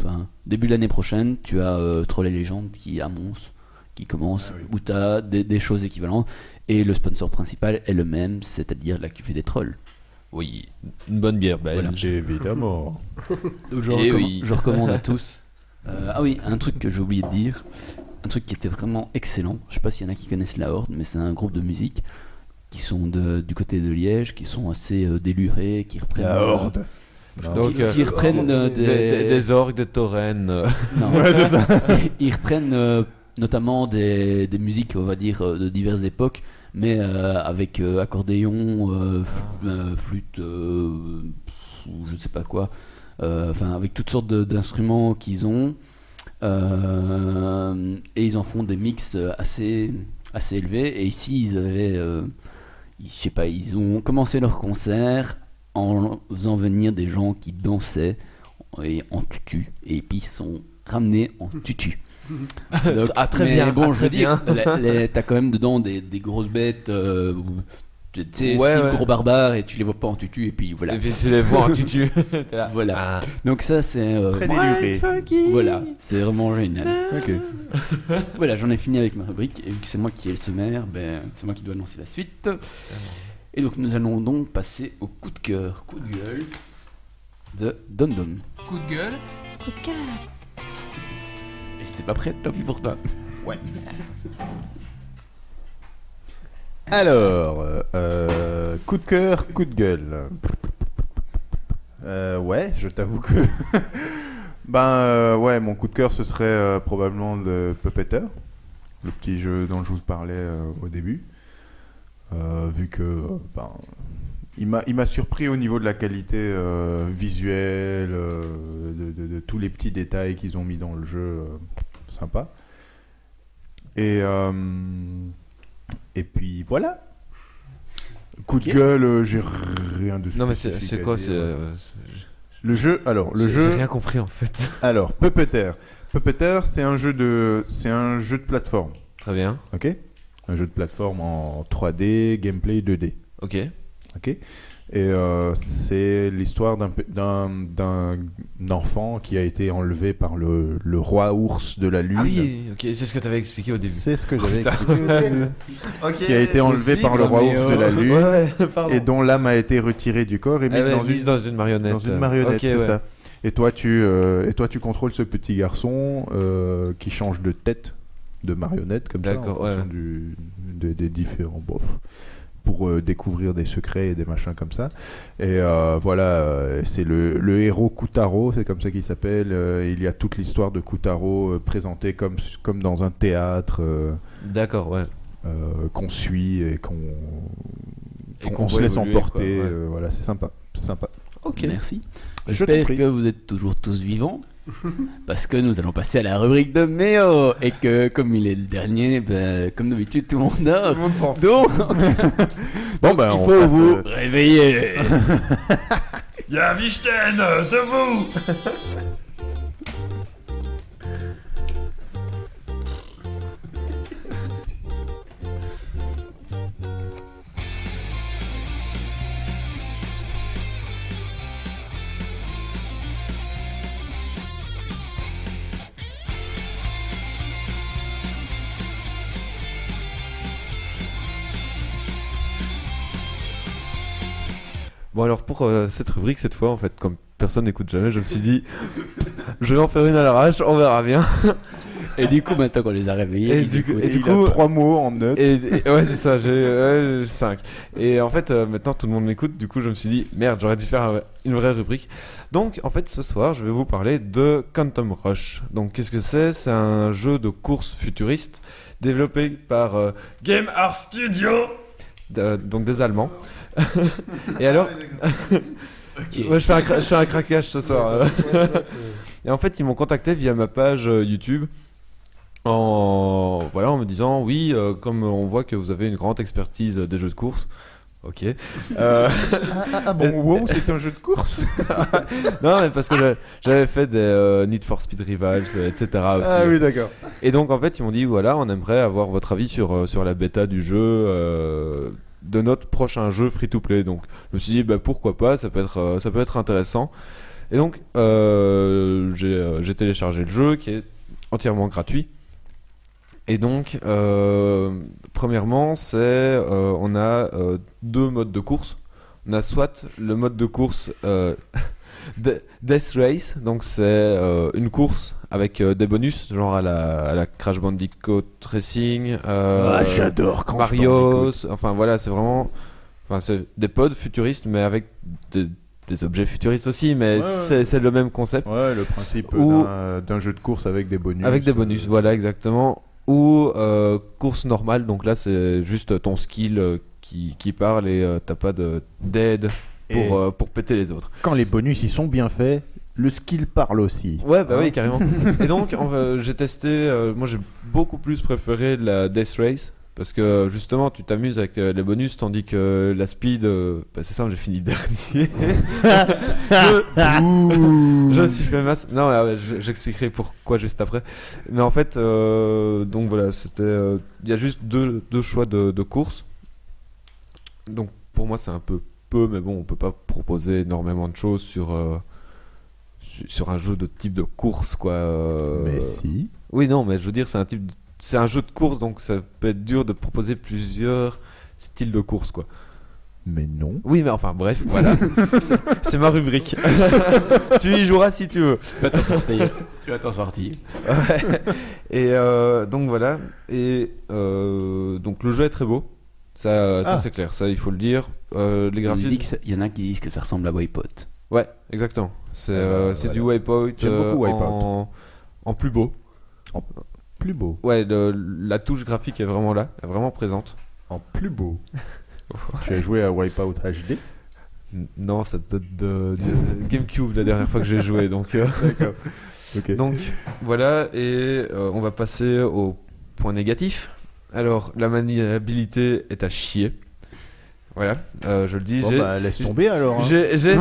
Speaker 2: début de l'année prochaine, tu as euh, Troll et Légende qui annonce, qui commence, où tu as des, des choses équivalentes, et le sponsor principal est le même, c'est-à-dire la cuvée des trolls.
Speaker 5: Oui, une bonne bière belge.
Speaker 3: Évidemment.
Speaker 2: Je,
Speaker 5: Eh
Speaker 2: recommande,
Speaker 5: oui.
Speaker 2: je recommande à tous. Euh, ah oui, un truc que j'ai oublié de dire, un truc qui était vraiment excellent. Je sais pas s'il y en a qui connaissent la Horde, mais c'est un groupe de musique qui sont de- du côté de Liège, qui sont assez euh, délurés, qui reprennent
Speaker 3: La
Speaker 2: euh,
Speaker 3: horde.
Speaker 5: Donc,
Speaker 2: qui,
Speaker 5: euh,
Speaker 2: qui reprennent
Speaker 5: Des,
Speaker 2: des,
Speaker 5: des- des orgues, des taurennes.
Speaker 2: non.
Speaker 3: Ouais, c'est ça.
Speaker 2: ils reprennent euh, notamment des, des musiques, on va dire, de diverses époques, mais euh, avec euh, accordéon, euh, flûte, ou je ne sais pas quoi, enfin avec toutes sortes d'instruments qu'ils ont, et ils en font des mix assez, assez élevés. Et ici, ils avaient, euh, je sais pas, ils ont commencé leur concert en faisant venir des gens qui dansaient et en tutu, et puis ils sont ramenés en tutu. Donc,
Speaker 5: Ah, très
Speaker 2: mais
Speaker 5: bien,
Speaker 2: Bon,
Speaker 5: ah,
Speaker 2: je veux dire, t'as quand même dedans des, des grosses bêtes, euh, tu sais,
Speaker 5: Ouais,
Speaker 2: style
Speaker 5: ouais.
Speaker 2: gros barbares, et tu les vois pas en tutu, et puis voilà.
Speaker 5: Et puis tu les vois en tutu. Là.
Speaker 2: Voilà.
Speaker 5: Ah.
Speaker 2: Donc ça, c'est euh,
Speaker 3: Très déluré.
Speaker 2: voilà, c'est vraiment génial.
Speaker 3: Ok.
Speaker 2: Voilà, j'en ai fini avec ma rubrique, et vu que c'est moi qui ai le sommaire, ben, c'est moi qui dois annoncer la suite. Et donc nous allons donc passer au coup de cœur, coup de gueule de Don Don.
Speaker 1: Coup de gueule.
Speaker 8: Coup de cœur.
Speaker 2: Et c'était pas prêt, tant pis pour toi.
Speaker 3: Alors, euh, coup de cœur, coup de gueule. Euh, ouais, je t'avoue que. ben, euh, ouais, mon coup de cœur, ce serait euh, probablement le Puppeter, le petit jeu dont je vous parlais euh, au début. Euh, vu que. ben, il m'a, il m'a surpris au niveau de la qualité euh, visuelle, euh, de, de- de tous les petits détails qu'ils ont mis dans le jeu. euh, sympa. Et. et puis voilà. Coup de gueule, j'ai rien de
Speaker 5: Non mais c'est quoi
Speaker 3: Le jeu, alors, le
Speaker 5: j'ai-
Speaker 3: jeu.
Speaker 5: J'ai rien compris en fait.
Speaker 3: Alors, Puppeteer. Puppeteer, c'est un jeu de, c'est un jeu de plateforme,
Speaker 5: Très bien.
Speaker 3: ok? Un jeu de plateforme en 3D, gameplay 2D,
Speaker 5: Ok.
Speaker 3: Ok Et euh, c'est l'histoire d'un, pe- d'un, d'un enfant qui a été enlevé par le, le roi ours de la lune.
Speaker 5: Ah oui, ok, c'est ce que tu avais expliqué au début.
Speaker 3: C'est ce que j'avais
Speaker 5: Putain.
Speaker 3: expliqué au début.
Speaker 5: Ok.
Speaker 3: Qui a été enlevé par le roi ours de
Speaker 5: euh,
Speaker 3: la lune.
Speaker 5: Ouais, ouais,
Speaker 3: et dont l'âme a été retirée du corps et mise,
Speaker 5: est
Speaker 3: dans,
Speaker 5: mise
Speaker 3: une,
Speaker 5: dans une marionnette.
Speaker 3: dans une marionnette,
Speaker 5: Ok,
Speaker 3: c'est
Speaker 5: ouais.
Speaker 3: ça. Et toi, tu, euh, et toi, tu contrôles ce petit garçon euh, qui change de tête de marionnette comme ça, en
Speaker 5: D'accord,
Speaker 3: fonction
Speaker 5: ouais.
Speaker 3: du- de- des différents bof, pour euh, découvrir des secrets et des machins comme ça. Et euh, voilà, euh, c'est le, le héros Kutaro, c'est comme ça qu'il s'appelle. Euh, il y a toute l'histoire de Kutaro euh, présentée comme, comme dans un théâtre. euh,
Speaker 5: D'accord, ouais.
Speaker 3: euh, qu'on suit et qu'on qu'on se laisse
Speaker 5: évoluer,
Speaker 3: emporter.
Speaker 5: quoi, ouais.
Speaker 3: euh, voilà, c'est sympa. C'est sympa.
Speaker 5: Ok.
Speaker 2: Merci. J'espère que vous êtes toujours tous vivants. Parce que nous allons passer à la rubrique de Méo. Et que comme il est le dernier, ben, comme d'habitude, tout le monde dort.
Speaker 5: Tout le monde s'en fout.
Speaker 2: Donc,
Speaker 3: Bon, ben,
Speaker 2: il
Speaker 3: on
Speaker 2: faut
Speaker 3: passe,
Speaker 2: vous
Speaker 3: euh,
Speaker 2: réveiller.
Speaker 6: Y'a Vichten, debout
Speaker 5: Bon alors pour euh, cette rubrique cette fois en fait comme personne n'écoute jamais je me suis dit je vais en faire une à l'arrache on verra bien.
Speaker 2: Et du coup, maintenant qu'on les a réveillés,
Speaker 5: Et du coup-
Speaker 2: écoutent.
Speaker 5: et du
Speaker 3: il a
Speaker 5: coup-
Speaker 3: trois mots en note.
Speaker 5: et, et- ouais c'est ça j'ai 5 et en fait euh, maintenant tout le monde m'écoute du coup je me suis dit merde j'aurais dû faire euh, une vraie rubrique. Donc en fait ce soir je vais vous parler de Quantum Rush. Donc qu'est-ce que c'est? C'est un jeu de course futuriste développé par euh,
Speaker 6: Game Art Studio
Speaker 5: donc des Allemands et alors
Speaker 2: Ok.
Speaker 5: Ouais, je, fais un cra- je fais un craquage ce soir. Et en fait, ils m'ont contacté via ma page euh, YouTube en, voilà, en me disant Oui, euh, comme on voit que vous avez une grande expertise des jeux de course. Ok. Euh,
Speaker 3: Ah, ah, ah, bon, wow, c'est un jeu de course
Speaker 5: non, mais parce que j'a- j'avais fait des euh, Need for Speed Rivals, etc. aussi.
Speaker 3: Ah oui, d'accord.
Speaker 5: Et donc, en fait, ils m'ont dit Voilà, on aimerait avoir votre avis sur, sur la bêta du jeu. De notre prochain jeu free to play donc je me suis dit bah, pourquoi pas ça peut être euh, ça peut être intéressant. Et donc euh, j'ai euh, j'ai téléchargé le jeu qui est entièrement gratuit. Et donc premièrement c'est on a deux modes de course. On a soit le mode de course De- Death Race, donc c'est euh, une course avec euh, des bonus, genre à la, à la Crash Bandicoot Racing, euh,
Speaker 3: Ah, j'adore
Speaker 5: Mario, enfin voilà, c'est vraiment, enfin c'est des pods futuristes, mais avec des, des objets futuristes aussi, mais
Speaker 3: Ouais,
Speaker 5: c'est c'est le même concept.
Speaker 3: Ouais, le principe d'un- d'un jeu de course avec des bonus.
Speaker 5: Avec des
Speaker 3: euh,
Speaker 5: bonus, voilà exactement. Ou course normale, donc là c'est juste ton skill qui, qui parle et t'as pas de- d'aide pour, euh, pour péter les autres.
Speaker 3: quand les bonus ils sont bien faits, le skill parle aussi.
Speaker 5: Ouais, bah
Speaker 3: Hein
Speaker 5: oui, carrément. Et donc, j'ai testé. euh, moi, j'ai beaucoup plus préféré la Death Race. Parce que justement, tu t'amuses avec euh, les bonus, tandis que la speed, euh, bah, c'est simple, j'ai fini dernier. je, je me suis fait masse. Non, je- j'expliquerai pourquoi juste après. Mais en fait, euh, donc voilà, c'était. euh, Il y a juste deux, deux choix de, de course. Donc pour moi, c'est un peu peu, mais bon, on peut pas proposer énormément de choses sur. euh, sur un jeu de type de course quoi euh,
Speaker 3: Mais si.
Speaker 5: oui non mais je veux dire c'est un type de- c'est un jeu de course donc ça peut être dur de proposer plusieurs styles de course quoi
Speaker 3: Mais non.
Speaker 5: oui mais enfin bref voilà C'est- c'est ma rubrique tu y joueras si tu veux
Speaker 2: Tu vas t'en sortir. Tu vas t'en sortir.
Speaker 5: Ouais. et euh, donc voilà et euh, donc le jeu est très beau ça, ça
Speaker 3: Ah.
Speaker 5: c'est clair ça il faut le dire Euh, les
Speaker 2: Il,
Speaker 5: graphismes
Speaker 2: il y en a qui disent que ça ressemble à Waypot.
Speaker 5: ouais exactement c'est
Speaker 3: Euh,
Speaker 5: euh,
Speaker 3: voilà.
Speaker 5: du Wipeout
Speaker 3: J'aime
Speaker 5: euh,
Speaker 3: beaucoup Wipeout.
Speaker 5: en, en plus beau
Speaker 3: Plus beau.
Speaker 5: Ouais, le- la touche graphique est vraiment là, est vraiment présente.
Speaker 3: En plus beau. tu as joué à Wipeout HD
Speaker 5: Non, ça date de, de GameCube la dernière fois que j'ai joué, donc. euh,
Speaker 3: D'accord.
Speaker 5: Donc voilà, et euh, on va passer au point négatif. Alors, la maniabilité est à chier. Voilà, euh, je le dis.
Speaker 3: Bon,
Speaker 5: j'ai-
Speaker 3: bah, laisse tomber alors. hein.
Speaker 5: j'ai j'ai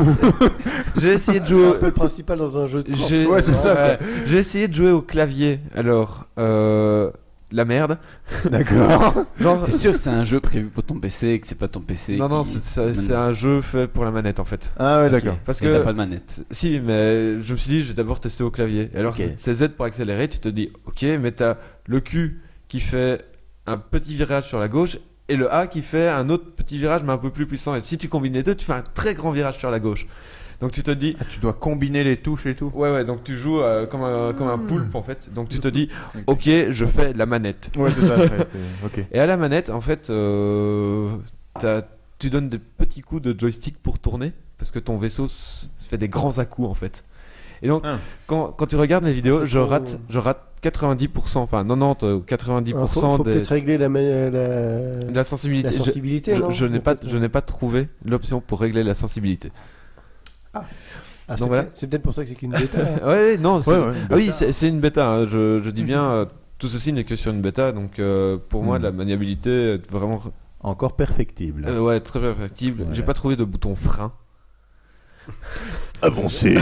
Speaker 5: j'ai essayé de
Speaker 4: C'est
Speaker 5: jouer.
Speaker 4: un peu le principal dans un jeu de course.
Speaker 5: J'ai
Speaker 3: Ouais, c'est ça,
Speaker 5: ouais, j'ai essayé de jouer au clavier. Alors, euh, la merde.
Speaker 3: D'accord.
Speaker 5: Genre,
Speaker 2: T'es sûr que c'est un jeu prévu pour ton PC et que c'est pas ton PC
Speaker 5: non, non,
Speaker 2: qui-
Speaker 5: c'est- c'est c'est un jeu fait pour la manette en fait.
Speaker 3: Ah ouais,
Speaker 2: Ok.
Speaker 3: d'accord.
Speaker 5: Parce
Speaker 2: Et
Speaker 5: que-
Speaker 2: t'as pas de manette.
Speaker 5: C'est- Si, mais je me suis dit, j'ai d'abord testé au clavier. Et alors,
Speaker 2: Ok.
Speaker 5: c'est Z pour accélérer, tu te dis, ok, mais t'as le Q qui fait un petit virage sur la gauche et le A qui fait un autre petit virage mais un peu plus puissant. Et si tu combines les deux, tu fais un très grand virage sur la gauche. Donc tu te dis,
Speaker 3: Ah, tu dois combiner les touches et tout.
Speaker 5: ouais, ouais, donc tu joues euh, comme, un, comme un poulpe en fait. Donc tu te dis, ok, je fais la manette.
Speaker 3: Ouais, c'est ça. ouais, c'est- ok.
Speaker 5: Et à la manette, en fait, euh, t'as- tu donnes des petits coups de joystick pour tourner parce que ton vaisseau fait des grands à-coups en fait. Et donc,
Speaker 3: Ah.
Speaker 5: quand, quand tu regardes mes vidéos,
Speaker 4: C'est
Speaker 5: je
Speaker 4: trop-
Speaker 5: rate, je rate 90%, enfin 90 ou 90%
Speaker 4: Alors, faut, faut
Speaker 5: des,
Speaker 4: peut-être régler la,
Speaker 5: sensibilité.
Speaker 4: la
Speaker 5: Je-
Speaker 4: sensibilité.
Speaker 5: je
Speaker 4: non
Speaker 5: je n'ai pas,
Speaker 4: Peut-être,
Speaker 5: je n'ai pas trouvé l'option pour régler la sensibilité.
Speaker 4: Ah,
Speaker 5: Donc
Speaker 4: c'est
Speaker 5: voilà.
Speaker 4: peut-être- pour ça que c'est qu'une bêta. hein.
Speaker 5: Ouais, non, c'est-
Speaker 3: Ouais, ouais,
Speaker 5: ah oui, c'est une bêta. hein, Je, je dis bien, euh, tout ceci n'est que sur une bêta, donc euh, pour moi,
Speaker 3: Mhm.
Speaker 5: la maniabilité est vraiment,
Speaker 3: Encore perfectible.
Speaker 5: euh, ouais, très perfectible. J'ai pas trouvé de bouton frein.
Speaker 3: Avancez.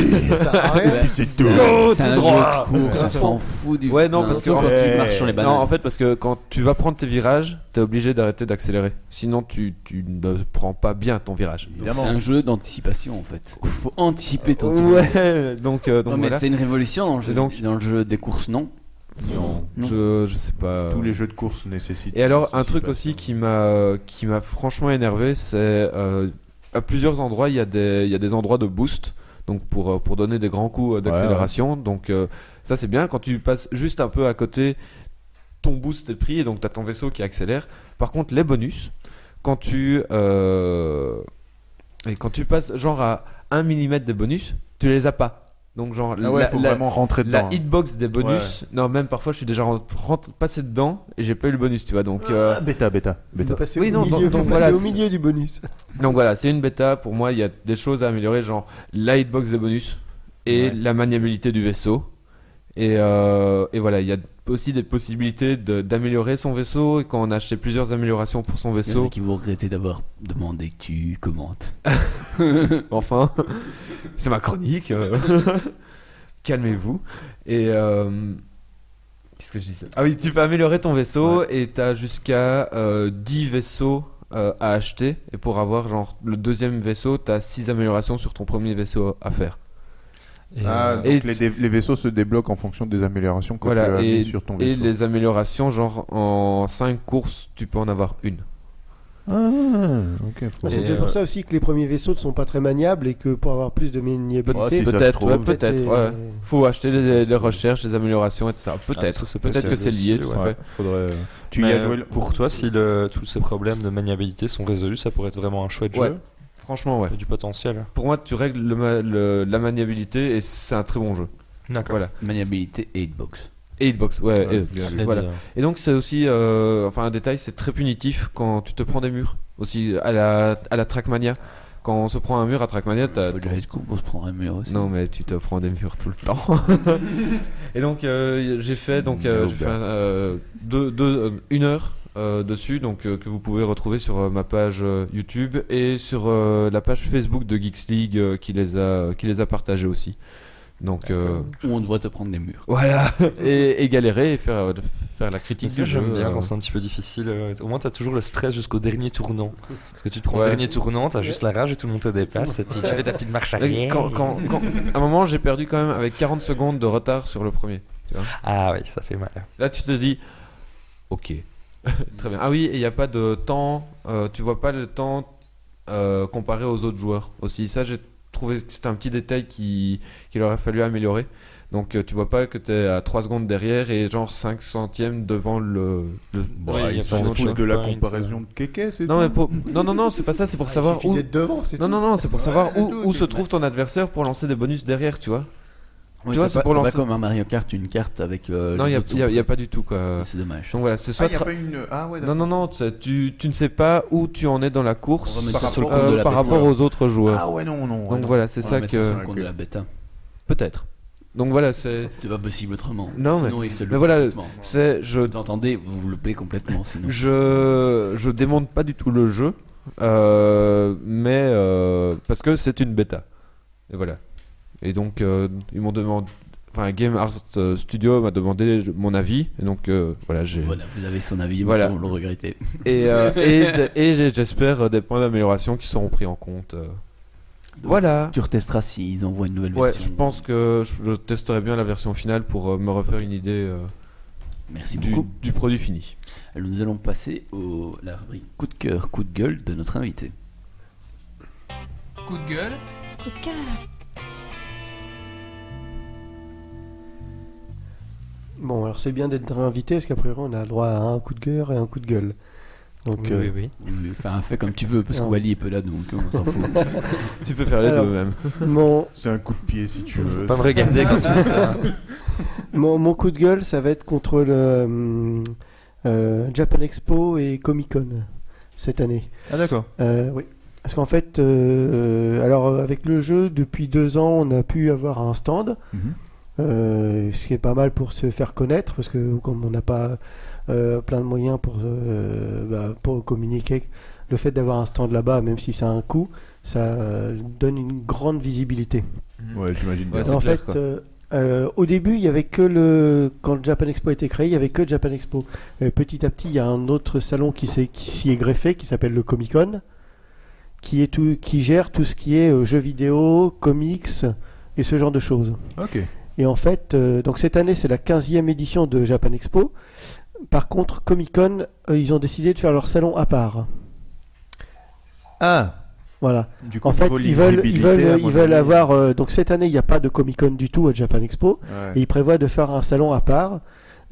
Speaker 3: C'est tout
Speaker 2: C'est
Speaker 5: tout
Speaker 2: un
Speaker 5: droit.
Speaker 2: jeu de course, on s'en fout du
Speaker 5: Ouais, non, parce que-
Speaker 2: quand
Speaker 3: Ouais.
Speaker 2: tu marches sur les bananes.
Speaker 5: Non, en fait, parce que quand tu vas prendre tes virages, t'es obligé d'arrêter d'accélérer. Sinon, tu, tu ne prends pas bien ton virage.
Speaker 2: Donc. C'est un jeu d'anticipation en fait. Il faut anticiper ton tour.
Speaker 5: Ouais, donc, euh, donc
Speaker 2: Non, mais
Speaker 5: voilà.
Speaker 2: c'est une révolution dans le, jeu,
Speaker 5: Et donc-
Speaker 2: dans le jeu des courses, non?
Speaker 3: Non.
Speaker 2: Non.
Speaker 5: Je, je sais pas.
Speaker 3: Tous les jeux de course nécessitent.
Speaker 5: Et alors, un truc aussi qui m'a qui m'a franchement énervé, c'est euh, à plusieurs endroits, il y a des il y a des endroits de boost, donc pour euh, pour donner des grands coups euh, d'accélération. Donc euh, ça c'est bien quand tu passes juste un peu à côté, ton boost est pris et donc tu as ton vaisseau qui accélère. Par contre, les bonus, quand tu euh, et quand tu passes genre à 1 mm des bonus, tu les as pas. Donc genre
Speaker 3: Ah ouais,
Speaker 5: la-
Speaker 3: faut
Speaker 5: la-
Speaker 3: vraiment rentrer dedans.
Speaker 5: la hitbox des bonus, non même parfois je suis déjà passé dedans et j'ai pas eu le bonus, tu vois. Donc euh,
Speaker 3: Ah, bêta, bêta, bêta.
Speaker 4: passer
Speaker 5: Oui,
Speaker 4: au
Speaker 5: non,
Speaker 4: milieu,
Speaker 5: donc- voilà,
Speaker 4: au milieu du bonus.
Speaker 5: Donc voilà, c'est une bêta. Pour moi, il y a des choses à améliorer, genre la hitbox des bonus et
Speaker 3: Ouais.
Speaker 5: la maniabilité du vaisseau. Et, euh, et voilà, il y a aussi des possibilités de- d'améliorer son vaisseau. Et quand on a acheté plusieurs améliorations pour son
Speaker 2: Il y en a
Speaker 5: vaisseau,
Speaker 2: qui vont regretter d'avoir demandé que tu commentes.
Speaker 5: enfin, c'est ma chronique. euh. Calmez-vous. Et euh, qu'est-ce que je disais? Ah oui, tu peux améliorer ton vaisseau et tu as jusqu'à euh, 10 vaisseaux à acheter. Et pour avoir genre le deuxième vaisseau, tu as 6 améliorations sur ton premier vaisseau à faire.
Speaker 6: Et,
Speaker 3: Ah,
Speaker 6: euh,
Speaker 3: donc
Speaker 5: et
Speaker 3: les,
Speaker 5: tu-
Speaker 3: vaisseaux se débloquent en fonction des améliorations que tu
Speaker 5: Voilà,
Speaker 3: as
Speaker 5: et,
Speaker 3: sur ton
Speaker 5: et
Speaker 3: vaisseau.
Speaker 5: les améliorations, genre en 5 courses, tu peux en avoir une.
Speaker 3: Ah,
Speaker 4: Bah, c'est
Speaker 5: Et,
Speaker 4: peut-être pour
Speaker 5: euh,
Speaker 4: ça aussi que les premiers vaisseaux ne sont pas très maniables et que pour avoir plus de maniabilité,
Speaker 3: se
Speaker 5: Peut-être, ouais, peut-être,
Speaker 4: euh,
Speaker 5: ouais. Faut acheter les, les recherches, les améliorations, etc.
Speaker 6: Ah,
Speaker 5: Peut-être, peut-être que c'est lié,
Speaker 6: aussi,
Speaker 5: tout à
Speaker 6: ouais.
Speaker 5: fait.
Speaker 3: Faudrait... Tu y as joué le-
Speaker 6: Pour toi, si le- tous ces problèmes de maniabilité sont résolus, ça pourrait être vraiment un chouette
Speaker 5: Ouais.
Speaker 6: jeu.
Speaker 5: Franchement, ouais.
Speaker 6: Du potentiel.
Speaker 5: Pour moi, tu règles le ma- le- la maniabilité et c'est un très bon jeu.
Speaker 6: D'accord.
Speaker 5: Voilà.
Speaker 2: Maniabilité et hitbox.
Speaker 5: Et hitbox, ouais. Et, voilà. Et donc, c'est aussi, euh, enfin, un détail, c'est très punitif quand tu te prends des murs. Aussi, à la, à la Trackmania. Quand on se prend un mur à Trackmania, t'as.
Speaker 2: Faut déjà être cool pour se prendre un mur aussi.
Speaker 5: Non, mais tu te prends des murs tout le temps. et donc, euh, j'ai fait, donc, euh, j'ai fait euh, deux, deux, euh, une heure euh, dessus, donc, euh, que vous pouvez retrouver sur euh, ma page euh, YouTube et sur euh, la page Facebook de Geeks League euh, qui, les a, qui les a partagés aussi. Donc, euh,
Speaker 2: Où on devrait te prendre des murs.
Speaker 5: voilà. et, et galérer et faire, euh, faire la critique
Speaker 6: ça,
Speaker 5: du jeu.
Speaker 6: j'aime bien
Speaker 5: euh,
Speaker 6: quand c'est un petit peu difficile. Au moins, t'as toujours le stress jusqu'au dernier tournant. Parce que tu te prends
Speaker 5: Ouais.
Speaker 6: le dernier tournant, t'as juste la rage et tout le monde te dépasse. Et puis tu fais ta petite marche arrière.
Speaker 5: quand, quand- quand- à un moment, j'ai perdu quand même avec 40 secondes de retard sur le premier.
Speaker 6: Ah oui, ça fait mal.
Speaker 5: Là, tu te dis, ok, très bien. Ah oui, et il n'y a pas de temps, euh, tu vois pas le temps euh, comparé aux autres joueurs aussi. Ça, j'ai trouvé que c'était un petit détail qui- qu'il aurait fallu améliorer. Donc, euh, tu vois pas que tu es à 3 secondes derrière et genre 5 centièmes devant le. le
Speaker 3: Bon,
Speaker 6: Ouais,
Speaker 3: ils
Speaker 6: y a
Speaker 3: s'en
Speaker 6: pas de
Speaker 3: foutent
Speaker 6: checkpoint,
Speaker 3: de la comparaison de Keke, c'est
Speaker 5: Non,
Speaker 3: tout
Speaker 5: mais pour- non, non, non, c'est pas ça, c'est pour
Speaker 4: Ah,
Speaker 5: savoir où.
Speaker 4: devant,
Speaker 5: Non, non, non, c'est pour savoir où,
Speaker 3: tout,
Speaker 5: où se trouve ton adversaire pour lancer des bonus derrière, tu vois.
Speaker 2: Ouais,
Speaker 5: Tu vois,
Speaker 2: t'as
Speaker 5: c'est
Speaker 2: pas-
Speaker 5: pour
Speaker 2: pas
Speaker 5: lancer-
Speaker 2: comme un Mario Kart, une carte avec. euh,
Speaker 5: non, il n'y a, pas du tout, quoi.
Speaker 2: C'est dommage.
Speaker 5: Donc voilà, c'est
Speaker 3: Ah,
Speaker 5: soit.
Speaker 3: il y a
Speaker 5: tra-
Speaker 3: pas une. Ah ouais,
Speaker 5: Non,
Speaker 3: d'accord.
Speaker 5: non, non, tu, tu, tu ne sais pas où tu en es dans la course
Speaker 3: Par
Speaker 2: le de
Speaker 5: euh,
Speaker 2: la
Speaker 5: par
Speaker 2: bêta.
Speaker 5: rapport aux autres joueurs.
Speaker 3: Ah ouais, non, non. ouais,
Speaker 5: Donc
Speaker 3: non.
Speaker 5: voilà, c'est
Speaker 2: On va
Speaker 5: ça
Speaker 2: mettre ça sur
Speaker 5: que.
Speaker 2: le compte de la bêta.
Speaker 5: Peut-être. Donc voilà, c'est.
Speaker 2: C'est pas possible autrement.
Speaker 5: Non, mais-
Speaker 2: Sinon, il se
Speaker 5: mais voilà,
Speaker 2: complètement.
Speaker 5: c'est je
Speaker 2: Vous entendez, vous vous loupez complètement. Sinon.
Speaker 5: je je démonte pas du tout le jeu, euh, mais euh, parce que c'est une bêta. Et voilà. Et donc euh, ils m'ont demandé, enfin Game Art Studio m'a demandé mon avis, et donc euh, voilà j'ai.
Speaker 2: Voilà, vous avez son avis,
Speaker 5: Voilà.
Speaker 2: on le regrettait.
Speaker 5: Et euh, et, j'espère euh, des points d'amélioration qui seront pris en compte. euh. Voilà.
Speaker 2: Tu retesteras s'ils envoient une nouvelle
Speaker 5: Ouais,
Speaker 2: version.
Speaker 5: je pense que je, testerai bien la version finale pour euh, me refaire une idée euh,
Speaker 2: Merci
Speaker 5: du,
Speaker 2: beaucoup.
Speaker 5: du produit fini.
Speaker 2: Alors, nous allons passer au la rubrique coup de cœur, coup de gueule de notre invité.
Speaker 1: Coup de gueule.
Speaker 8: Coup de cœur.
Speaker 4: Bon, alors c'est bien d'être invité parce qu'après on a le droit à un coup de cœur et un coup de gueule. Donc,
Speaker 6: Oui,
Speaker 4: euh,
Speaker 6: oui, oui.
Speaker 2: Oui, Enfin, fais comme tu veux, parce que. Wally est peu là, donc on s'en fout.
Speaker 5: Tu peux faire les
Speaker 4: Alors.
Speaker 5: deux même.
Speaker 4: mon,
Speaker 3: C'est un coup de pied si tu
Speaker 6: Faut
Speaker 3: veux.
Speaker 6: pas me regarder quand tu dis ça.
Speaker 4: mon, mon coup de gueule, ça va être contre le hum, euh, Japan Expo et Comic Con cette année.
Speaker 3: Ah d'accord.
Speaker 4: Euh, oui. Parce qu'en fait, euh, alors euh, avec le jeu, depuis deux ans, on a pu avoir un stand,
Speaker 3: Mhm.
Speaker 4: Euh, ce qui est pas mal pour se faire connaître, parce que comme on n'a pas euh, plein de moyens pour, euh, bah, pour communiquer, le fait d'avoir un stand là-bas, même si c'est un coût, ça donne une grande visibilité.
Speaker 3: Ouais, j'imagine.
Speaker 5: Ouais,
Speaker 4: en
Speaker 5: clair,
Speaker 4: fait,
Speaker 5: quoi.
Speaker 4: euh, euh, au début, il y avait que le quand le Japan Expo a été créé, il y avait que Japan Expo. Petit à petit, il y a un autre salon qui s'est- qui s'y est greffé, qui s'appelle le Comic Con, qui est tout, qui gère tout ce qui est euh, jeux vidéo, comics et ce genre de choses.
Speaker 3: Ok.
Speaker 4: Et en fait, euh, donc cette année, c'est la 15e édition de Japan Expo. Par contre, Comic Con, euh, ils ont décidé de faire leur salon à part.
Speaker 3: Ah.
Speaker 4: Voilà.
Speaker 3: Du coup,
Speaker 4: En fait, ils veulent, ils veulent, ils veulent avoir. euh, donc cette année, il n'y a pas de Comic Con du tout à Japan Expo.
Speaker 3: Ouais.
Speaker 4: Et ils prévoient de faire un salon à part.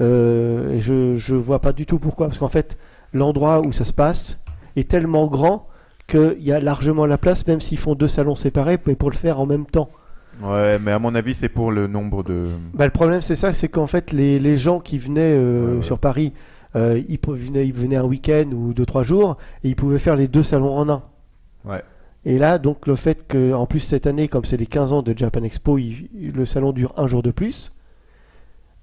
Speaker 4: Euh, et je je vois pas du tout pourquoi. Parce qu'en fait, l'endroit où ça se passe est tellement grand qu'il y a largement la place, même s'ils font deux salons séparés, mais pour le faire en même temps.
Speaker 3: Ouais, mais à mon avis, c'est pour le nombre de.
Speaker 4: Bah, le problème, c'est ça, c'est qu'en fait, les, les gens qui venaient euh,
Speaker 3: Ouais, ouais.
Speaker 4: sur Paris, euh, ils, venaient, ils venaient un week-end ou deux, trois jours, et ils pouvaient faire les deux salons en un.
Speaker 3: Ouais.
Speaker 4: Et là, donc, le fait que, en plus, cette année, comme c'est les 15 ans de Japan Expo, il- le salon dure un jour de plus,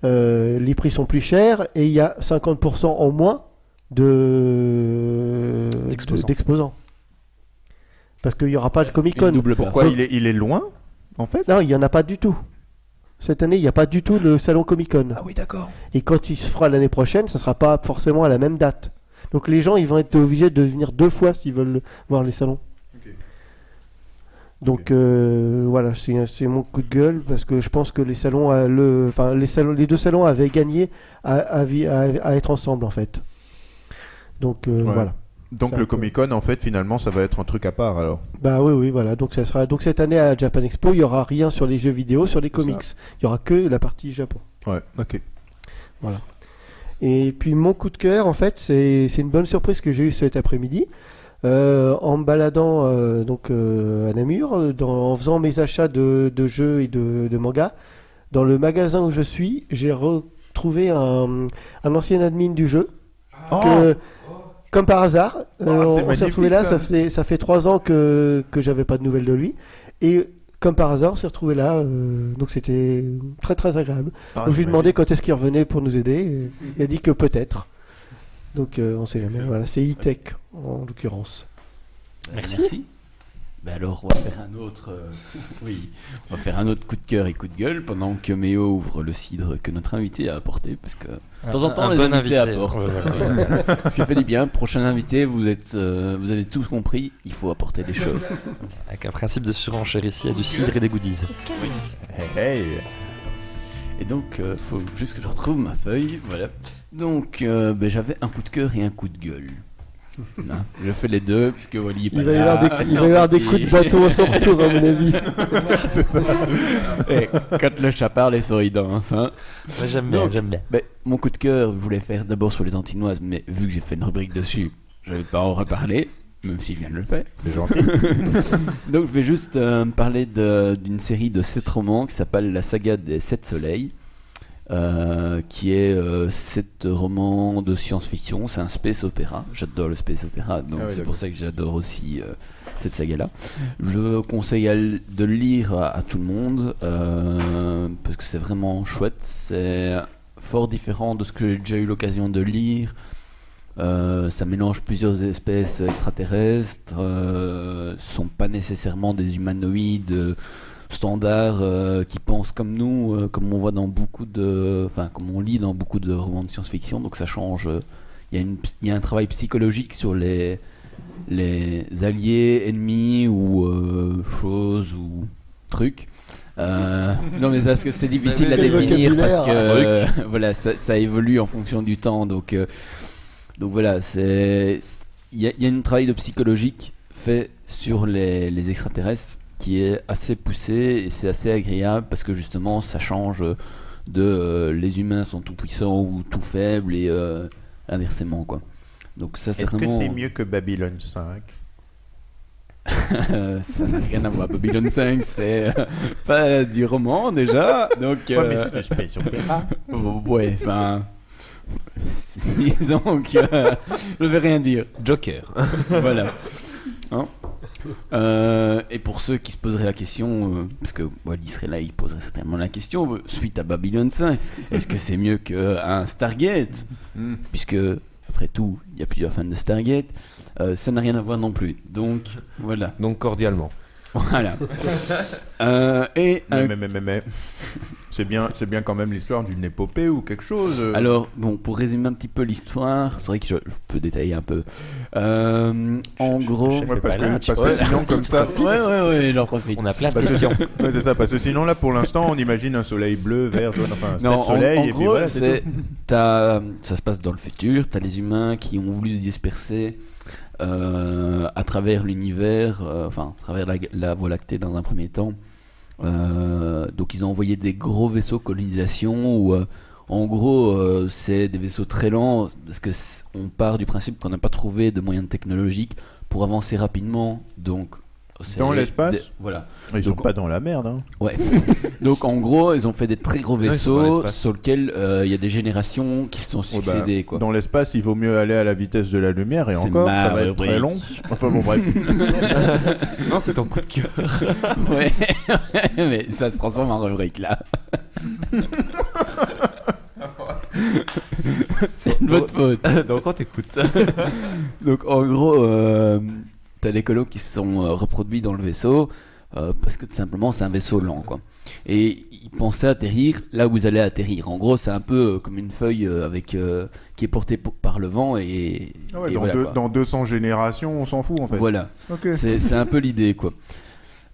Speaker 4: euh, les prix sont plus chers, et il y a 50% en moins de
Speaker 6: D'exposants.
Speaker 4: de- d'exposants. Parce qu'il n'y aura pas de Comic Con.
Speaker 2: double
Speaker 3: Pourquoi il est, il est loin, en fait
Speaker 4: Non, il n'y en a pas du tout. Cette année, il n'y a pas du tout le salon Comic Con.
Speaker 3: Ah oui, d'accord.
Speaker 4: Et quand il se fera l'année prochaine, ça sera pas forcément à la même date. Donc les gens, ils vont être obligés de venir deux fois s'ils veulent voir les salons. Donc euh, voilà, c'est mon coup de gueule parce que je pense que les salons, euh, le, enfin les salons, les deux salons avaient gagné à, à vi- à- à être ensemble en fait. Donc euh,
Speaker 3: Ouais.
Speaker 4: voilà.
Speaker 3: Donc le
Speaker 4: peu-
Speaker 3: Comic Con, en fait, finalement, ça va être un truc à part alors.
Speaker 4: Bah oui, oui, voilà. Donc ça sera. Donc cette année à Japan Expo, il y aura rien sur les jeux vidéo, sur les comics. Il y aura que la partie Japon.
Speaker 3: Ouais, ok.
Speaker 4: Et puis mon coup de cœur, en fait, c'est c'est une bonne surprise que j'ai eue cet après-midi. Euh, en me baladant euh, donc, euh, à Namur, dans- en faisant mes achats de, de jeux et de, de mangas, dans le magasin où je suis, j'ai retrouvé un, un ancien admin du jeu. que, comme par hasard, euh,
Speaker 3: Oh, c'est
Speaker 4: on s'est retrouvé là,
Speaker 3: ça.
Speaker 4: fait, ça fait trois ans que, que j'avais pas de nouvelles de lui. Et comme par hasard, on s'est retrouvé là, euh, donc c'était très très agréable.
Speaker 3: Ah,
Speaker 4: Donc je lui ai demandé quand est-ce qu'il revenait pour nous aider. et il a dit que peut-être. Donc euh, on sait jamais. Voilà, c'est e-tech en l'occurrence.
Speaker 2: Merci. Ben alors, on va faire un autre. euh, oui, on va faire un autre coup de cœur et coup de gueule pendant que Méo ouvre le cidre que notre invité a apporté, parce que de temps en temps,
Speaker 6: Un
Speaker 2: les
Speaker 6: bon
Speaker 2: invités
Speaker 6: invité,
Speaker 2: apportent.
Speaker 6: ouais, voilà.
Speaker 2: Ça fait du bien. Prochain invité, vous êtes, euh, vous avez tous compris. Il faut apporter des choses.
Speaker 6: Avec un principe de surenchère ici, il y a du cidre et des goodies.
Speaker 3: Hey, hey.
Speaker 2: Et donc, euh, faut juste que je retrouve ma feuille. Voilà. Donc, euh, ben, j'avais un coup de cœur et un coup de gueule. Hein, je fais les deux, puisque Wally est pas
Speaker 4: Il va y
Speaker 2: là.
Speaker 4: avoir des, il va y avoir des coups de bâton à son retour à mon avis.
Speaker 2: Et quand le chat parle, les souris dansent. Hein.
Speaker 6: Moi, j'aime bien, j'aime bien.
Speaker 2: Ben, mon coup de cœur, je voulais faire d'abord sur les antinoises, mais vu que j'ai fait une rubrique dessus, je vais pas en reparler, même s'il vient de le faire.
Speaker 3: C'est gentil.
Speaker 2: Donc je vais juste euh, parler de- d'une série de sept romans qui s'appelle La saga des sept soleils, euh, qui est euh, sept romans de science-fiction. C'est un space opéra. J'adore le space opéra, donc
Speaker 3: Ah oui,
Speaker 2: c'est pour ça que j'adore aussi euh, cette saga-là. Je conseille à de le lire à, à tout le monde euh, parce que c'est vraiment chouette. C'est fort différent de ce que j'ai déjà eu l'occasion de lire. Ça mélange plusieurs espèces extraterrestres, euh, sont pas nécessairement des humanoïdes standards euh, qui pensent comme nous, euh, comme on voit dans beaucoup de, enfin comme on lit dans beaucoup de romans de science-fiction. Donc ça change. euh, Il y, y a un travail psychologique sur les les alliés, ennemis ou euh, choses ou trucs. Euh, non mais c'est parce que c'est difficile à définir parce que euh, voilà ça, ça évolue en fonction du temps donc euh, donc voilà c'est il y, a- il y a un travail de psychologique fait sur les, les extraterrestres qui est assez poussé et c'est assez agréable parce que justement ça change de euh, les humains sont tout puissants ou tout faibles et euh, inversement quoi Donc ça c'est
Speaker 3: Est-ce que c'est mieux que Babylon 5
Speaker 2: Euh, ça n'a rien à voir. Babylon 5, c'est euh, pas du roman déjà. Donc,
Speaker 3: Ouais,
Speaker 2: euh,
Speaker 3: mais c'est du space opéra.
Speaker 2: oh, ouais, enfin. Disons que. je vais rien dire.
Speaker 5: Joker.
Speaker 2: Voilà. Hein? Euh, et pour ceux qui se poseraient la question, euh, parce que Wally serait là, il poserait certainement la question, euh, suite à Babylon 5, est-ce que c'est mieux qu'un Stargate?
Speaker 3: Hmm.
Speaker 2: Puisque, après tout, il y a plusieurs fans de Stargate. Euh, ça n'a rien à voir non plus. Donc, voilà.
Speaker 5: Donc cordialement.
Speaker 2: Voilà. Euh, et
Speaker 3: Mais,
Speaker 2: un
Speaker 3: mais, mais, mais, mais. C'est bien, c'est bien quand même l'histoire d'une épopée ou quelque chose.
Speaker 2: Alors, bon, pour résumer un petit peu l'histoire, c'est vrai que je, je peux détailler un peu. Euh, en gros.
Speaker 3: Ouais, parce
Speaker 6: là,
Speaker 3: que,
Speaker 6: tu
Speaker 3: parce
Speaker 6: vois.
Speaker 3: que sinon, comme ça.
Speaker 2: Ouais, ouais, ouais, j'en profite.
Speaker 6: On a plein de
Speaker 3: Parce que-
Speaker 6: questions.
Speaker 3: Ouais, c'est ça, parce que sinon, là, pour l'instant, on imagine un soleil bleu, vert, jaune, enfin,
Speaker 2: Non,
Speaker 3: sept
Speaker 2: en,
Speaker 3: soleils,
Speaker 2: en
Speaker 3: et puis
Speaker 2: gros,
Speaker 3: voilà,
Speaker 2: c'est, ça se passe dans le futur. T'as les humains qui ont voulu se disperser euh, à travers l'univers, euh, enfin, à travers la, la Voie lactée dans un premier temps. Euh, donc, ils ont envoyé des gros vaisseaux colonisation où, euh, en gros, euh, c'est des vaisseaux très lents parce que on part du principe qu'on n'a pas trouvé de moyens technologiques pour avancer rapidement. Donc,
Speaker 3: Dans l'espace
Speaker 2: Voilà.
Speaker 3: Ils sont
Speaker 2: Donc,
Speaker 3: pas dans la merde. Hein.
Speaker 2: Ouais. Donc en gros, ils ont fait des très gros
Speaker 5: sont
Speaker 2: vaisseaux sur lesquels euh, il y a des générations qui se sont
Speaker 3: Ouais, bah,
Speaker 2: succédées. quoi.
Speaker 3: Dans l'espace, il vaut mieux aller à la vitesse de la lumière, et encore, ça va être très long. Enfin bon, bref.
Speaker 5: non, c'est ton coup de cœur.
Speaker 2: Ouais, mais ça se transforme en rubrique là. C'est de votre faute.
Speaker 5: Donc on t'écoute.
Speaker 2: Donc en gros, euh, t'as des colos qui se sont euh, reproduits dans le vaisseau euh, parce que tout simplement c'est un vaisseau lent quoi. Et ils pensaient atterrir là où vous allez atterrir. En gros, c'est un peu euh, comme une feuille euh, avec euh, qui est portée par le vent et,
Speaker 3: Ah ouais,
Speaker 2: et
Speaker 3: dans,
Speaker 2: voilà,
Speaker 3: deux- dans 200 générations, on s'en fout en fait.
Speaker 2: Voilà.
Speaker 3: Ok.
Speaker 2: C'est c'est un peu l'idée, quoi.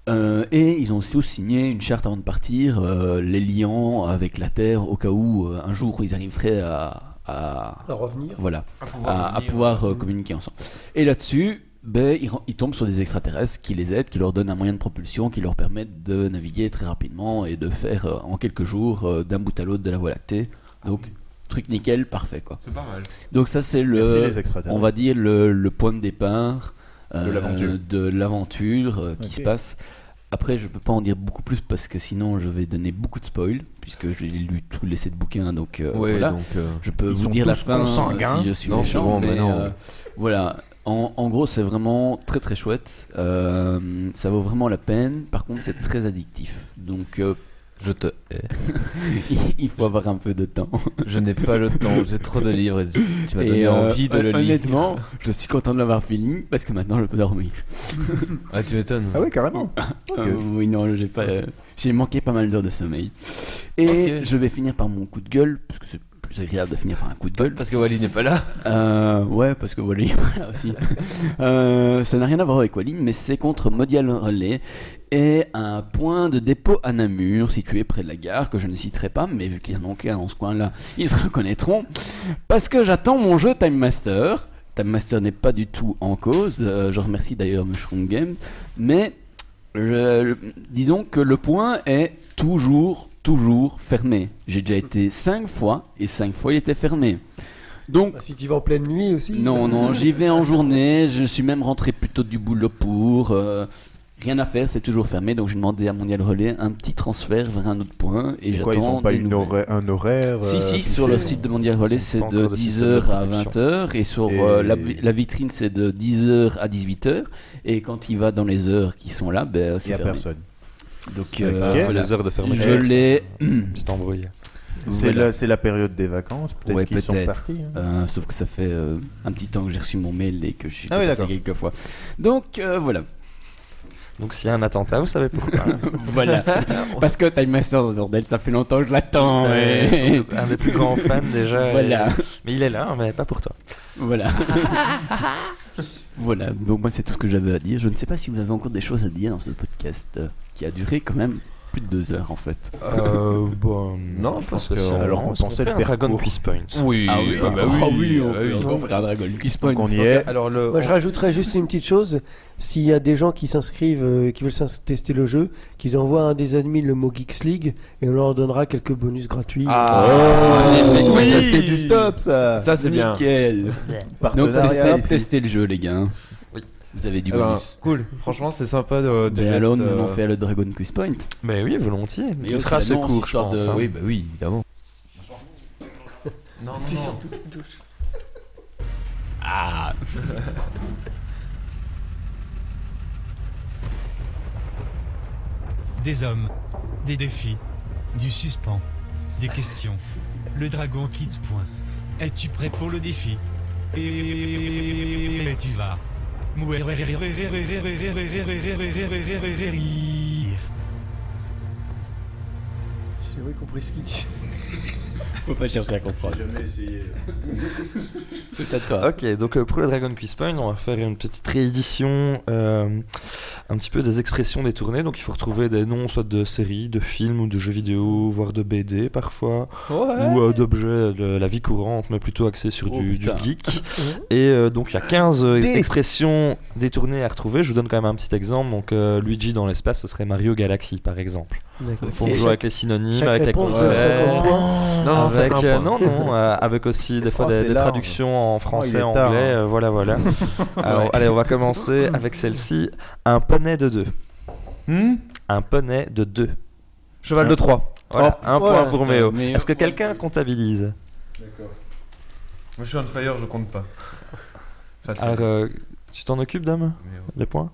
Speaker 2: Euh, et ils ont aussi signé une charte avant de partir, euh, les liant avec la Terre au cas où euh, un jour ils arriveraient à, à-
Speaker 4: À revenir.
Speaker 2: voilà,
Speaker 5: À
Speaker 2: à, à pouvoir euh, communiquer ensemble. Et là-dessus, ben, ils, tombent sur des extraterrestres qui les aident, qui leur donnent un moyen de propulsion, qui leur permettent de naviguer très rapidement et de faire euh, en quelques jours euh, d'un bout à l'autre de la Voie lactée. Donc, truc nickel, parfait, quoi.
Speaker 5: C'est pas mal.
Speaker 2: Donc ça, c'est le, on va dire le, le point de départ euh,
Speaker 3: De l'aventure.
Speaker 2: de l'aventure, euh, qui se passe. Après, je peux pas en dire beaucoup plus parce que sinon je vais donner beaucoup de spoil puisque j'ai lu tous les sept bouquins. Donc euh,
Speaker 5: Ouais,
Speaker 2: voilà,
Speaker 5: donc. euh,
Speaker 2: je peux vous dire la fin euh, si je suis
Speaker 5: Non,
Speaker 2: méchant, mais
Speaker 5: mais non.
Speaker 2: euh, voilà. En, en gros, c'est vraiment très très chouette. Euh, ça vaut vraiment la peine. Par contre, c'est très addictif. Donc, euh,
Speaker 5: Je te hais.
Speaker 2: il faut avoir un peu de temps.
Speaker 5: Je n'ai pas le temps, j'ai trop de livres. et Tu m'as donné
Speaker 2: euh,
Speaker 5: envie de le lire.
Speaker 2: Honnêtement, je suis content de l'avoir fini parce que maintenant je peux dormir.
Speaker 5: Ah, tu m'étonnes.
Speaker 3: Ah ouais, carrément.
Speaker 2: Euh, oui, non, j'ai pas. euh, j'ai manqué pas mal d'heures de sommeil. Et je vais finir par mon coup de gueule, parce que c'est plus agréable de finir par un coup de gueule.
Speaker 5: Parce que Wally n'est pas là.
Speaker 2: Euh, ouais, parce que Wally, voilà aussi. Euh, ça n'a rien à voir avec Wally, mais c'est contre Modial Relais et un point de dépôt à Namur, situé près de la gare, que je ne citerai pas, mais vu qu'il y en a aucun dans ce coin-là, ils se reconnaîtront. Parce que j'attends mon jeu Time Master. Time Master n'est pas du tout en cause. euh, je remercie d'ailleurs Mushroom Game. Mais je- disons que le point est toujours, toujours fermé. J'ai déjà été 5 fois et 5 fois il était fermé. Donc,
Speaker 4: Bah, si tu vas en pleine nuit aussi.
Speaker 2: non, non, j'y vais en journée. Je suis même rentré plutôt du boulot pour. euh, rien à faire, c'est toujours fermé. Donc j'ai demandé à Mondial Relais un petit transfert vers un autre point et
Speaker 3: Et
Speaker 2: j'attends
Speaker 3: pas
Speaker 2: des
Speaker 3: une horaire- un horaire
Speaker 2: Si,
Speaker 3: euh,
Speaker 2: si, sur le site de Mondial Relais, c'est de
Speaker 6: encore de système de
Speaker 2: 10h à
Speaker 6: production.
Speaker 2: 20h et sur
Speaker 3: Et-
Speaker 2: euh, la, la vitrine, c'est de 10h à 18h. Et quand il va dans les heures qui sont là, ben,
Speaker 3: Il
Speaker 2: c'est
Speaker 3: n'y a
Speaker 2: fermé.
Speaker 3: personne.
Speaker 2: Donc euh,
Speaker 3: ok.
Speaker 2: voilà.
Speaker 6: les heures de fermeture.
Speaker 2: Je l'ai.
Speaker 6: C'est embrouillé.
Speaker 3: C'est
Speaker 2: Voilà.
Speaker 3: la, période des vacances, peut-être
Speaker 2: Ouais,
Speaker 3: qu'ils sont
Speaker 2: peut-être.
Speaker 3: partis. hein.
Speaker 2: Euh, sauf que ça fait euh, un petit temps que j'ai reçu mon mail et que je suis
Speaker 3: Ah oui,
Speaker 2: passé
Speaker 3: d'accord.
Speaker 2: quelques fois. Donc euh, voilà.
Speaker 6: Donc s'il y a un attentat, vous savez pourquoi.
Speaker 2: voilà. Parce que Time Master de bordel, ça fait longtemps que je l'attends. Et-
Speaker 6: un des plus grands fans déjà.
Speaker 2: Voilà.
Speaker 6: et- Mais il est là, mais pas pour toi.
Speaker 2: Voilà. voilà. Donc moi c'est tout ce que j'avais à dire. Je ne sais pas si vous avez encore des choses à dire dans ce podcast euh, qui a duré quand même plus de deux heures en fait.
Speaker 6: Euh, bon,
Speaker 5: Non, je pense que-
Speaker 6: spécialement.
Speaker 3: alors qu'on pensait
Speaker 6: fait
Speaker 3: le
Speaker 6: un
Speaker 3: faire
Speaker 6: Dragon. Quiz Point.
Speaker 5: Oui,
Speaker 2: Ah oui,
Speaker 5: ah bah
Speaker 2: ah
Speaker 5: oui,
Speaker 2: oui, on
Speaker 5: ah
Speaker 2: peut,
Speaker 5: oui.
Speaker 2: on peut faire un Dragon Quiz Point.
Speaker 3: On y est.
Speaker 5: Alors le.
Speaker 4: Moi, je rajouterais juste une petite chose. S'il y a des gens qui s'inscrivent, euh, qui veulent tester le jeu, qu'ils envoient à un des admins le mot Geeks League et on leur donnera quelques bonus gratuits.
Speaker 5: Ah,
Speaker 3: Oh,
Speaker 5: oui.
Speaker 3: ça, c'est du top ça.
Speaker 5: Ça c'est bien.
Speaker 2: Nickel. Donc testez, testez le jeu les gars. Vous avez du
Speaker 5: Eh ben,
Speaker 2: bonus.
Speaker 5: cool. Franchement, c'est sympa de. du
Speaker 2: Mais alors nous
Speaker 5: euh,
Speaker 2: faire le Dragon Quiz Point.
Speaker 6: Mais oui, volontiers.
Speaker 2: Mais
Speaker 6: Il sera
Speaker 2: annonce,
Speaker 6: secours, je pense.
Speaker 2: de-
Speaker 6: hein.
Speaker 5: Oui, bah oui, évidemment. Non, non, non.
Speaker 2: Ah
Speaker 10: Des hommes, des défis, du suspens, des questions. Le dragon quitte point. Es-tu prêt pour le défi? Et tu vas.
Speaker 4: J'ai compris ce qu'il dit.
Speaker 2: Faut pas chercher à comprendre.
Speaker 3: Jamais essayé.
Speaker 2: C'est à toi.
Speaker 6: Ok, donc euh, pour le Dragon Quiz Point, on va faire une petite réédition euh, un petit peu des expressions détournées. Donc il faut retrouver des noms soit de séries, de films ou de jeux vidéo, voire de BD parfois, ou euh, d'objets de la vie courante, mais plutôt axés sur
Speaker 2: Oh,
Speaker 6: du, geek. Et euh, donc il y a 15 euh,
Speaker 4: Des-
Speaker 6: expressions détournées à retrouver. Je vous donne quand même un petit exemple. Donc euh, Luigi dans l'espace, ce serait Mario Galaxy par exemple. Il faut jouer avec les synonymes, avec les
Speaker 4: réponse donne
Speaker 6: contraires.
Speaker 4: 50 points.
Speaker 5: Non, non, c'est
Speaker 6: avec, euh, non, non, euh, avec aussi des fois
Speaker 3: Oh,
Speaker 6: des, traductions en français,
Speaker 3: il est
Speaker 6: anglais,
Speaker 3: tard, hein.
Speaker 6: euh, voilà, voilà. Alors, allez, on va commencer avec celle-ci. Un poney de deux.
Speaker 3: Hmm
Speaker 6: Un poney de deux.
Speaker 5: Cheval de 3.
Speaker 6: Voilà,
Speaker 3: Oh,
Speaker 6: un point pour Méo. Est-ce que quelqu'un comptabilise
Speaker 5: Moi je suis on fire, je compte pas. Facile.
Speaker 6: Alors, euh, tu t'en occupes, dame. Les points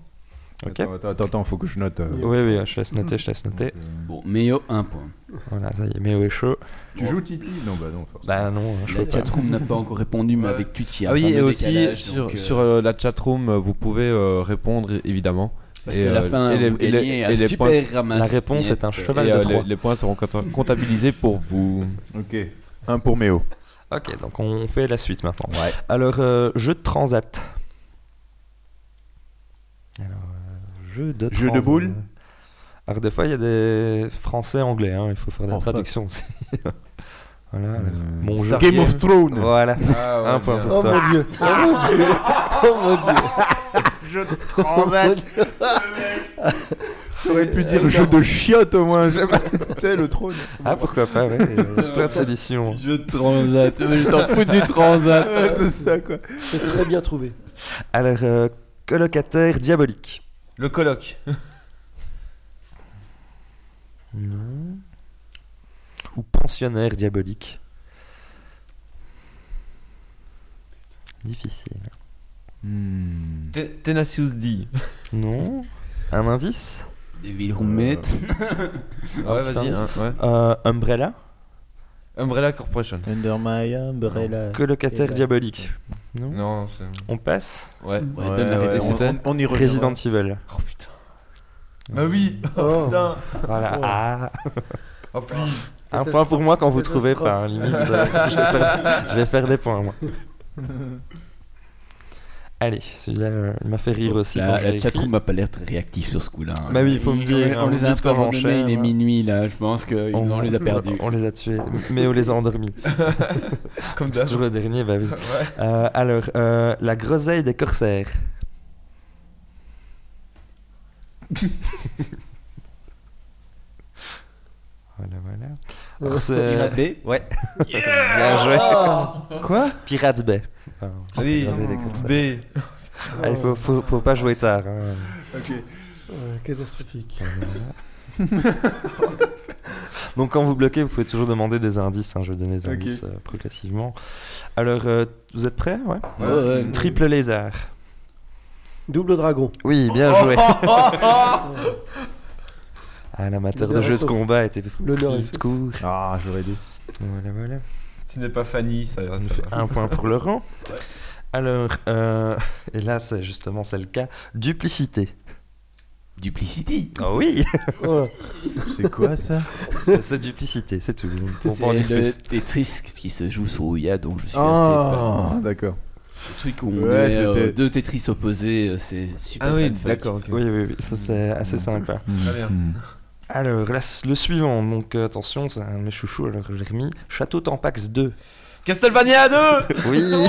Speaker 6: Ok.
Speaker 3: Attends, attends, attends, faut que je note. euh.
Speaker 6: Oui, oui, je laisse noter, je laisse noter.
Speaker 2: Bon, Méo, un point.
Speaker 6: Voilà, ça y est, Méo est chaud.
Speaker 3: Tu joues Titi? Non, bah non. forcément.
Speaker 6: Bah non, je
Speaker 2: La chatroom n'a pas encore répondu, mais avec Twitch, il y a
Speaker 5: Ah oui, et aussi
Speaker 2: décalage,
Speaker 5: sur,
Speaker 2: donc, euh,
Speaker 5: sur euh, la chatroom, euh, vous pouvez euh, répondre évidemment.
Speaker 2: Parce
Speaker 5: et,
Speaker 2: que la
Speaker 5: euh,
Speaker 2: fin,
Speaker 5: et les-
Speaker 2: vous
Speaker 5: et les-
Speaker 2: gagnez
Speaker 5: et
Speaker 2: un
Speaker 5: les
Speaker 2: super
Speaker 5: points-
Speaker 2: ramasse
Speaker 6: La réponse est un cheval
Speaker 5: et,
Speaker 6: de
Speaker 5: euh,
Speaker 6: trois.
Speaker 5: les, les points seront compta- comptabilisés pour vous.
Speaker 3: Ok. Un pour Méo.
Speaker 6: Ok, donc on fait la suite maintenant.
Speaker 2: Ouais.
Speaker 6: Alors, euh, jeu de transat. Alors, euh, jeu de
Speaker 3: Jeu de boules
Speaker 6: Alors, des fois, il y a des français-anglais, hein, il faut faire des
Speaker 3: Oh,
Speaker 6: traductions aussi. voilà,
Speaker 3: Euh,
Speaker 6: mon jeu.
Speaker 3: Game of Thrones.
Speaker 6: Voilà,
Speaker 5: Ah,
Speaker 6: un point pour
Speaker 4: Oh
Speaker 6: toi.
Speaker 4: mon dieu. Oh mon dieu. Oh mon dieu.
Speaker 3: Jeu de transat. J'aurais pu dire jeu de chiottes au moins. j'aime- tu sais, le trône.
Speaker 6: Ah, pourquoi pas, ouais, plein de solutions.
Speaker 2: Jeu de transat, je t'en fous du transat.
Speaker 3: Ouais, c'est ça quoi.
Speaker 4: C'est très bien trouvé.
Speaker 6: Alors, euh, colocataire diabolique.
Speaker 5: Le colloque.
Speaker 6: Non. Ou pensionnaire diabolique. Difficile.
Speaker 5: Te- Tenacious D.
Speaker 6: Non. Un indice?
Speaker 2: Devil Roommate.
Speaker 5: Ah ouais, vas-y. hein, ouais.
Speaker 6: Euh, Umbrella?
Speaker 5: Umbrella Corporation.
Speaker 3: Under my umbrella.
Speaker 6: Colocataire diabolique. Non
Speaker 5: Non, c'est.
Speaker 6: On passe
Speaker 5: Ouais.
Speaker 2: Ouais, donne la
Speaker 3: ouais,
Speaker 2: réponse.
Speaker 3: on, on, on y reviendra.
Speaker 6: Resident Evil.
Speaker 5: Oh putain. Ah oui.
Speaker 4: Oh.
Speaker 5: Putain.
Speaker 6: Voilà.
Speaker 4: Oh.
Speaker 6: Ah.
Speaker 5: Oh.
Speaker 6: Un point pour moi quand vous trouvez pas. hein, limite, euh, je, vais faire, je vais faire des points, moi. Allez, celui-là, euh, il m'a fait rire aussi. quand
Speaker 2: La, la chatroom m'a pas l'air très réactif sur ce coup-là. hein.
Speaker 6: Bah oui, il faut me dire,
Speaker 2: On,
Speaker 6: on
Speaker 2: les a pas il est minuit là. Je pense qu'on on les a perdus.
Speaker 6: On les a tués, mais on les a endormis.
Speaker 5: Comme
Speaker 6: C'est toujours le dernier, bah oui.
Speaker 5: Ouais.
Speaker 6: Euh, alors, euh, la groseille des corsaires. voilà, voilà. C'est-
Speaker 2: Pirate Bay
Speaker 6: Ouais. Bien joué.
Speaker 3: Quoi?
Speaker 6: Pirates Bay. Enfin,
Speaker 5: Oui.
Speaker 6: groseille des corsaires.
Speaker 5: B.
Speaker 6: Ah, il faut, faut, faut pas jouer tard. hein.
Speaker 3: Ok.
Speaker 4: Euh, catastrophique.
Speaker 6: Donc quand vous bloquez, vous pouvez toujours demander des indices. hein, Je vais donner des indices euh, progressivement. Alors, euh, vous êtes prêts? Ouais
Speaker 2: Ouais, ouais.
Speaker 6: Triple lézard.
Speaker 4: Double dragon.
Speaker 6: Oui, bien joué. Ah, l'amateur de
Speaker 4: L'honneur
Speaker 6: jeux de combat était
Speaker 4: L'honneur est
Speaker 6: de court.
Speaker 3: Ah, j'aurais dit.
Speaker 6: Voilà, voilà.
Speaker 5: Tu n'es pas Fanny, ça ira.
Speaker 6: Ça fait
Speaker 5: va.
Speaker 6: un point pour Laurent. Alors, euh, et là, c'est justement c'est le cas. Duplicité.
Speaker 2: Duplicity.
Speaker 6: Ah oui.
Speaker 3: C'est quoi ça?
Speaker 6: C'est duplicité, c'est tout. Pour pas en
Speaker 2: C'est
Speaker 6: dire
Speaker 2: le
Speaker 6: plus.
Speaker 2: Tetris qui se joue sur Ouya, donc je suis assez
Speaker 3: Ah,
Speaker 2: fan.
Speaker 3: d'accord.
Speaker 2: Le truc où on
Speaker 3: Ouais,
Speaker 2: met euh, deux Tetris opposés, euh, c'est super
Speaker 5: Ah oui, d'accord.
Speaker 6: Oui, oui, oui, ça c'est assez sympa.
Speaker 5: Très bien.
Speaker 6: Alors, là, le suivant, donc euh, attention, c'est un de mes chouchous, alors j'ai remis Château Tampax 2.
Speaker 5: Castlevania 2
Speaker 6: Oui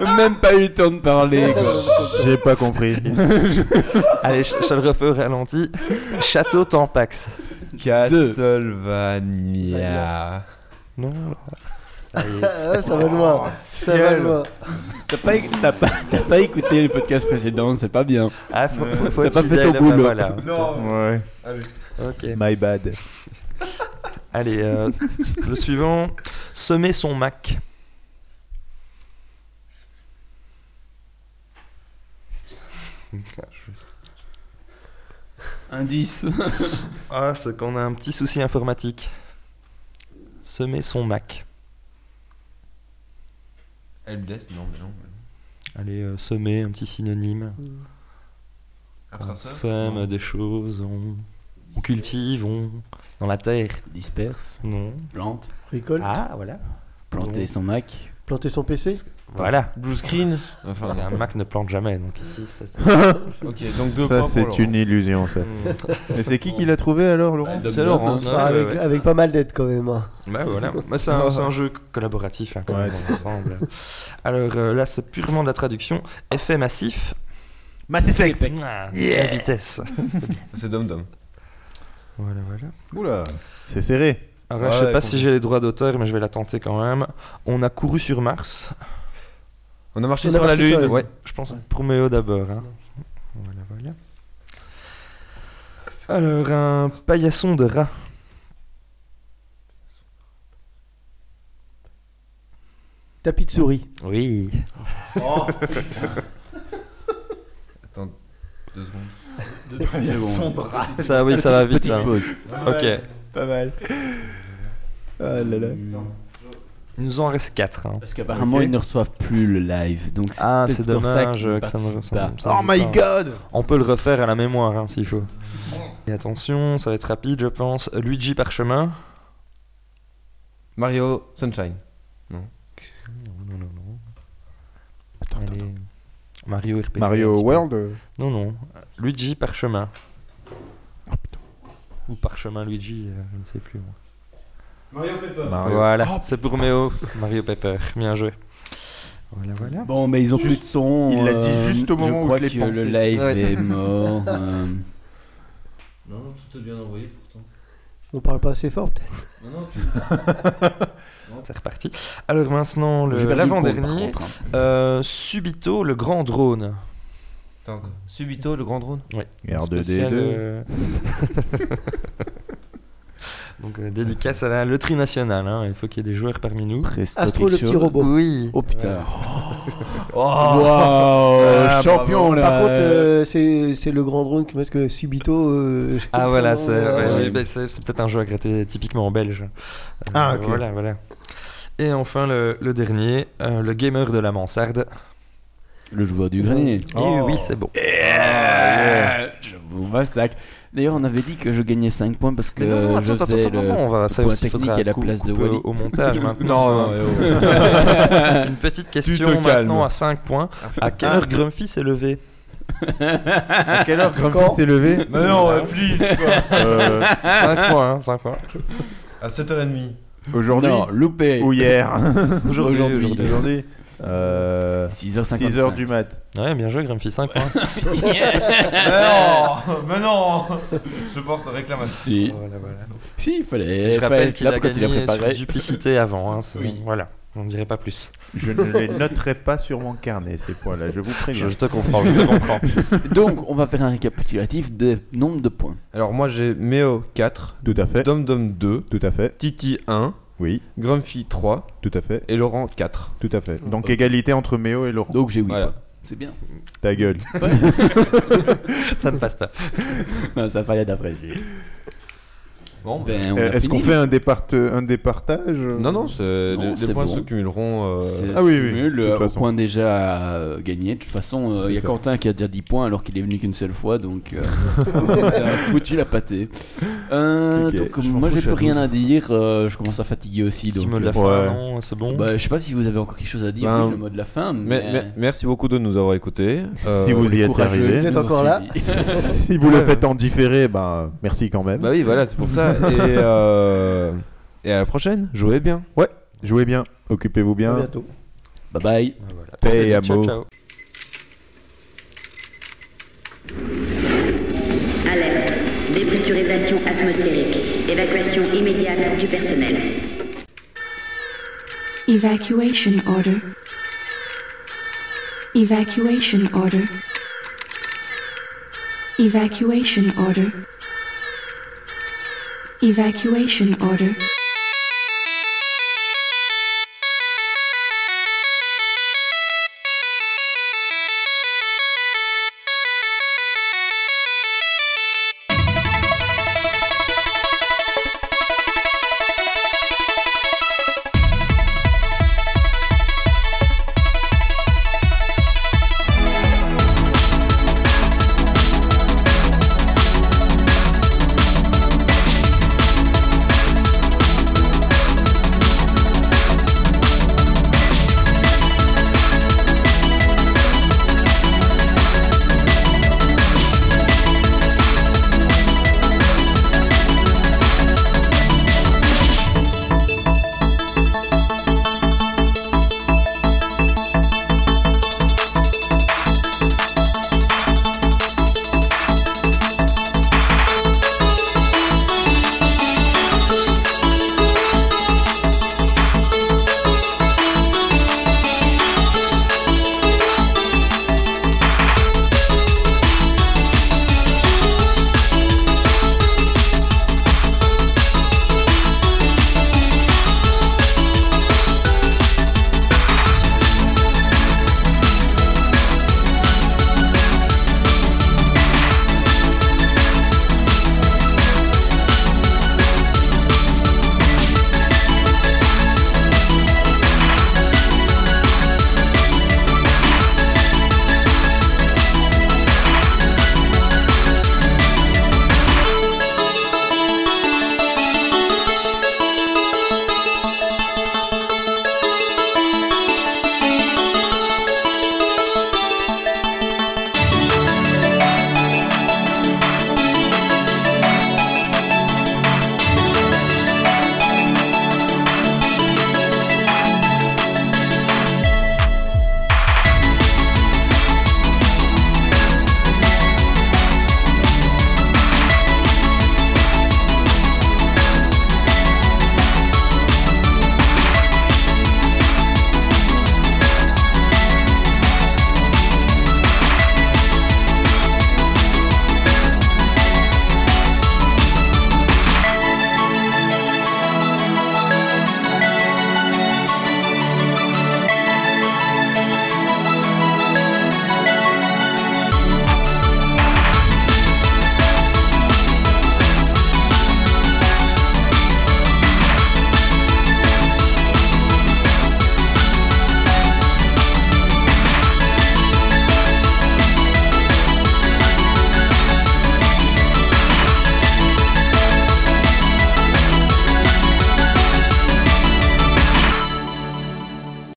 Speaker 2: Même pas eu le temps de parler, quoi.
Speaker 3: J'ai pas compris.
Speaker 6: Allez, je je te le refais au ralenti. Château Tampax.
Speaker 5: Castlevania.
Speaker 6: Non, ça y est,
Speaker 4: Ah, ça va loin. Ça va loin.
Speaker 2: T'as pas, t'as pas, t'as pas écouté le podcast précédent, c'est pas bien.
Speaker 6: Ah, faut, faut, faut
Speaker 2: T'as
Speaker 6: être
Speaker 2: pas fait
Speaker 6: fidèle,
Speaker 2: ton boulot.
Speaker 6: bah voilà.
Speaker 3: Ouais.
Speaker 6: Ok.
Speaker 3: My bad.
Speaker 6: Allez, euh, le suivant. Semer son Mac.
Speaker 2: Indice.
Speaker 6: Ah, c'est qu'on a un petit souci informatique. Semer son Mac.
Speaker 5: Elle blesse Non, mais non.
Speaker 6: Allez, euh, semer, un petit synonyme. On sème des choses, on, on cultive, on... dans la terre.
Speaker 2: Disperse,
Speaker 6: Non.
Speaker 2: plante,
Speaker 4: Récolte.
Speaker 6: Ah, voilà.
Speaker 2: planter son Mac.
Speaker 4: Planter son PC.
Speaker 6: Voilà.
Speaker 5: Blue screen
Speaker 6: Parce
Speaker 5: Enfin,
Speaker 6: qu'un Mac ne plante jamais, donc ici, ça, c'est...
Speaker 5: ok, donc deux
Speaker 3: Ça,
Speaker 5: points
Speaker 3: c'est
Speaker 5: pour
Speaker 3: une illusion, ça. Mais c'est qui qui l'a trouvé alors, Laurent
Speaker 5: C'est Laurent.
Speaker 6: Ouais,
Speaker 4: Ah,
Speaker 6: ouais,
Speaker 4: avec,
Speaker 6: ouais.
Speaker 4: avec pas mal d'aide quand même. hein.
Speaker 6: Bah voilà, Bah, c'est un, c'est un jeu collaboratif hein, quand
Speaker 3: Ouais.
Speaker 6: même, ensemble. Alors euh, là, c'est purement de la traduction. Effet massif.
Speaker 3: Mass Effect
Speaker 6: Ah, La vitesse.
Speaker 5: C'est Dom Dom.
Speaker 6: Voilà, voilà.
Speaker 3: Oula, c'est serré.
Speaker 6: Alors là, je sais
Speaker 5: Ouais,
Speaker 6: pas si j'ai les droits d'auteur, mais je vais la tenter quand même. On a couru sur Mars.
Speaker 5: On a marché
Speaker 4: On a
Speaker 5: sur la
Speaker 4: marché sur
Speaker 5: Lune.
Speaker 4: la
Speaker 6: Ouais, je pense pour Méo d'abord. hein. Voilà, voilà. Alors, un paillasson de rat.
Speaker 4: Tapis de souris.
Speaker 6: Oui.
Speaker 5: Attends, deux secondes.
Speaker 2: C'est bon.
Speaker 6: Ça, oui, ça va vite.
Speaker 2: Petite
Speaker 6: hein.
Speaker 2: pause.
Speaker 6: Ok.
Speaker 3: Pas mal. Ah là là.
Speaker 6: Il nous en reste 4.
Speaker 2: Parce qu'apparemment, ils ne reçoivent plus le live. Donc
Speaker 6: Ah, c'est
Speaker 2: ça
Speaker 6: dommage que ça ne
Speaker 2: pas.
Speaker 6: ressemble.
Speaker 3: Oh my god
Speaker 6: On peut le refaire à la mémoire hein, s'il faut. Et attention, ça va être rapide, je pense. Luigi Parchemin.
Speaker 5: Mario Sunshine.
Speaker 6: Non, non, non. Allez. Mario RPG. un
Speaker 3: Mario
Speaker 6: petit peu.
Speaker 3: World?
Speaker 6: Non, non. Luigi Parchemin. Ou Parchemin Luigi, euh, je ne sais plus. moi.
Speaker 5: Mario Pepper.
Speaker 3: Mario.
Speaker 6: Voilà,
Speaker 3: Oh,
Speaker 6: c'est pour Méo. Mario Pepper, bien joué. Voilà, voilà.
Speaker 2: Bon, mais ils ont plus de son.
Speaker 3: il l'a dit
Speaker 2: euh,
Speaker 3: juste au moment où
Speaker 2: crois
Speaker 3: je l'ai
Speaker 2: que
Speaker 3: pensé.
Speaker 2: le live
Speaker 6: Ouais.
Speaker 2: est mort. euh,
Speaker 9: Non, non, tout est bien envoyé pourtant.
Speaker 4: On parle pas assez fort peut-être.
Speaker 9: Non, non, tu.
Speaker 6: C'est reparti. Alors maintenant, l'avant-dernier.
Speaker 2: hein.
Speaker 6: Euh, Subito, le grand drone.
Speaker 5: Attends, Subito, le grand drone?
Speaker 3: R2D2.
Speaker 6: Spécial, euh, Donc euh, dédicace à la loterie nationale, hein. il faut qu'il y ait des joueurs parmi nous.
Speaker 2: Presto
Speaker 4: Astro, le petit robot.
Speaker 6: Oui.
Speaker 2: Oh putain.
Speaker 5: Oh
Speaker 2: Waouh
Speaker 3: Ah,
Speaker 2: Champion là
Speaker 4: Par contre, euh, c'est c'est le grand drone qui parce que Subito. euh,
Speaker 6: Ah voilà, c'est
Speaker 4: euh,
Speaker 6: ouais, bah, peut-être un jeu à gratter typiquement belge. Euh,
Speaker 3: Ah, ok.
Speaker 6: Voilà, voilà. Et enfin le, le dernier, euh, le gamer de la mansarde.
Speaker 2: Le joueur du grenier.
Speaker 6: Et
Speaker 3: Oh.
Speaker 6: oui, c'est beau.
Speaker 2: Yeah Je vous massacre. D'ailleurs, on avait dit que je gagnais 5 points parce que
Speaker 6: Mais non, non,
Speaker 2: je
Speaker 6: attends, attends,
Speaker 2: faisais
Speaker 6: attends,
Speaker 2: le...
Speaker 6: non, on va, ça
Speaker 2: point
Speaker 6: aussi
Speaker 2: technique
Speaker 6: faudra
Speaker 2: à la
Speaker 6: cou-
Speaker 2: place de Wally.
Speaker 6: au, montage maintenant. Une petite question
Speaker 5: te
Speaker 6: maintenant à 5 points. À quelle heure Grumpy s'est levé?
Speaker 3: À quelle heure Grumpy s'est levé?
Speaker 5: Mais non, euh, please quoi.
Speaker 3: Euh,
Speaker 6: 5 points, hein, 5 points.
Speaker 5: À 7h30.
Speaker 3: Aujourd'hui
Speaker 2: Non, loupé.
Speaker 3: ou hier
Speaker 6: Aujourd'hui,
Speaker 2: Aujourd'hui.
Speaker 6: aujourd'hui.
Speaker 3: Euh,
Speaker 2: 6h55.
Speaker 3: 6h du mat.
Speaker 6: Ouais, bien joué Grumpy, 5 points.
Speaker 5: Mais non Mais non Je porte réclamation.
Speaker 2: Si.
Speaker 6: voilà, voilà.
Speaker 2: Si, il fallait.
Speaker 6: Je rappelle qu'il a
Speaker 2: quand il a
Speaker 6: gagné sur duplicité avant. Hein,
Speaker 2: Oui.
Speaker 6: Voilà, on ne dirait pas plus.
Speaker 3: Je ne les noterai pas sur mon carnet, ces points-là, je vous préviens.
Speaker 6: je te comprends, je te comprends.
Speaker 2: Donc, on va faire un récapitulatif des nombres de points.
Speaker 5: Alors moi j'ai Meo 4,
Speaker 3: Tout à fait,
Speaker 5: Dom Dom 2,
Speaker 3: tout à fait,
Speaker 5: Titi 1,
Speaker 3: oui,
Speaker 5: Grumpy 3
Speaker 3: tout à fait,
Speaker 5: et Laurent 4.
Speaker 3: tout à fait. Donc égalité entre Méo et Laurent.
Speaker 2: Donc, j'ai 8
Speaker 5: Voilà.
Speaker 2: C'est bien.
Speaker 3: Ta gueule.
Speaker 6: Ça ne passe pas.
Speaker 2: Non, ça fallait d'apprécier.
Speaker 5: Bon,
Speaker 2: Ben,
Speaker 3: Euh, Est-ce qu'on fait un, départ un départage
Speaker 5: Non, non, c'est-
Speaker 2: Non,
Speaker 5: les, points
Speaker 2: bon.
Speaker 5: se cumuleront. euh,
Speaker 3: Ah oui, oui,
Speaker 2: euh, au
Speaker 3: façon.
Speaker 2: point déjà euh, gagné. De toute façon, euh, il y a
Speaker 3: ça.
Speaker 2: Quentin qui a déjà 10 points alors qu'il est venu qu'une seule fois, donc euh, on a foutu la pâtée. Euh,
Speaker 3: Ok,
Speaker 2: donc
Speaker 5: je
Speaker 2: moi j'ai plus rien
Speaker 5: 12.
Speaker 2: à dire, euh, je commence à fatiguer aussi. Donc,
Speaker 6: mot de la
Speaker 2: euh,
Speaker 6: fin,
Speaker 3: ouais.
Speaker 6: non C'est bon
Speaker 2: bah, je sais pas si vous avez encore quelque chose à dire,
Speaker 5: Ben,
Speaker 2: oui, le mot de la fin,
Speaker 5: mais-
Speaker 2: mais,
Speaker 5: mais- merci beaucoup de nous avoir écoutés. Euh,
Speaker 3: Si vous y êtes arrivé.
Speaker 4: Vous êtes encore là.
Speaker 3: Si vous le faites en différé, bah merci quand même.
Speaker 5: Bah oui, voilà, c'est pour ça. Et, euh, et à la prochaine. Jouez bien.
Speaker 3: Jouez bien, occupez-vous
Speaker 4: À
Speaker 3: bien.
Speaker 4: bientôt.
Speaker 2: Bye bye.
Speaker 6: Voilà.
Speaker 3: Paix et
Speaker 6: Ciao,
Speaker 3: amour.
Speaker 6: ciao.
Speaker 11: Alerte. Dépressurisation atmosphérique. Évacuation immédiate du personnel.
Speaker 12: Evacuation order. Evacuation order. Evacuation order. Evacuation order.